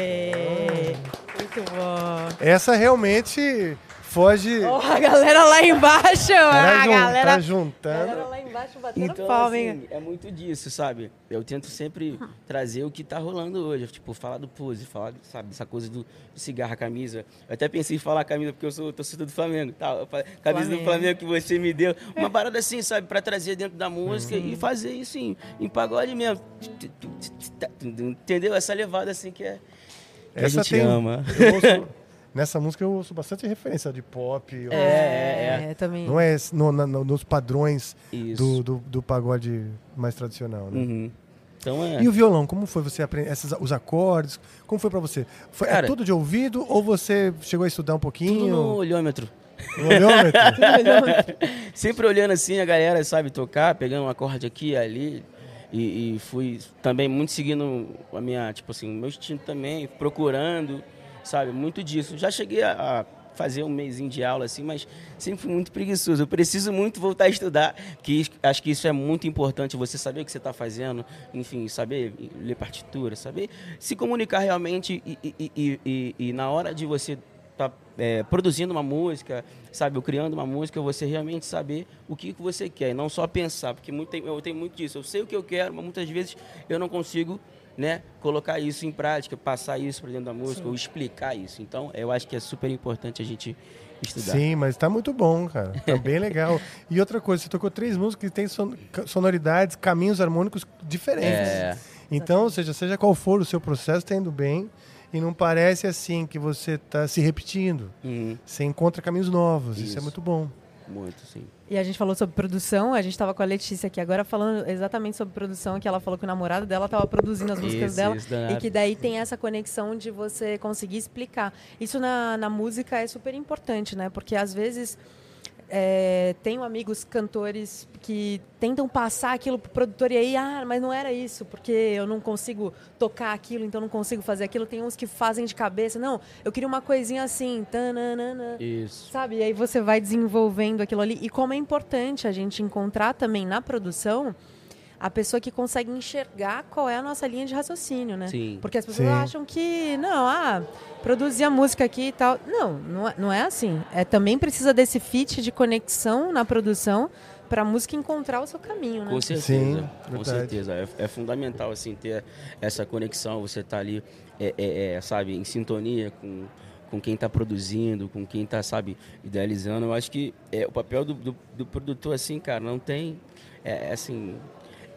Muito bom. Essa realmente foge. Oh, a galera lá embaixo! Tá a jun- galera, tá a juntando. galera lá embaixo batendo Então, palma, hein? assim, é muito disso, sabe? Eu tento sempre trazer o que tá rolando hoje. Tipo, falar do pose, falar, sabe, dessa coisa do, do cigarro, a camisa. Eu até pensei em falar a camisa, porque eu sou torcedor do Flamengo. Falei, camisa Flamengo. do Flamengo que você me deu. Uma parada assim, sabe? Pra trazer dentro da música e fazer isso em, em pagode mesmo. Entendeu? Essa levada assim que é. Que a Essa gente tem. ama. eu ouço- nessa música eu ouço bastante referência de pop. eu- É, também. Não é no- no- nos padrões do, do, do pagode mais tradicional, né? Uhum. Então é. E o violão, como foi você aprender esses, os acordes? Como foi pra você? Foi, é Cara- tudo de ouvido ou você chegou a estudar um Tudo pouquinho? no olhômetro. No olhômetro? Sempre olhando assim a galera, sabe, tocar, pegando um acorde aqui e ali. E, e fui também muito seguindo a minha, tipo assim, o meu instinto também, procurando, sabe, muito disso. Já cheguei a, a fazer um mêsinho de aula assim, mas sempre fui muito preguiçoso. Eu preciso muito voltar a estudar, que acho que isso é muito importante, você saber o que você está fazendo, enfim, saber ler partitura, saber se comunicar realmente e- e- e na hora de você tá é, produzindo uma música, sabe, ou criando uma música, você realmente saber o que, que você quer, e não só pensar, porque muito, tem- eu tenho muito disso. Eu sei o que eu quero, mas muitas vezes eu não consigo, né, colocar isso em prática, passar isso para dentro da música ou explicar isso. Então, eu acho que é super importante a gente estudar. Sim, mas tá muito bom, cara. Tá bem legal. E outra coisa, você tocou três músicas que têm sonoridades, caminhos harmônicos diferentes. É. Então, ou seja, seja qual for o seu processo, tá indo bem. E não parece assim que você tá se repetindo. Uhum, Você encontra caminhos novos. Isso, é Isso. muito bom. muito, sim. E a gente falou sobre produção, a gente estava com a Letícia aqui agora falando exatamente sobre produção, que ela falou que o namorado dela estava produzindo as músicas Isso, dela. isso, e que daí tem essa conexão de você conseguir explicar. Isso na, na música é super importante, né? Porque às vezes é, tenho amigos cantores que tentam passar aquilo pro produtor e aí, ah, mas não era isso, porque eu não consigo tocar aquilo, então não consigo fazer aquilo. Tem uns que fazem de cabeça, não, eu queria uma coisinha assim, tananana. Isso. Sabe? E aí você vai desenvolvendo aquilo ali. E como é importante a gente encontrar também na produção a pessoa que consegue enxergar qual é a nossa linha de raciocínio, né? Sim. Porque as pessoas Sim. acham que, não, ah, produzir a música aqui e tal. Não, não é, não é assim. É, também precisa desse fit de conexão na produção para a música encontrar o seu caminho, né? Com certeza, Sim, com verdade. certeza. É, é fundamental assim ter essa conexão, você tá ali, é, é, é, sabe, em sintonia com, com quem está produzindo, com quem está, sabe, idealizando. Eu acho que é, o papel do, do, do produtor, assim, cara, não tem, é, é assim,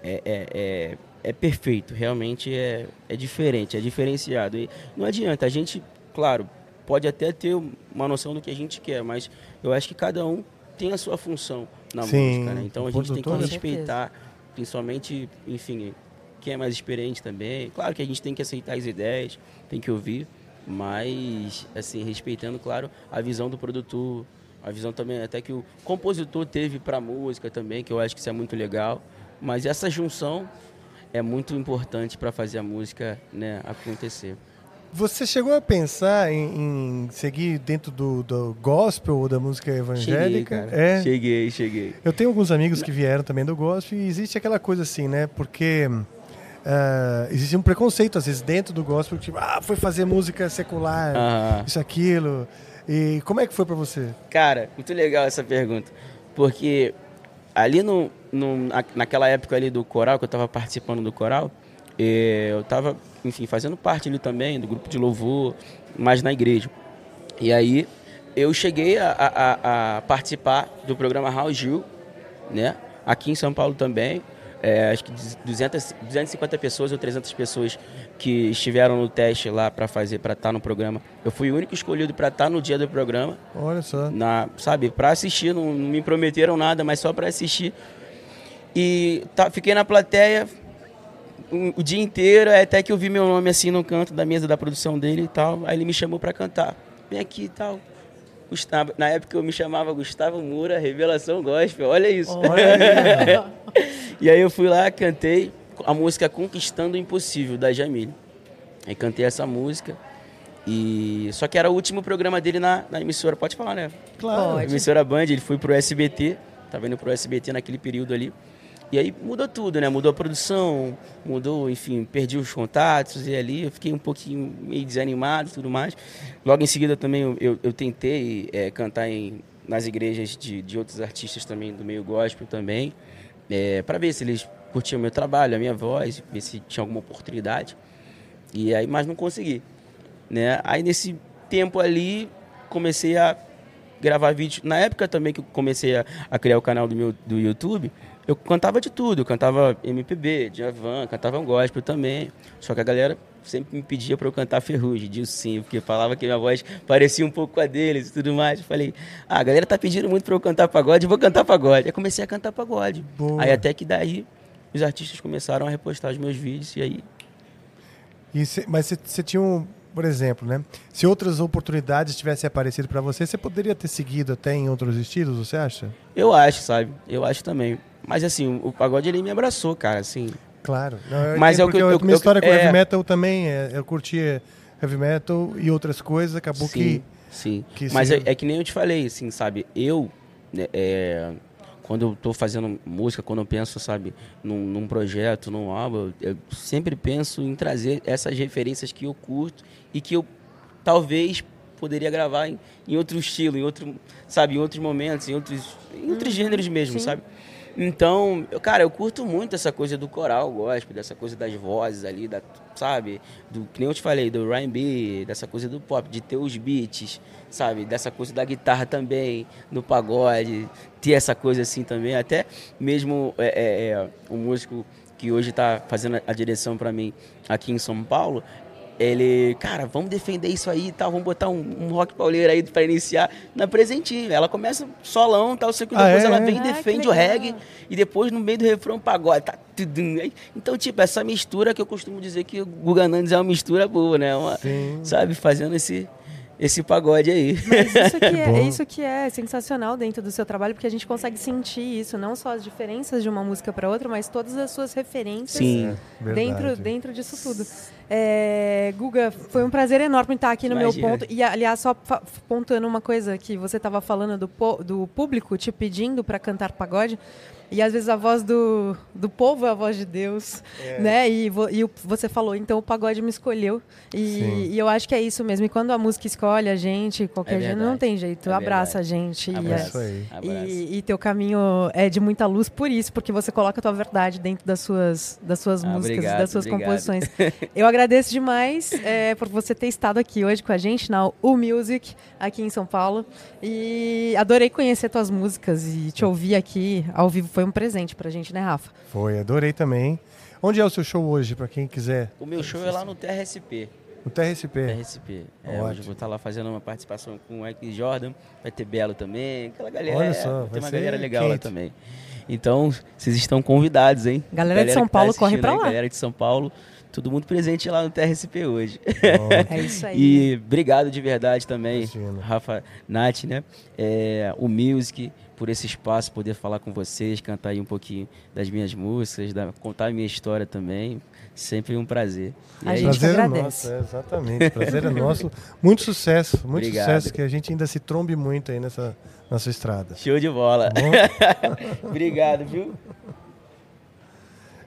é, é, é, é perfeito, realmente é, é diferente, é diferenciado. E não adianta, a gente, claro, pode até ter uma noção do que a gente quer, mas eu acho que cada um tem a sua função na Sim, música, né? Então a gente tem que respeitar, principalmente, enfim, quem é mais experiente também. Claro que a gente tem que aceitar as ideias, tem que ouvir, mas, assim, respeitando, claro, a visão do produtor, a visão também até que o compositor teve para a música também, que eu acho que isso é muito legal. Mas essa junção é muito importante para fazer a música né, acontecer. Você chegou a pensar em, em seguir dentro do, do gospel ou da música Cheguei, evangélica? cara. É. Cheguei, cheguei. Eu tenho alguns amigos que vieram também do gospel e existe aquela coisa assim, né? Porque ah, existe um preconceito, às vezes, dentro do gospel, tipo, ah, foi fazer música secular, isso, aquilo. E como é que foi pra você? Cara, muito legal essa pergunta. Porque ali no, no, na- naquela época ali do coral, que eu estava participando do coral, eh, eu estava, enfim, fazendo parte ali também do grupo de louvor, mas na igreja. E aí eu cheguei a, a- a- a participar do programa Raul Gil, né? Aqui em São Paulo também. É, acho que 200, 250 pessoas ou 300 pessoas que estiveram no teste lá para fazer, para estar no programa. Eu fui o único escolhido para estar no dia do programa Olha só. na, sabe, para assistir, não, não me prometeram nada, mas só para assistir. E tá, fiquei na plateia o, o dia inteiro, até que eu vi meu nome assim no canto da mesa da produção dele e tal. Aí ele me chamou para cantar. Vem aqui e tal. Gustavo, na época eu me chamava Gustavo Moura, Revelação Gospel, olha isso. e aí eu fui lá, cantei a música Conquistando o Impossível, da Jamile. Aí cantei essa música. E só que era o último programa dele na, na emissora, pode falar, né? Claro. Pode. Emissora Band, ele foi pro SBT, tava indo pro SBT naquele período ali. E aí mudou tudo, né? Mudou a produção, mudou, enfim, perdi os contatos e ali eu fiquei um pouquinho meio desanimado e tudo mais. Logo em seguida também eu, eu, eu tentei eh, cantar em, nas igrejas de, de outros artistas também do meio gospel também, para ver se eles curtiam o meu trabalho, a minha voz, ver se tinha alguma oportunidade. E aí, mas não consegui, né? Aí nesse tempo ali comecei a gravar vídeo. Na época também que eu comecei a, a criar o canal do meu do YouTube, eu cantava de tudo. Eu cantava MPB, Djavan, cantava um gospel também. Só que a galera sempre me pedia para eu cantar Ferrugem, Dilcinho, porque falava que minha voz parecia um pouco com a deles e tudo mais. Eu falei, ah, a galera tá pedindo muito para eu cantar pagode, vou cantar pagode. Aí comecei a cantar pagode. Boa. Aí até que daí os artistas começaram a repostar os meus vídeos e aí E cê- mas você- tinha um, por exemplo, né? Se outras oportunidades tivessem aparecido pra você, você poderia ter seguido até em outros estilos, você acha? eu acho, sabe? Eu acho também. Mas assim, o pagode ele me abraçou, cara, assim. Claro. Não, Mas é o que eu- a eu- minha eu- história com é. heavy metal também, é, eu curtia heavy metal e outras coisas, acabou que... Sim. que Mas sim. é, é que nem eu te falei, assim, sabe? Eu, né, é, quando eu tô fazendo música, quando eu penso, sabe, num, num projeto, num álbum, eu sempre penso em trazer essas referências que eu curto e que eu talvez poderia gravar em, em outro estilo, em outro, sabe, em outros momentos, em outros, em outros gêneros mesmo, sim. sabe? Então, eu, cara, eu curto muito essa coisa do coral gospel, dessa coisa das vozes ali, da, sabe? Do, que nem eu te falei, do R&B, dessa coisa do pop, de ter os beats, sabe? Dessa coisa da guitarra também, do pagode, ter essa coisa assim também. Até mesmo é, é, é, o músico que hoje está fazendo a direção para mim aqui em São Paulo, ele, cara, vamos defender isso aí e tal, vamos botar um, um rock pauleiro aí para iniciar na presentinho. Ela começa solão, tal, sei que Ah, depois é? ela vem e Ah, defende o reggae e depois no meio do refrão pagode. Tá, Então, tipo, essa mistura que eu costumo dizer que o Guga Nandes é uma mistura boa, né? Uma, Sim. sabe, fazendo esse, esse pagode aí. Mas isso que, é, Bom. isso que é sensacional dentro do seu trabalho, porque a gente consegue sentir isso, não só as diferenças de uma música para outra, mas todas as suas referências Sim. dentro, Verdade. dentro disso tudo. É, Guga, foi um prazer enorme estar aqui no Imagina. meu ponto. E, aliás, só pontuando uma coisa que você estava falando do, po- do público te pedindo para cantar pagode. E às vezes a voz do, do povo é a voz de Deus, né? E, vo- e você falou, então o pagode me escolheu. E, e eu acho que é isso mesmo. E quando a música escolhe a gente, qualquer É jeito, verdade. não tem jeito. É Abraça a gente. e Abraço. é-. Abraço. e, e teu caminho é de muita luz por isso, porque você coloca a tua verdade dentro das suas, das suas Ah, músicas, obrigado, das suas obrigado. composições. Eu agradeço demais é, por você ter estado aqui hoje com a gente na U Music, aqui em São Paulo. E adorei conhecer tuas músicas e te ouvir aqui ao vivo. Foi um presente pra gente, né, Rafa? Foi, adorei também. Onde é o seu show hoje, pra quem quiser? O meu show é lá no TRSP. No TRSP. TRSP. É, hoje eu vou estar lá fazendo uma participação com o Jordan, vai ter Belo também, aquela galera. Olha é, só, vai tem uma galera legal lá quente. também. Então, vocês estão convidados, hein? Galera de São tá Paulo, corre assistindo pra aí, lá. Galera de São Paulo, todo mundo presente lá no TRSP hoje. É isso aí. E obrigado de verdade também, Imagina. Rafa, Nath, né? É, o Music, por esse espaço, poder falar com vocês, cantar aí um pouquinho das minhas músicas, da- contar a minha história também. Sempre um prazer. E A aí, gente Prazer é agradece. nosso, é, exatamente. Prazer é nosso. Muito sucesso, muito Obrigado. sucesso, que a gente ainda se trombe muito aí nessa nossa estrada. Show de bola. Bom? obrigado, viu?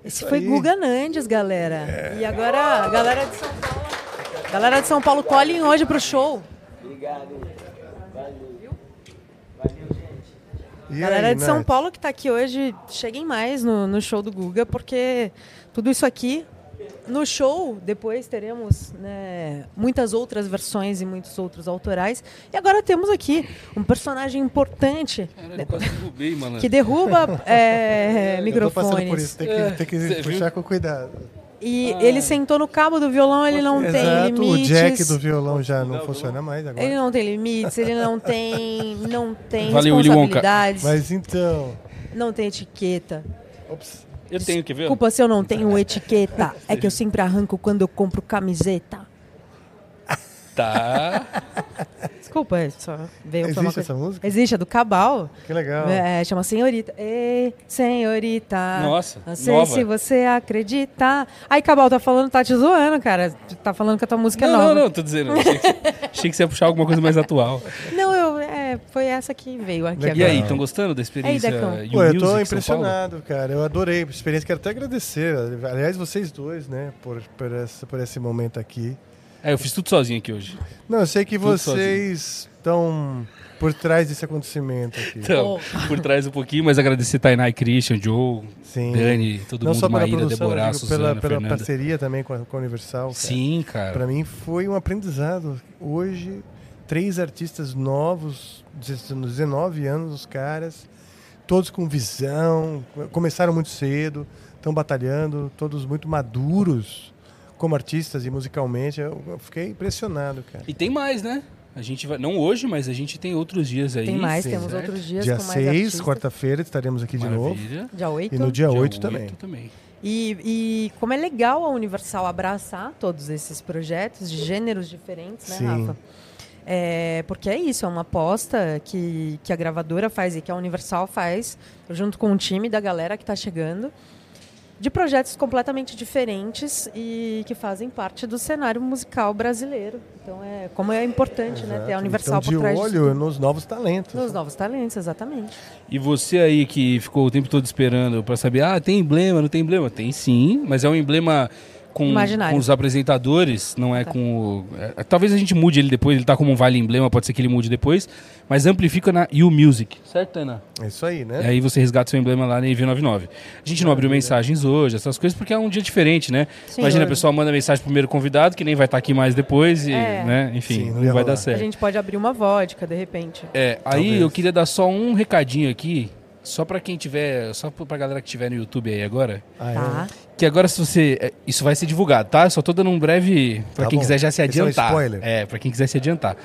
Esse Isso foi aí. Guga Nandes, galera. E agora, a galera de São Paulo. Galera de São Paulo, colhem hoje pro show. Obrigado. E Galera aí, de São? Paulo que tá aqui hoje, cheguem mais no, no show do Guga, porque tudo isso aqui. No show, depois teremos né, muitas outras versões e muitos outros autorais. E agora temos aqui um personagem importante Caralho, quase derrubei, mano. que derruba é, Eu tô passando por microfones. isso, tem que, É, tem que puxar com cuidado. E ele sentou no cabo do violão, ele não tem Exato, o limites. jack do violão já não funciona mais agora. Ele não tem limites, ele não tem, não tem Valeu, responsabilidades, Mas então. não tem etiqueta. Ops. Eu tenho, quer ver? Desculpa se eu não tenho etiqueta. É que eu sempre arranco quando eu compro camiseta. Tá. Desculpa, é só veio Existe coisa- essa música? Existe, é do Cabal. Que legal. É, chama Senhorita. Ei, senhorita. Nossa, Não sei nova. se você acredita. Aí, Cabal, tá falando, tá te zoando, cara. Tá falando que a tua música é Não, nova. não, não, tô dizendo. Achei que, você, achei que você ia puxar alguma coisa mais atual. Não, eu, é, foi essa que veio aqui Legal. E aí, agora. estão gostando da experiência? You Pô, eu tô impressionado, cara. Eu adorei a experiência. Quero até agradecer. Aliás, vocês dois, né, por, por, essa, por esse momento aqui. É, eu fiz tudo sozinho aqui hoje. Não, eu sei que Tudo vocês estão por trás desse acontecimento aqui. Então, por trás um pouquinho, mas agradecer Tainá e Christian, Joe, Sim. Dani, todo Não mundo, só pela Maíra, produção, Deborah, eu digo Suzana, pela, pela Fernanda. parceria também com a, com a Universal. cara. Sim, cara. Para mim foi um aprendizado. Hoje, três artistas novos, 19 anos, os caras, todos com visão, começaram muito cedo, estão batalhando, todos muito maduros como artistas e musicalmente. Eu, fiquei impressionado, cara. E tem mais, né? A gente vai, não hoje, mas a gente tem outros dias aí. Tem mais, sim, temos certo? outros dias Dia com mais 6, artistas. quarta-feira, estaremos aqui de novo. Maravilha. Dia 8. E no dia, Dia 8 também. oito também. E, e como é legal a Universal abraçar todos esses projetos de gêneros diferentes, né, Sim. Rafa? É, porque é isso, é uma aposta que, que a gravadora faz e que a Universal faz, junto com o time da galera que está chegando, de projetos completamente diferentes e que fazem parte do cenário musical brasileiro. Então, é como é importante né, ter a Exato. Universal então, por de trás disso olho nos novos talentos. Nos novos talentos, exatamente. E você aí que ficou o tempo todo esperando pra saber, ah, tem emblema, não tem emblema? Tem sim, mas é um emblema com, com os apresentadores, não é Tá. com o... é, talvez a gente mude ele depois, ele tá como um vale emblema, pode ser que ele mude depois, mas amplifica na You Music, certo, Tainá? É isso aí, E né? aí você resgata seu emblema lá na EV99. A gente não abriu mensagens hoje, essas coisas, porque é um dia diferente, né? Sim, Imagina, a hoje. pessoa manda mensagem pro primeiro convidado, que nem vai estar aqui mais depois, e, É. né? Enfim, Sim, não não, ia vai rolar. dar A certo. gente pode abrir uma vodka, de repente. É, aí Talvez. eu queria dar só um recadinho aqui, só pra quem tiver, só pra galera que tiver no YouTube aí agora. Ah, é? Tá? Que agora se você, é, isso vai ser divulgado, tá? Só tô dando um breve pra Tá quem bom. quiser já se Esse é um adiantar. spoiler. É, pra quem quiser se adiantar.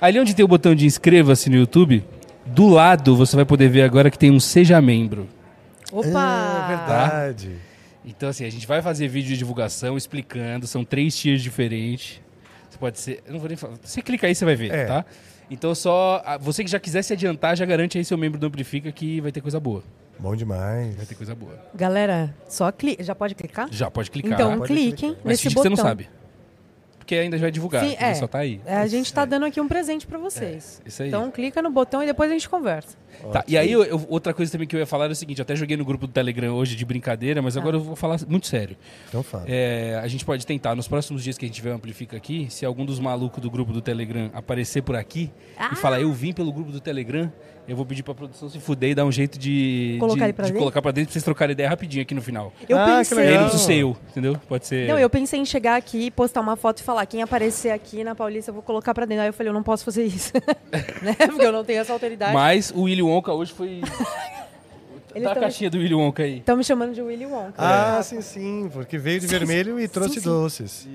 Ali onde tem o botão de inscreva-se no YouTube, do lado você vai poder ver agora que tem um seja membro. Opa! É verdade. Então assim, a gente vai fazer vídeo de divulgação explicando, são três tiers diferentes. Você pode ser, eu não vou nem falar. Você clica aí você vai ver, É. tá? Então só, ah, você que já quiser se adiantar, já garante aí seu membro do Amplifica que vai ter coisa boa. Bom demais. Vai ter coisa boa. Galera, só clica. Já pode clicar? Já pode clicar. Então pode cliquem clicar. mas nesse finge que botão. você não sabe. Porque ainda já é divulgado. Sim, é. Só tá aí. É, a gente tá dando aqui um presente pra vocês. Isso aí. Então clica no botão e depois a gente conversa. Tá, e aí, eu- eu- outra coisa também que eu ia falar era o seguinte: eu até joguei no grupo do Telegram hoje de brincadeira, mas agora eu vou falar muito sério. Então fala. É, a gente pode tentar, nos próximos dias que a gente tiver o Amplifica aqui, se algum dos malucos do grupo do Telegram aparecer por aqui e falar, eu vim pelo grupo do Telegram, eu vou pedir pra produção se fuder e dar um jeito de, Colocar de, ele pra de dentro? colocar pra dentro pra vocês trocarem ideia rapidinho aqui no final. Eu Ah, que pensei. Aí não ser eu, entendeu? Pode ser. Não, eu pensei em chegar aqui, postar uma foto e falar: quem aparecer aqui na Paulista, eu vou colocar pra dentro. Aí eu falei: eu não posso fazer isso. né? Porque eu não tenho essa autoridade. Mas o Willy Wonka hoje foi. Eles Dá a tão- caixinha do Willy Wonka aí. Estão me chamando de Willy Wonka. Ah, sim, sim, porque veio de vermelho e trouxe sim. doces.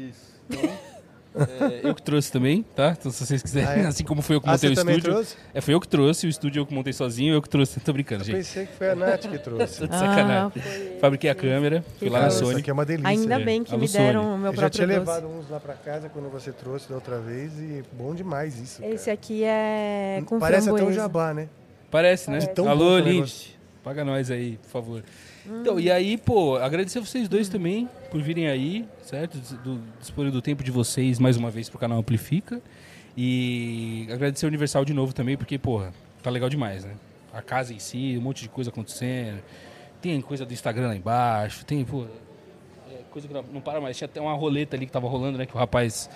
É, eu que trouxe também, tá? Então, se vocês quiserem, Ah, é? assim como foi eu que Ah, montei você o também estúdio. trouxe? É, foi eu que trouxe, o estúdio eu que montei sozinho, eu que trouxe. Tô brincando, Eu gente. pensei que foi a Nath que trouxe. Tô de sacanagem. Ah, foi- Fabriquei a câmera, fui lá na isso Sony. aqui é uma delícia. Ainda né? bem que me deram Sony. o meu Eu já tinha próprio doce. levado uns lá pra casa quando você trouxe da outra vez e bom demais isso. cara. Esse aqui é com Parece até um framboesa. jabá, né? Parece, né? Tão Alô, que é negócio. Paga nós aí, por favor. Então, e aí, pô, agradecer vocês dois também por virem aí, certo? Do, do tempo de vocês mais uma vez pro canal Amplifica. E agradecer o Universal de novo também, porque, porra, tá legal demais, né? A casa em si, um monte de coisa acontecendo. Tem coisa do Instagram lá embaixo, tem, pô. é coisa que não, não para mais. Tinha até uma roleta ali que tava rolando, né? Que o rapaz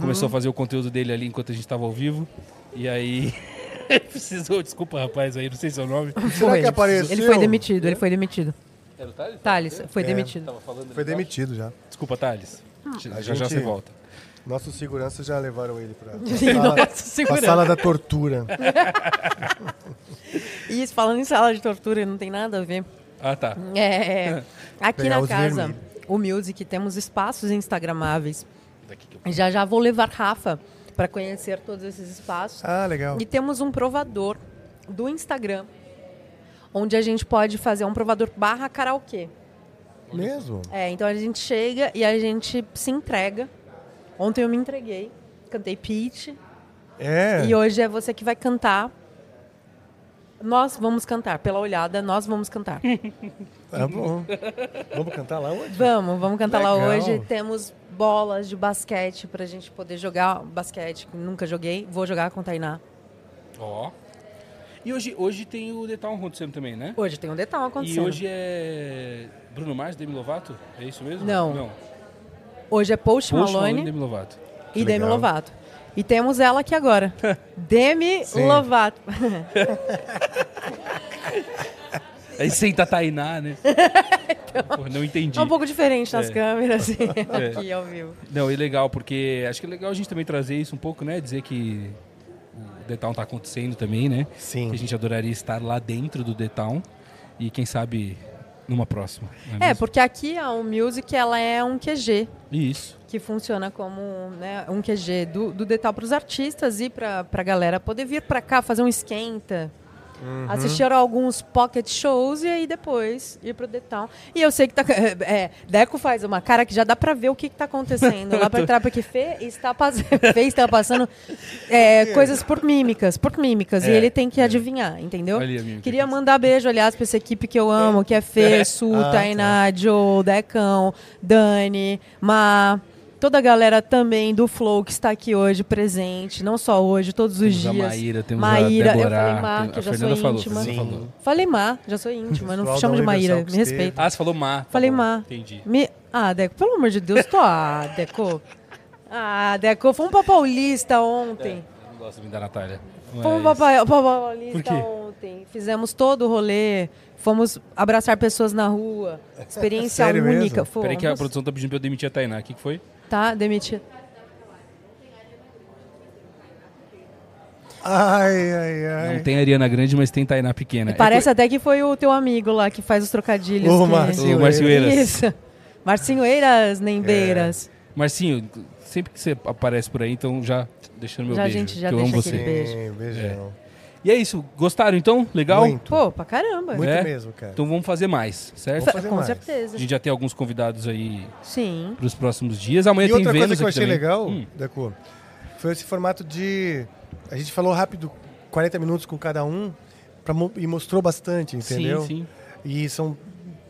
começou a fazer o conteúdo dele ali enquanto a gente tava ao vivo. E aí. Precisou, desculpa, rapaz, aí, não sei seu nome. Será que apareceu? Ele foi demitido, ele foi demitido. Era o Thales? Thales, foi É. demitido. Tava falando Foi demitido já. Desculpa, Thales. Já, A já gente- você volta. Nossos seguranças já levaram ele pra, pra, sala, nossa, pra sala da tortura. E isso, falando em sala de tortura, não tem nada a ver. Ah, tá. É, aqui Pegar na os casa, vermelhos. o Music, temos espaços instagramáveis. Daqui que eu... Já já vou levar Rafa para conhecer todos esses espaços. Ah, legal. E temos um provador do Instagram, onde a gente pode fazer um provador barra karaokê. Mesmo? É, então a gente chega e a gente se entrega. Ontem eu me entreguei, cantei Peach. É. E hoje é você que vai cantar. Nós vamos cantar, pela olhada, nós vamos cantar. Tá bom. Vamos cantar lá hoje? Vamos, vamos cantar lá Legal. hoje. Temos bolas de basquete pra gente poder jogar basquete. que Nunca joguei, vou jogar com a Tainá. Ó. E hoje, hoje tem o The Town acontecendo também, né? Hoje tem um detalhe E acontecendo. hoje é Bruno Mars, Demi Lovato? É isso mesmo? Não. Não. Hoje é Post, Post Malone e Malone Demi Lovato. e Demi legal. Lovato. E temos ela aqui agora. Demi Sim. Lovato. Aí senta a Tainá, né? Pô, não entendi. É um pouco diferente nas É. câmeras, assim, É. aqui ao vivo. Não, e legal, porque acho que é legal a gente também trazer isso um pouco, né? Dizer que o The Town tá acontecendo também, né? Sim. Que a gente adoraria estar lá dentro do The Town. E quem sabe numa próxima. É, mesmo? porque aqui a o Music ela é um QG. Isso. que funciona como né, um QG do, do Detal para os artistas e para a galera poder vir para cá fazer um esquenta. Uhum. Assistir a alguns pocket shows e aí depois ir pro Detal. E eu sei que tá. É, Deco faz uma cara que já dá pra ver o que, que tá acontecendo lá pra trás, porque Fê está, pass... Fê está passando é, coisas por mímicas, por mímicas. e É, ele tem que adivinhar, entendeu? Ali. Queria mandar beijo, aliás, pra essa equipe que eu amo, que é Fê, Su, Ah, Tainá, Joe, Decão, Dani, Ma. Toda a galera também do Flow que está aqui hoje presente, não só hoje, todos os Temos a dias. Maíra, temos Maíra, a eu Débora. falei Ma, tem- que eu já Fernanda sou falou, íntima. Falou. Falei Ma, já sou íntima, não chamo de Maíra, me respeita. Ah, você falou Má. tá Falei bom. Ma. Entendi. Me... Ah, Deco, pelo amor de Deus, tô. Ah, Deco. Ah, Deco, fomos pra Paulista ontem. Eu não gosto muito da Natália. Fomos mas- pra, Pa- pra Por Paulista quê? ontem. Fizemos todo o rolê. Fomos abraçar pessoas na rua. Experiência Sério mesmo? única. Fomos. Peraí que a produção tá pedindo pra eu demitir a Tainá. O que, que foi? Tá, demitido. Ai, ai, ai. Não tem Ariana Grande, mas tem Tainá pequena. É Parece até que foi o teu amigo lá que faz os trocadilhos. Ô, que- Márcio O Márcio Eiras. Isso. Marcinho Eiras, nem beiras. Marcinho, sempre que você aparece por aí, então já deixando meu Já beijo. gente já eu amo deixa você. Sim, Beijo. beijão. E é isso. Gostaram então? Legal? Muito. Pô, pra caramba. Muito É? mesmo, cara. Então vamos fazer mais, certo? Vamos fazer Com mais. certeza. A gente já tem alguns convidados aí Sim. pros próximos dias. Amanhã E tem outra Vênus coisa que eu achei também. legal, Hum, Deco, foi esse formato de. A gente falou rápido, 40 minutos com cada um, pra, e mostrou bastante, entendeu? Sim, sim. E são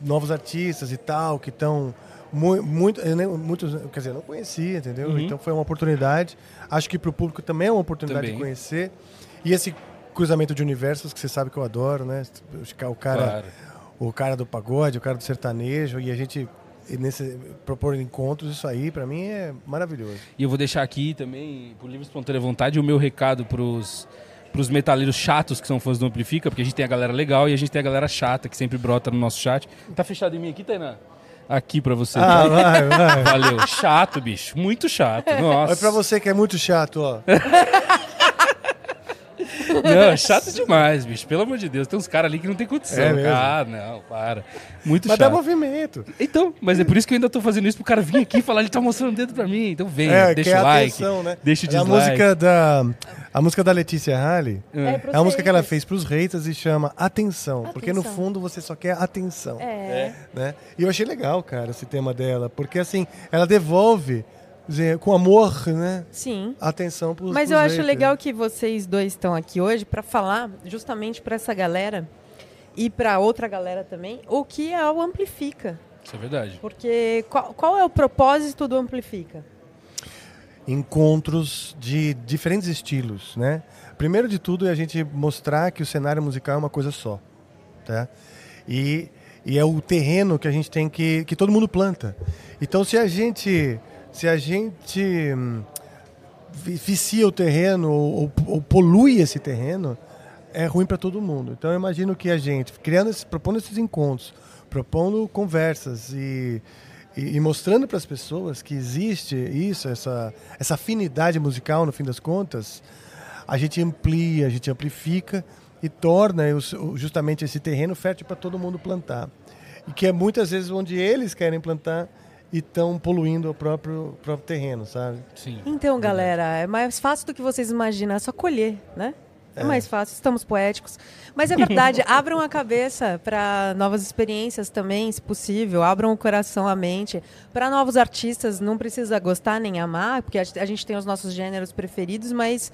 novos artistas e tal, que estão Mu- muito, eu nem- muitos, quer dizer, eu não conhecia, entendeu? Então foi uma oportunidade. Acho que para o público também é uma oportunidade Também. de conhecer. E esse cruzamento de universos que você sabe que eu adoro, né? O cara, Claro. o cara do pagode, o cara do sertanejo e a gente nesse propor encontros, isso aí para mim é maravilhoso. E eu vou deixar aqui também, por livre espontânea vontade, o meu recado pros, pros metaleiros chatos que são fãs do Amplifica, porque a gente tem a galera legal e a gente tem a galera chata que sempre brota no nosso chat. Tá fechado em mim aqui, Tainá? Aqui pra você. Ah, vai, vai. Valeu. Chato, bicho. Muito chato. Nossa. Olha pra você que é muito chato, ó. Não, chato demais, bicho. Pelo amor de Deus. Tem uns caras ali que não tem condição. É? Ah, não, para. Muito Mas dá chato. movimento. Então, mas é por isso que eu ainda tô fazendo isso pro cara vir aqui e falar, ele tá mostrando o dedo pra mim. Então vem, É, deixa é o like, atenção, né? deixa o É a dislike. música da a música da Letícia Halle. É, É a música que ela fez pros haters e chama Atenção, porque no Atenção. fundo você só quer atenção, É. né? E eu achei legal, cara, esse tema dela, porque assim, ela devolve dizer, com amor, né? Sim. Atenção pros Mas pros eu acho haters. legal que vocês dois estão aqui hoje para falar justamente para essa galera e para outra galera também o que é o Amplifica. Isso é verdade. Porque qual, qual é o propósito do Amplifica? encontros de diferentes estilos, né? Primeiro de tudo é a gente mostrar que o cenário musical é uma coisa só, tá? E, e é o terreno que a gente tem que que todo mundo planta. Então se a gente se a gente hum, vi- vicia o terreno ou, ou- polui esse terreno, é ruim para todo mundo. Então eu imagino que a gente, criando propondo esses encontros, propondo conversas e, e, e mostrando para as pessoas que existe isso, essa, essa afinidade musical, no fim das contas, a gente amplia, a gente amplifica e torna justamente esse terreno fértil para todo mundo plantar. E que é muitas vezes onde eles querem plantar e estão poluindo o próprio, próprio terreno, sabe? Sim. Então, galera, é mais fácil do que vocês imaginam, é só colher, né? É, mais fácil, estamos poéticos. Mas é verdade, abram a cabeça para novas experiências também, se possível. Abram o coração, a mente. Para novos artistas, não precisa gostar nem amar, porque a gente tem os nossos gêneros preferidos, mas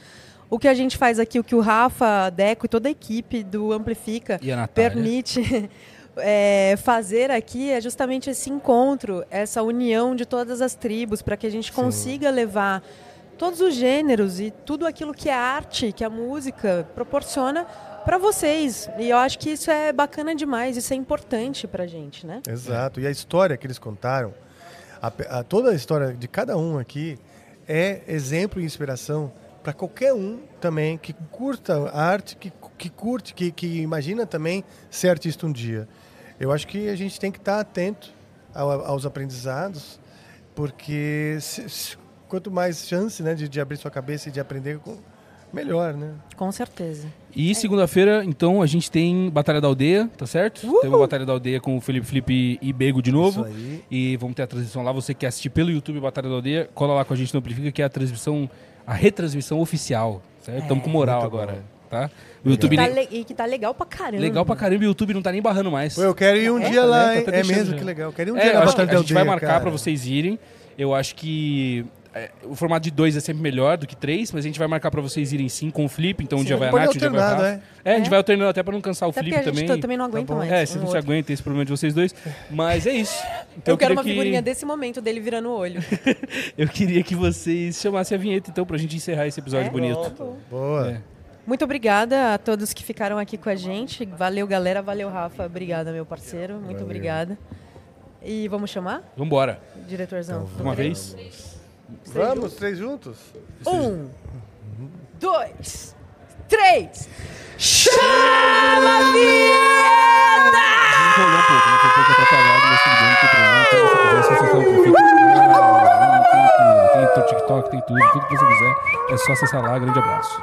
o que a gente faz aqui, o que o Rafa, a Deco e toda a equipe do Amplifica E a Natália? permite é, fazer aqui é justamente esse encontro, essa união de todas as tribos, para que a gente consiga levar todos os gêneros e tudo aquilo que é arte, que a música proporciona para vocês. E eu acho que isso é bacana demais, isso é importante para gente, né? Exato. E a história que eles contaram, a a- toda a história de cada um aqui é exemplo e inspiração para qualquer um também que curta a arte, que, que curte, que, que imagina também ser artista um dia. Eu acho que a gente tem que estar atento ao- aos aprendizados, porque se- se- quanto mais chance né, de, de abrir sua cabeça e de aprender, melhor, né? Com certeza. E segunda-feira, então, a gente tem Batalha da Aldeia, tá certo? Uhul! Tem uma Batalha da Aldeia com o Felipe Felipe e Bego de novo. Isso aí. E vamos ter a transmissão lá. Você que quer assistir pelo YouTube Batalha da Aldeia, cola lá com a gente no Amplifica, que é a transmissão, a retransmissão oficial. Certo? Estamos com moral agora. bom. Tá? O YouTube Tá nem- e que tá legal pra caramba. legal pra caramba e o YouTube não tá nem barrando mais. Pô, eu quero ir um É? dia Tá, lá, né? hein? Tá é mesmo já. que legal. Eu quero ir um É, dia eu acho que Batalha a gente vai Aldeia, marcar cara. pra vocês irem. Eu acho que é, o formato de dois é sempre melhor do que três, mas a gente vai marcar pra vocês irem sim com o Flip. Então um dia vai a Nath, um dia vai a alternado, Rafa. é. É, a gente É. vai alternando até pra não cansar o Até Flip a gente também. também não aguenta bom. mais. É, se um não se aguenta esse problema de vocês dois. Mas é isso. Então Eu quero queria uma que- figurinha desse momento dele virando o olho. Eu queria que vocês chamassem a vinheta, então, pra gente encerrar esse episódio É? bonito. Boa. É. Muito obrigada a todos que ficaram aqui com a gente. Valeu, galera. Valeu, Rafa. Obrigada, meu parceiro. Muito Valeu. obrigada. E vamos chamar, Vambora. diretorzão? Uma vez? Vamos, três juntos? Um, dois, três. Chama a vinheta! Enrolou um pouco, né? Foi um pouco atrapalhado, mas tudo bem, não tem problema. Então, se você quiser, se você acessar o Amplifica. Ah, Tem tudo, tem TikTok, tem tudo, tudo que você quiser. É só acessar lá. Grande abraço.